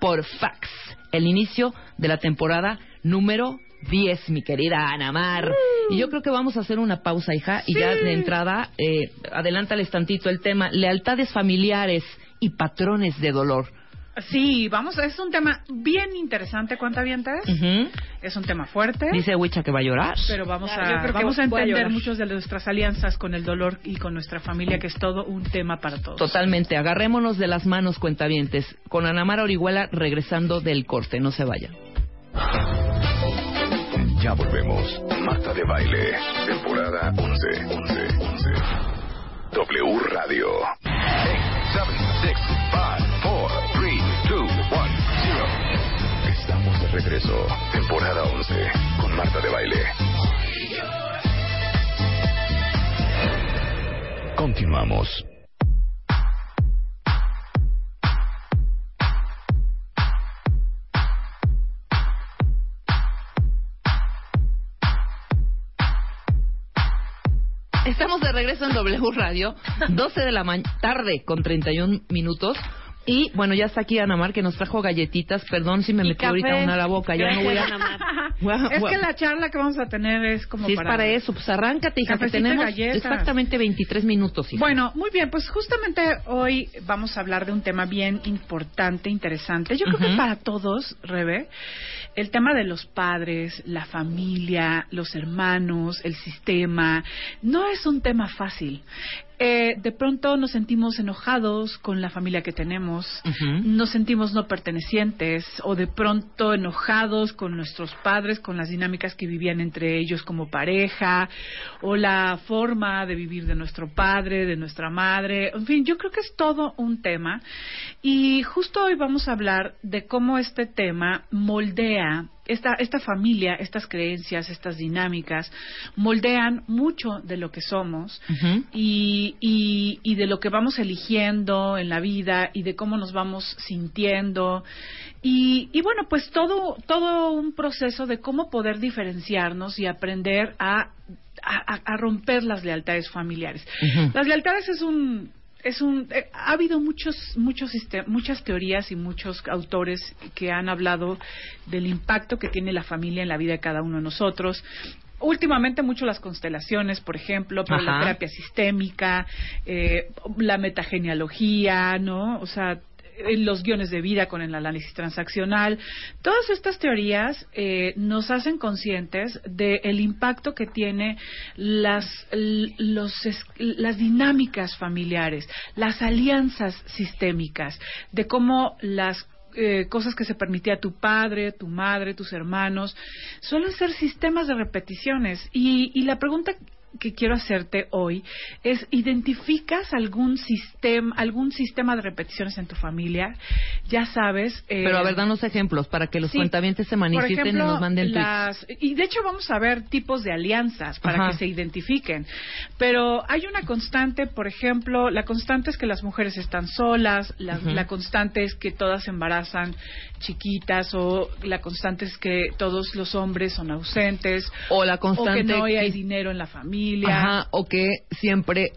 por Fax, el inicio de la temporada número 10, mi querida Ana Mar. Y yo creo que vamos a hacer una pausa, hija, y ya de entrada, eh, adelántales tantito el tema, lealtades familiares y patrones de dolor. Sí, vamos, es un tema bien interesante, ¿cuántavientes? Ujú. Es un tema fuerte. Dice Wicha que va a llorar. Pero vamos Yo a, creo que vamos a voy a entender llorar. muchas de nuestras alianzas con el dolor y con nuestra familia, que es todo un tema para todos. Totalmente, agarrémonos de las manos, cuentavientes, con Ana Mar Orihuela regresando del corte, no se vaya. Ya volvemos. Marta de Baile, temporada 11. 11, 11. W Radio. 8, 7, 6, 5, 4, 3, 2, 1, 0. Estamos de regreso. Temporada 11. Con Marta de Baile. Continuamos. Estamos de regreso en W Radio, 12 de la tarde con 31 minutos. Y bueno, ya está aquí Ana Mar que nos trajo galletitas. Perdón si me metí ahorita una a la boca. Ya no voy a. Guau, Es que la charla que vamos a tener es como Si es para... para eso, pues arráncate, hija, que Cafecito y tenemos galletas. exactamente 23 minutos. hija. Bueno, muy bien, pues justamente hoy vamos a hablar de un tema bien importante, interesante. Yo creo que para todos, Rebe, el tema de los padres, la familia, los hermanos, el sistema, no es un tema fácil. Eh, de pronto nos sentimos enojados con la familia que tenemos, nos sentimos no pertenecientes o de pronto enojados con nuestros padres, con las dinámicas que vivían entre ellos como pareja o la forma de vivir de nuestro padre, de nuestra madre. En fin, yo creo que es todo un tema y justo hoy vamos a hablar de cómo este tema moldea esta, esta familia, estas creencias, estas dinámicas, moldean mucho de lo que somos y, y, y de lo que vamos eligiendo en la vida y de cómo nos vamos sintiendo. Y, y bueno, pues todo, todo un proceso de cómo poder diferenciarnos y aprender a, a, a romper las lealtades familiares. Las lealtades es un es un eh, ha habido muchos muchos muchas teorías y muchos autores que han hablado del impacto que tiene la familia en la vida de cada uno de nosotros. Últimamente mucho las constelaciones, por ejemplo, pero la Ajá. terapia sistémica, eh, la metagenealogía, ¿no? O sea, los guiones de vida con el análisis transaccional. Todas estas teorías eh, nos hacen conscientes del impacto que tiene las, los las dinámicas familiares, las alianzas sistémicas, de cómo las eh, cosas que se permitía tu padre, tu madre, tus hermanos, suelen ser sistemas de repeticiones. Y, y la pregunta que quiero hacerte hoy es ¿identificas algún sistema algún sistema de repeticiones en tu familia? Ya sabes. eh, Pero a ver, danos ejemplos para que los sí. cuentavientes se manifiesten ejemplo, y nos manden las, y de hecho vamos a ver tipos de alianzas para Ajá. que se identifiquen. Pero hay una constante, por ejemplo, la constante es que las mujeres están solas, la, la constante es que todas se embarazan chiquitas o la constante es que todos los hombres son ausentes O la o constante que no hay dinero en la familia. Ajá, o que siempre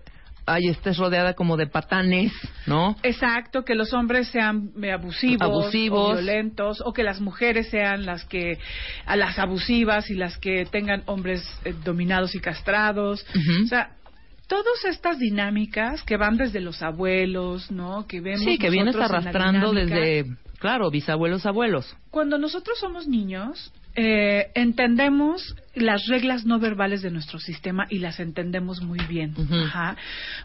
ay, estés rodeada como de patanes, ¿no? Exacto, que los hombres sean eh, abusivos, Abusivos. o violentos, o que las mujeres sean las que, a las abusivas y las que tengan hombres eh, dominados y castrados. O sea, todas estas dinámicas que van desde los abuelos, ¿no? Que vemos Sí, que vienes arrastrando dinámica. desde Claro, bisabuelos, abuelos. Cuando nosotros somos niños, eh, entendemos las reglas no verbales de nuestro sistema y las entendemos muy bien. Ajá.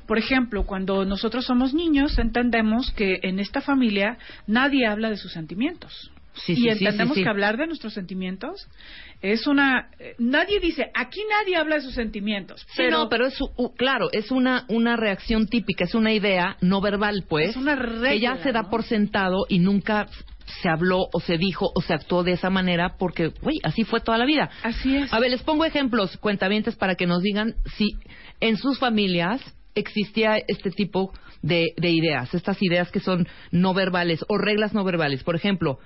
Por ejemplo, cuando nosotros somos niños, entendemos que en esta familia nadie habla de sus sentimientos. Sí, y sí, entendemos sí, que hablar de nuestros sentimientos es una... eh, nadie dice, aquí nadie habla de sus sentimientos. Sí, no, pero es, claro, es una, una reacción típica, es una idea no verbal, pues, Es una regla, que ya se da ¿no? por sentado y nunca se habló o se dijo o se actuó de esa manera porque, güey, así fue toda la vida. Así es. A ver, les pongo ejemplos, cuentavientes, para que nos digan si en sus familias existía este tipo de, de ideas, estas ideas que son no verbales o reglas no verbales. Por ejemplo,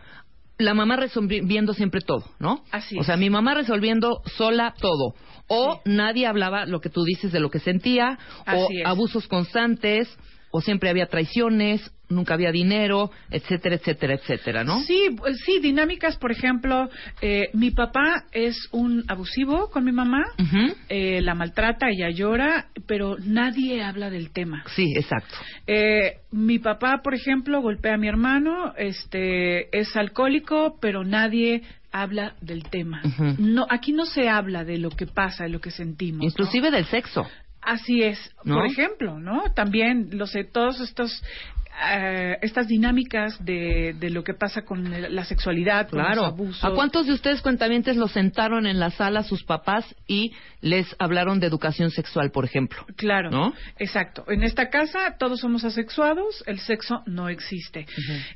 la mamá resolviendo siempre todo, ¿no? Así O sea, es. mi mamá resolviendo sola todo. O nadie hablaba lo que tú dices de lo que sentía, o es. abusos constantes, o siempre había traiciones, nunca había dinero, etcétera, etcétera, etcétera, ¿no? Sí, pues, sí, dinámicas, por ejemplo, eh, mi papá es un abusivo con mi mamá, eh, la maltrata, ella llora, pero nadie habla del tema. Sí, exacto. Eh, mi papá, por ejemplo, golpea a mi hermano, este, es alcohólico, pero nadie habla del tema. No, aquí no se habla de lo que pasa, de lo que sentimos. ¿no? Inclusive del sexo. Así es, ¿No? por ejemplo, ¿no? También los sé, todos estos eh, estas dinámicas de, de lo que pasa con el- la sexualidad, con Claro. los abusos. ¿A cuántos de ustedes cuentavientes los sentaron en la sala sus papás y les hablaron de educación sexual, por ejemplo? Claro, ¿No? exacto. En esta casa todos somos asexuados, el sexo no existe.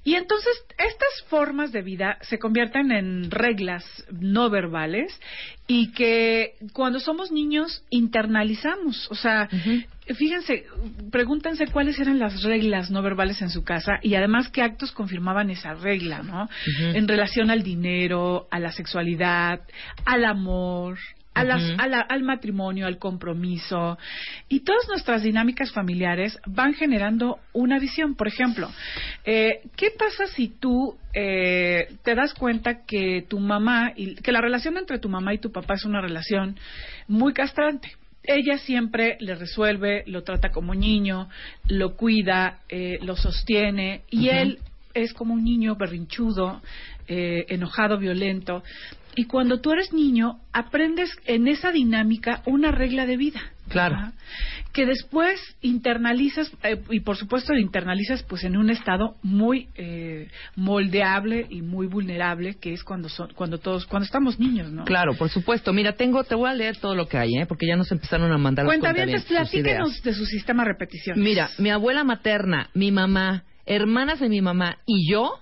Y entonces estas formas de vida se convierten en reglas no verbales y que cuando somos niños internalizamos. O sea, fíjense, pregúntense cuáles eran las reglas no verbales en su casa y además qué actos confirmaban esa regla, ¿no? En relación al dinero, a la sexualidad, al amor, a las- Ujú. a la- al matrimonio, al compromiso. Y todas nuestras dinámicas familiares van generando una visión. Por ejemplo, eh, ¿qué pasa si tú eh, te das cuenta que tu mamá, y, que la relación entre tu mamá y tu papá es una relación muy castrante? Ella siempre le resuelve, lo trata como niño, lo cuida, eh, lo sostiene, y él es como un niño berrinchudo, eh, enojado, violento. Y cuando tú eres niño, aprendes en esa dinámica una regla de vida. Claro. Que después internalizas, eh, y por supuesto lo internalizas pues en un estado muy eh, moldeable y muy vulnerable, que es cuando son, cuando todos, cuando estamos niños, ¿no? Claro, por supuesto. Mira, tengo, te voy a leer todo lo que hay, ¿eh? Porque ya nos empezaron a mandar sus ideas. platíquenos de su sistema de repetición. Mira, mi abuela materna, mi mamá, hermanas de mi mamá y yo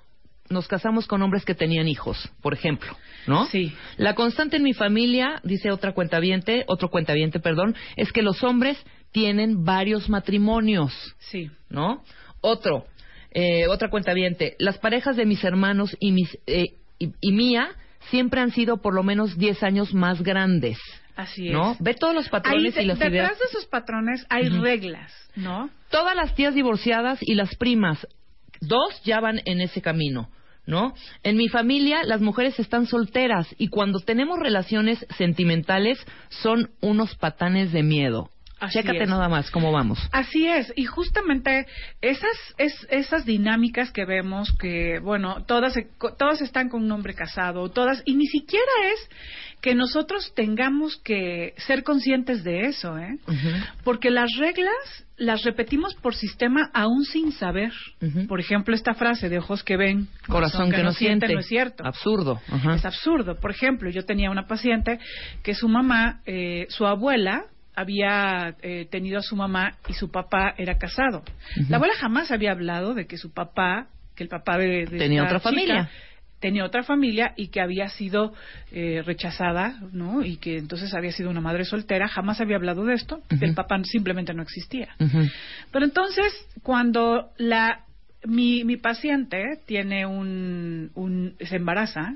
nos casamos con hombres que tenían hijos, por ejemplo, ¿no? Sí. La constante en mi familia, dice otra cuentaviente, otro cuentaviente, perdón, es que los hombres tienen varios matrimonios, Sí. ¿no? Otro, eh, otra cuentaviente, las parejas de mis hermanos y mis eh, y, y mía siempre han sido por lo menos 10 años más grandes, Así es. ¿no? Ve todos los patrones y las detrás ideas. de esos patrones hay reglas, ¿no? Todas las tías divorciadas y las primas, dos ya van en ese camino, ¿no? En mi familia las mujeres están solteras y cuando tenemos relaciones sentimentales son unos patanes de miedo. Así Chécate es. nada más cómo vamos. Así es, y justamente esas es- esas dinámicas que vemos que bueno, todas todas están con un hombre casado, todas y ni siquiera es que nosotros tengamos que ser conscientes de eso, ¿eh? Porque las reglas las repetimos por sistema aún sin saber. Por ejemplo, esta frase de ojos que ven, Corazón que, no siente. no es cierto. Absurdo. Es absurdo. Por ejemplo, yo tenía una paciente que su mamá, eh, su abuela, había eh, tenido a su mamá y su papá era casado. La abuela jamás había hablado de que su papá, que el papá de, de Tenía otra chica, familia. Tenía otra familia y que había sido eh, rechazada, ¿no? Y que entonces había sido una madre soltera. Jamás había hablado de esto. Ujú. El papá simplemente no existía. Pero entonces, cuando la mi, mi paciente tiene un, un se embaraza,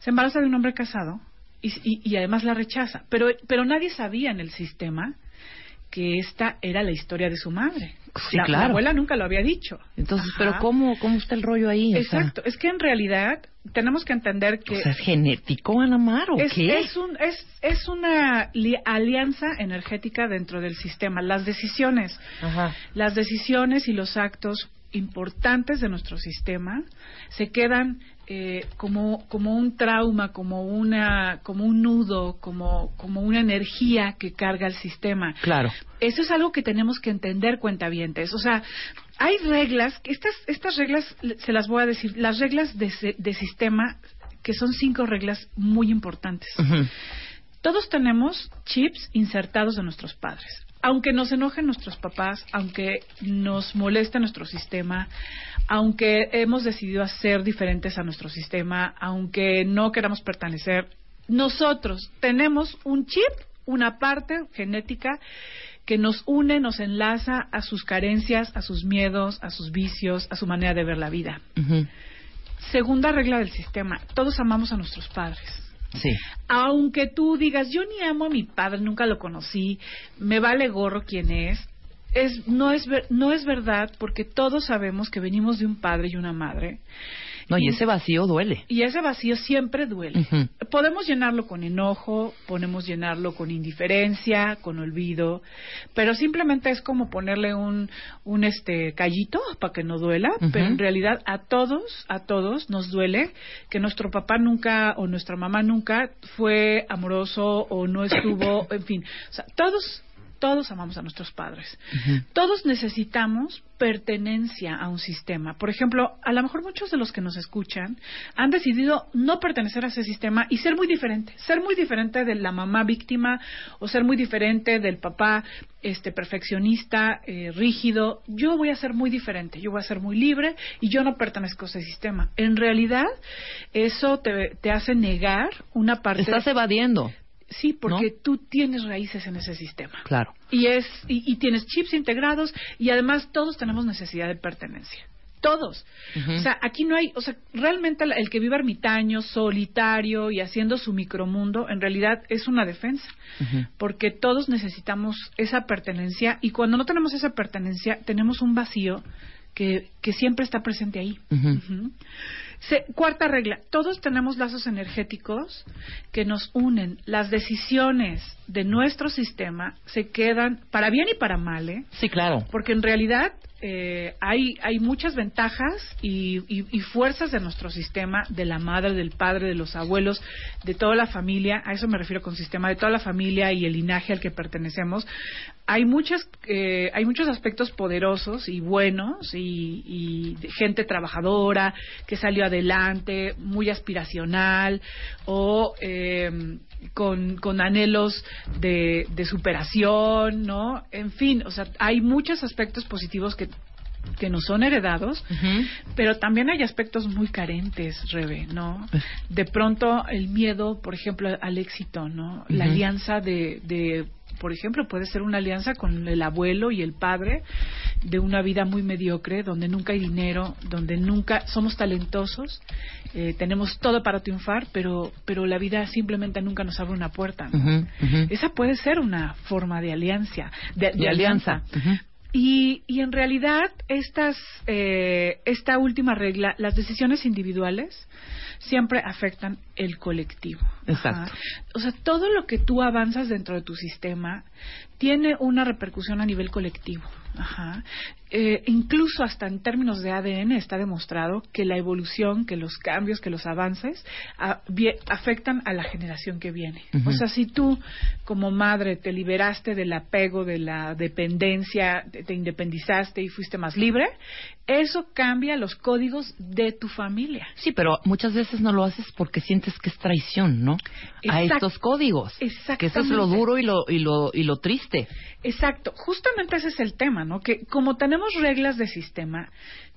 se embaraza de un hombre casado y, y- y además la rechaza. Pero, pero nadie sabía en el sistema que esta era la historia de su madre. Sí, la, claro. la abuela nunca lo había dicho. Entonces, Ajá. pero ¿cómo, cómo está el rollo ahí? O sea, Exacto. Es que en realidad tenemos que entender que O sea, ¿es genético, Ana Mar, o es, qué? es, un, es, es una li- alianza energética dentro del sistema. Las decisiones Ajá. las decisiones y los actos importantes de nuestro sistema se quedan eh, como, como un trauma, como, una, como un nudo, como, como una energía que carga el sistema. Claro. Eso es algo que tenemos que entender, cuentavientes. O sea, hay reglas, estas, estas reglas se las voy a decir, las reglas de, de sistema, que son cinco reglas muy importantes. Todos tenemos chips insertados de nuestros padres. Aunque nos enojen nuestros papás, aunque nos moleste nuestro sistema, aunque hemos decidido hacer diferentes a nuestro sistema, aunque no queramos pertenecer, nosotros tenemos un chip, una parte genética que nos une, nos enlaza a sus carencias, a sus miedos, a sus vicios, a su manera de ver la vida. Segunda regla del sistema, todos amamos a nuestros padres. Sí. Aunque tú digas, yo ni amo a mi padre, nunca lo conocí, me vale gorro quién es, es no es ver- no es verdad porque todos sabemos que venimos de un padre y una madre No, y ese vacío duele. y ese vacío siempre duele. Podemos llenarlo con enojo, podemos llenarlo con indiferencia, con olvido, pero simplemente es como ponerle un, un este callito para que no duela, pero en realidad a todos, a todos nos duele que nuestro papá nunca o nuestra mamá nunca fue amoroso o no estuvo, en fin, o sea, todos todos amamos a nuestros padres. Todos necesitamos pertenencia a un sistema. Por ejemplo, a lo mejor muchos de los que nos escuchan han decidido no pertenecer a ese sistema y ser muy diferente. Ser muy diferente de la mamá víctima o ser muy diferente del papá este perfeccionista, eh, rígido. Yo voy a ser muy diferente, yo voy a ser muy libre y yo no pertenezco a ese sistema. En realidad, eso te, te hace negar una parte... Estás evadiendo. Sí, porque tú tienes raíces en ese sistema. Claro. Y, es, y, y tienes chips integrados y además todos tenemos necesidad de pertenencia. Todos. O sea, aquí no hay, o sea, realmente el, que vive ermitaño, solitario y haciendo su micromundo, en realidad es una defensa. Porque todos necesitamos esa pertenencia y cuando no tenemos esa pertenencia, tenemos un vacío que, que siempre está presente ahí. Ujú. Se- cuarta regla, todos tenemos lazos energéticos que nos unen. Las decisiones de nuestro sistema se quedan para bien y para mal, ¿eh? Sí, claro. Porque en realidad eh, hay, hay muchas ventajas y, y- y fuerzas de nuestro sistema, de la madre, del padre, de los abuelos, de toda la familia, a eso me refiero con sistema, de toda la familia y el linaje al que pertenecemos. Hay, muchas, eh, hay muchos aspectos poderosos y buenos y, y gente trabajadora que salió adelante, muy aspiracional o eh, con, con anhelos de, de superación, ¿no? En fin, o sea, hay muchos aspectos positivos que que nos son heredados, pero también hay aspectos muy carentes, Rebe, ¿no? De pronto el miedo, por ejemplo, al éxito, ¿no? La alianza de, de, por ejemplo, puede ser una alianza con el abuelo y el padre de una vida muy mediocre, donde nunca hay dinero, donde nunca somos talentosos, eh, tenemos todo para triunfar, pero, pero la vida simplemente nunca nos abre una puerta. Esa puede ser una forma de alianza, de, de De alianza. Y, y en realidad, estas, eh, esta última regla, las decisiones individuales, siempre afectan el colectivo. Exacto. Ajá. O sea, todo lo que tú avanzas dentro de tu sistema tiene una repercusión a nivel colectivo. Ajá. Eh, incluso hasta en términos de ADN está demostrado que la evolución, que los cambios, que los avances a- afectan a la generación que viene. O sea, si tú como madre te liberaste del apego, de la dependencia, te, te independizaste y fuiste más libre, eso cambia los códigos de tu familia. Sí, pero muchas veces no lo haces porque sientes que es traición, ¿no? A estos códigos. Que eso es lo Exactamente. duro y lo, y lo, y lo triste. Exacto, justamente ese es el tema, ¿no? Que como tenemos reglas de sistema,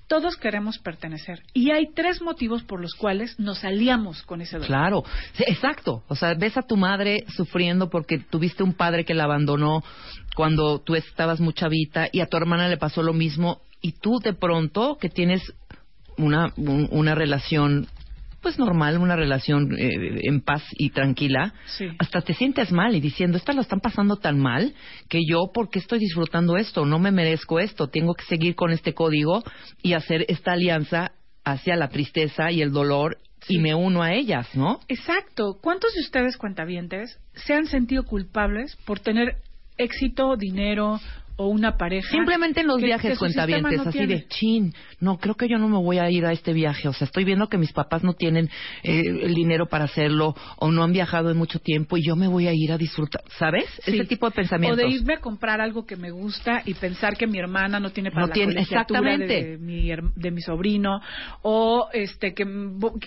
todos queremos pertenecer. Y hay tres motivos por los cuales nos aliamos con ese dolor. Claro, Sí, exacto. O sea, ves a tu madre sufriendo porque tuviste un padre que la abandonó cuando tú estabas muy chavita y a tu hermana le pasó lo mismo y tú de pronto que tienes una, un- una relación pues normal, una relación eh, en paz y tranquila, Sí. hasta te sientes mal y diciendo, estas lo están pasando tan mal que yo, ¿por qué estoy disfrutando esto? No me merezco esto, tengo que seguir con este código y hacer esta alianza hacia la tristeza y el dolor y me uno a ellas, ¿no? Exacto. ¿Cuántos de ustedes, cuentavientes, se han sentido culpables por tener éxito, dinero o una pareja. Simplemente en los que- viajes cuentavientes, no así tiene. de, chin, no, creo que yo no me voy a ir a este viaje. O sea, estoy viendo que mis papás no tienen eh, el dinero para hacerlo o no han viajado en mucho tiempo y yo me voy a ir a disfrutar, ¿sabes? Sí. Ese tipo de pensamientos. O de irme a comprar algo que me gusta y pensar que mi hermana no tiene para No la tiene- exactamente. De, mi, de mi sobrino. O este que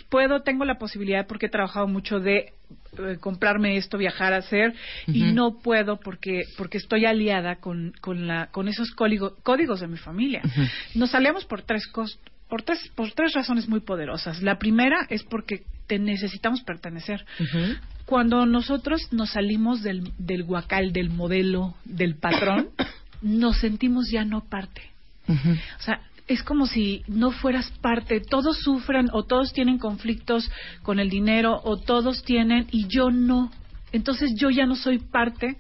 puedo, tengo la posibilidad porque he trabajado mucho de eh, comprarme esto, viajar hacer y no puedo porque porque estoy aliada con con la con esos código- códigos de mi familia. Nos aliamos por tres cos- por tres por tres razones muy poderosas. La primera es porque te necesitamos pertenecer cuando nosotros nos salimos del, del guacal, del modelo, del patrón, nos sentimos ya no parte. O sea, es como si no fueras parte. Todos sufren o todos tienen conflictos con el dinero o todos tienen y yo no. Entonces yo ya no soy parte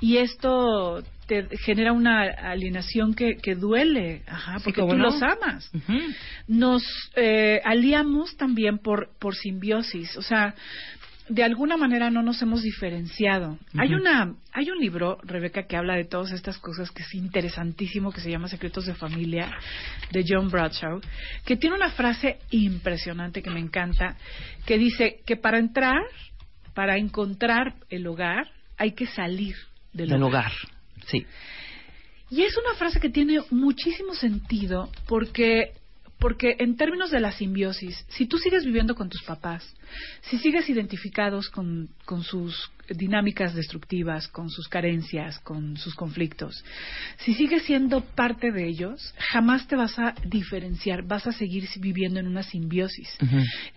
y esto te genera una alienación que, que duele, ajá, Sí, porque cómo tú no. los amas nos eh, aliamos también por, por simbiosis. O sea, de alguna manera no nos hemos diferenciado. Hay una, hay un libro, Rebeca, que habla de todas estas cosas que es interesantísimo, que se llama Secretos de Familia, de John Bradshaw, que tiene una frase impresionante que me encanta, que dice que para entrar, para encontrar el hogar, hay que salir del, Del hogar. hogar. Sí. Y es una frase que tiene muchísimo sentido porque porque en términos de la simbiosis, si tú sigues viviendo con tus papás, si sigues identificados con, con sus dinámicas destructivas, con sus carencias, con sus conflictos, si sigues siendo parte de ellos, jamás te vas a diferenciar, vas a seguir viviendo en una simbiosis.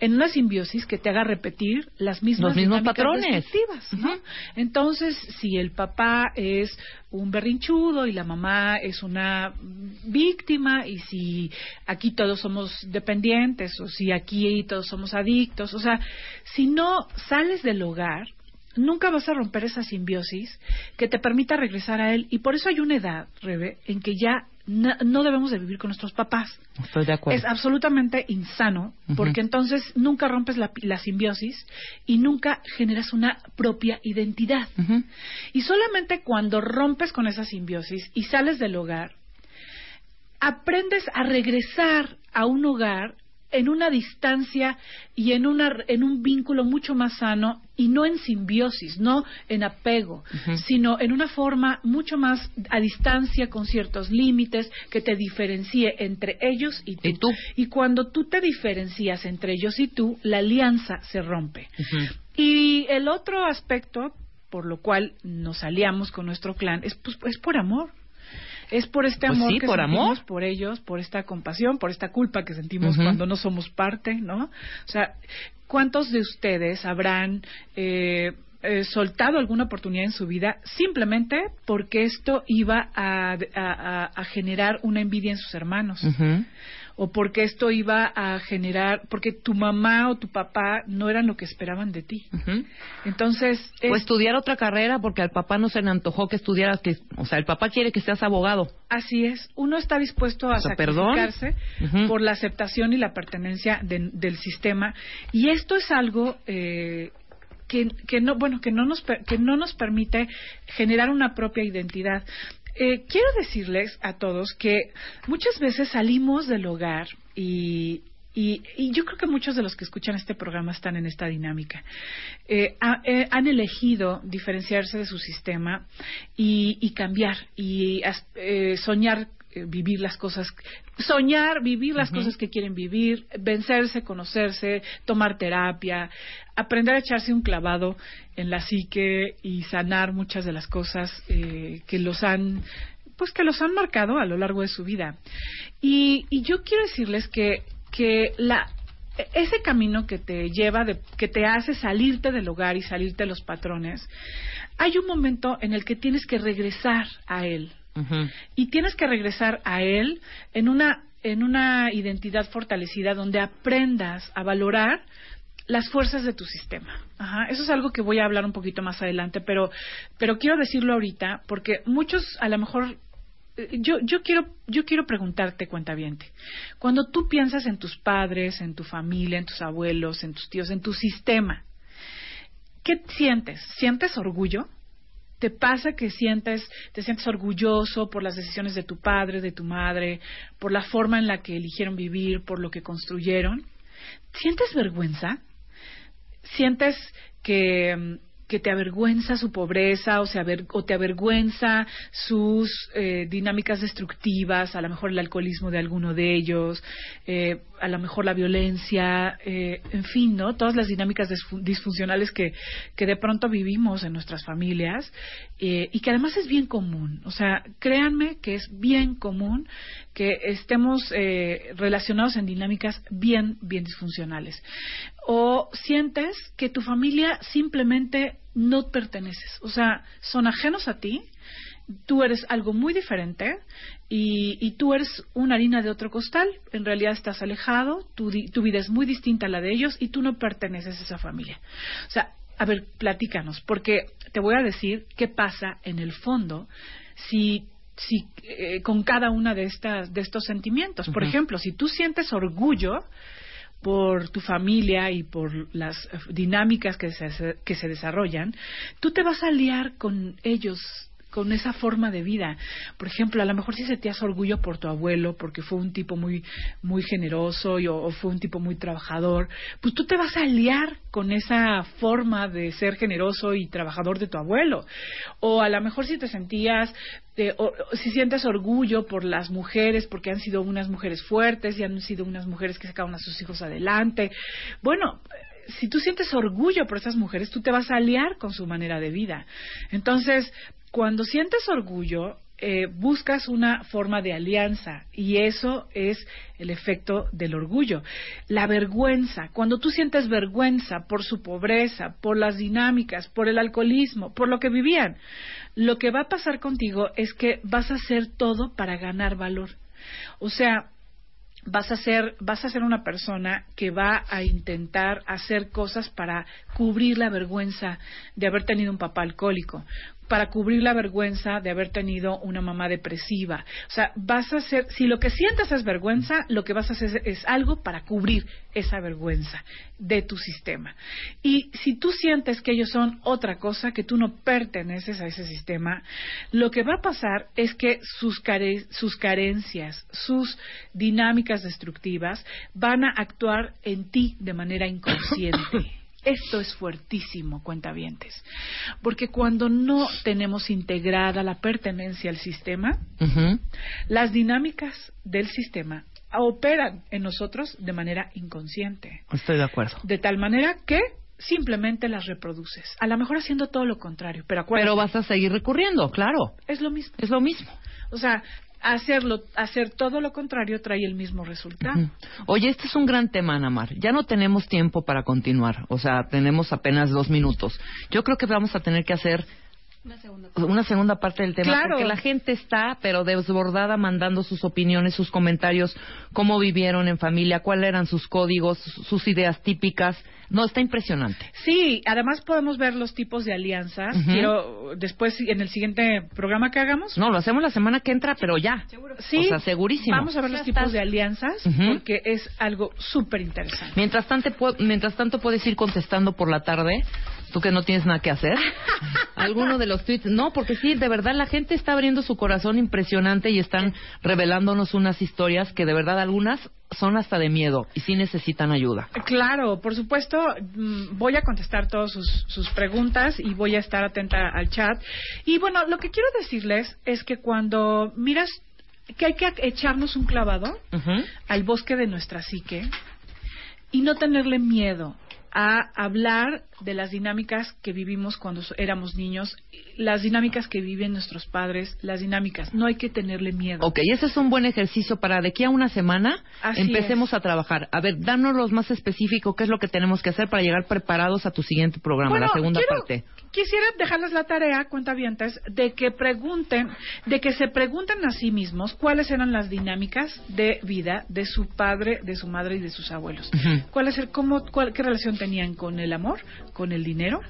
En una simbiosis que te haga repetir las mismas Los mismos patrones. destructivas, ¿no? Entonces, si el papá es un berrinchudo y la mamá es una víctima y si aquí todos somos dependientes o si aquí todos somos adictos, o sea, si no sales del hogar, nunca vas a romper esa simbiosis que te permita regresar a él y por eso hay una edad, Rebe, en que ya no debemos de vivir con nuestros papás. Estoy de acuerdo. Es absolutamente insano, porque entonces nunca rompes la, la simbiosis y nunca generas una propia identidad. Y solamente cuando rompes con esa simbiosis y sales del hogar, aprendes a regresar a un hogar en una distancia y en, una, en un vínculo mucho más sano y no en simbiosis, no en apego, sino en una forma mucho más a distancia con ciertos límites que te diferencie entre ellos y tú. Y tú. Y cuando tú te diferencias entre ellos y tú, la alianza se rompe. Y el otro aspecto por lo cual nos aliamos con nuestro clan es, pues, es por amor. Es por este Pues amor sí, que por sentimos amor. por ellos, por esta compasión, por esta culpa que sentimos cuando no somos parte, ¿no? O sea, ¿cuántos de ustedes habrán eh, eh, soltado alguna oportunidad en su vida simplemente porque esto iba a, a- a- a generar una envidia en sus hermanos? O porque esto iba a generar, porque tu mamá o tu papá no eran lo que esperaban de ti. Entonces, es- O estudiar otra carrera porque al papá no se le antojó que estudiaras, que, o sea, el papá quiere que seas abogado. así es, uno está dispuesto a O sea, sacrificarse por la aceptación y la pertenencia de- del sistema, y esto es algo eh, que, que no, bueno, que no nos que no nos permite generar una propia identidad. Eh, quiero decirles a todos que muchas veces salimos del hogar y, y, y yo creo que muchos de los que escuchan este programa están en esta dinámica. Eh, eh, han elegido diferenciarse de su sistema y, y cambiar y eh, soñar eh, vivir las cosas, soñar, vivir las cosas que quieren vivir, vencerse, conocerse, tomar terapia, aprender a echarse un clavado en la psique y sanar muchas de las cosas eh, que los han pues que los han marcado a lo largo de su vida. Y, y yo quiero decirles que, que la, ese camino que te lleva, de, que te hace salirte del hogar y salirte de los patrones, hay un momento en el que tienes que regresar a él. Y tienes que regresar a él en una, en una identidad fortalecida donde aprendas a valorar las fuerzas de tu sistema. Ajá, eso es algo que voy a hablar un poquito más adelante, pero, pero quiero decirlo ahorita porque muchos a lo mejor eh, yo, yo quiero yo quiero preguntarte cuentaviente cuando tú piensas en tus padres en tu familia en tus abuelos en tus tíos en tu sistema qué sientes sientes orgullo ¿Te pasa que sientes, te sientes orgulloso por las decisiones de tu padre, de tu madre, por la forma en la que eligieron vivir, por lo que construyeron? ¿Sientes vergüenza? ¿Sientes que, mm, que te avergüenza su pobreza o, se o te avergüenza sus eh, dinámicas destructivas, a lo mejor el alcoholismo de alguno de ellos, eh, a lo mejor la violencia, eh, en fin, ¿no? Todas las dinámicas disfu- disfuncionales que, que de pronto vivimos en nuestras familias y que además es bien común. O sea, créanme que es bien común que estemos relacionados en dinámicas bien, bien disfuncionales. O sientes que tu familia simplemente no perteneces. O sea, son ajenos a ti, tú eres algo muy diferente y, y tú eres una harina de otro costal. En realidad estás alejado, tu, tu vida es muy distinta a la de ellos y tú no perteneces a esa familia. O sea, a ver, platícanos, porque te voy a decir qué pasa en el fondo si si eh, con cada una de estas de estos sentimientos. Por ejemplo, si tú sientes orgullo por tu familia y por las eh, dinámicas que se, que se desarrollan, tú te vas a liar con ellos con esa forma de vida. Por ejemplo, a lo mejor si sentías orgullo por tu abuelo porque fue un tipo muy muy generoso y, o, fue un tipo muy trabajador, pues tú te vas a liar con esa forma de ser generoso y trabajador de tu abuelo. O a lo mejor si te sentías eh, o- si sientes orgullo por las mujeres, porque han sido unas mujeres fuertes y han sido unas mujeres que sacaron a sus hijos adelante. Bueno, si tú sientes orgullo por esas mujeres, tú te vas a aliar con su manera de vida. Entonces, cuando sientes orgullo, eh, buscas una forma de alianza y eso es el efecto del orgullo. La vergüenza, cuando tú sientes vergüenza por su pobreza, por las dinámicas, por el alcoholismo, por lo que vivían, lo que va a pasar contigo es que vas a hacer todo para ganar valor. O sea, vas a ser vas a ser una persona que va a intentar hacer cosas para cubrir la vergüenza de haber tenido un papá alcohólico para cubrir la vergüenza de haber tenido una mamá depresiva. O sea, vas a hacer, si lo que sientes es vergüenza, lo que vas a hacer es algo para cubrir esa vergüenza de tu sistema. Y si tú sientes que ellos son otra cosa, que tú no perteneces a ese sistema, lo que va a pasar es que sus, care- sus carencias, sus dinámicas destructivas van a actuar en ti de manera inconsciente. Esto es fuertísimo, cuentavientes, porque cuando no tenemos integrada la pertenencia al sistema, las dinámicas del sistema operan en nosotros de manera inconsciente, Estoy de acuerdo. de tal manera que simplemente las reproduces, a lo mejor haciendo todo lo contrario, pero acuérdate, Pero vas a seguir recurriendo, claro. es lo mismo. Es lo mismo. O sea, hacerlo, hacer todo lo contrario trae el mismo resultado. Oye, este es un gran tema, Anamar. Ya no tenemos tiempo para continuar. O sea, tenemos apenas dos minutos. Yo creo que vamos a tener que hacer una segunda parte del tema Claro. porque la gente está pero desbordada mandando sus opiniones, sus comentarios, cómo vivieron en familia, cuáles eran sus códigos, sus ideas típicas. No, está impresionante. Sí, además podemos ver los tipos de alianzas. Ujú. Quiero después en el siguiente programa que hagamos. No, lo hacemos la semana que entra, pero ya. Sí, O sea, segurísimo. Vamos a ver los tipos de alianzas Ujú. porque es algo súper interesante. Mientras tanto, mientras tanto puedes ir contestando por la tarde, tú que no tienes nada que hacer, alguno de los tweets. No, porque sí, de verdad la gente está abriendo su corazón impresionante y están revelándonos unas historias que de verdad algunas son hasta de miedo y sí necesitan ayuda. Claro, por supuesto, mm, voy a contestar todas sus, sus preguntas y voy a estar atenta al chat. Y bueno, lo que quiero decirles es que cuando miras que hay que echarnos un clavado Ujú. al bosque de nuestra psique y no tenerle miedo a hablar de las dinámicas que vivimos cuando éramos niños, las dinámicas que viven nuestros padres, las dinámicas. No hay que tenerle miedo. Ok, ese es un buen ejercicio para de aquí a una semana Así empecemos a trabajar. A ver, danos los más específico, qué es lo que tenemos que hacer para llegar preparados a tu siguiente programa, Bueno, la segunda quiero- parte. Quisiera dejarles la tarea, cuentavientes, de que pregunten, de que se pregunten a sí mismos cuáles eran las dinámicas de vida de su padre, de su madre y de sus abuelos. ¿Cuál es el, cómo, cuál, qué relación tenían con el amor, con el dinero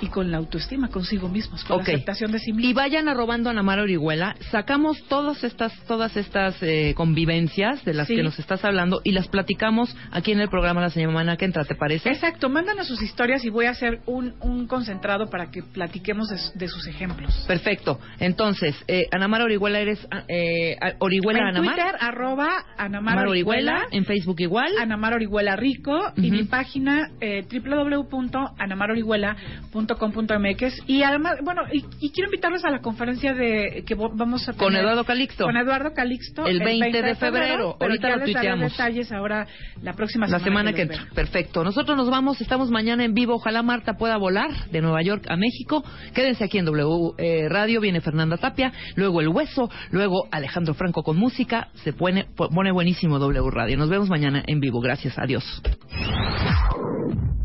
y con la autoestima consigo mismos, con la aceptación de sí mismos. Y vayan arrobando a Namara Orihuela. Sacamos todas estas, todas estas eh, convivencias de las Sí. que nos estás hablando y las platicamos aquí en el programa la semana que entra, ¿te parece? Exacto, mándanos sus historias y voy a hacer un, un concentrado para que platiquemos de, de sus ejemplos. Perfecto. Entonces, eh, Anamara Orihuela eres ah, eh, Orihuela en Anamar. Twitter, arroba Anamar Anamar Orihuela, Orihuela. En Facebook igual. Anamar Orihuela Rico y mi página eh, www.anamarorihuela.com.mx y además, bueno, y, y quiero invitarles a la conferencia de que vamos a Con Eduardo Calixto. Con Eduardo Calixto El 20 de febrero. Ahorita ya lo les daré detalles ahora la próxima La semana. semana que entra. Perfecto. Nosotros nos vamos, estamos mañana en vivo. Ojalá Marta pueda volar de Nueva York a México. Quédense aquí en W eh, Radio. Viene Fernanda Tapia, luego El Hueso, luego Alejandro Franco con música. Se pone, pone buenísimo W Radio. Nos vemos mañana en vivo. Gracias. Adiós.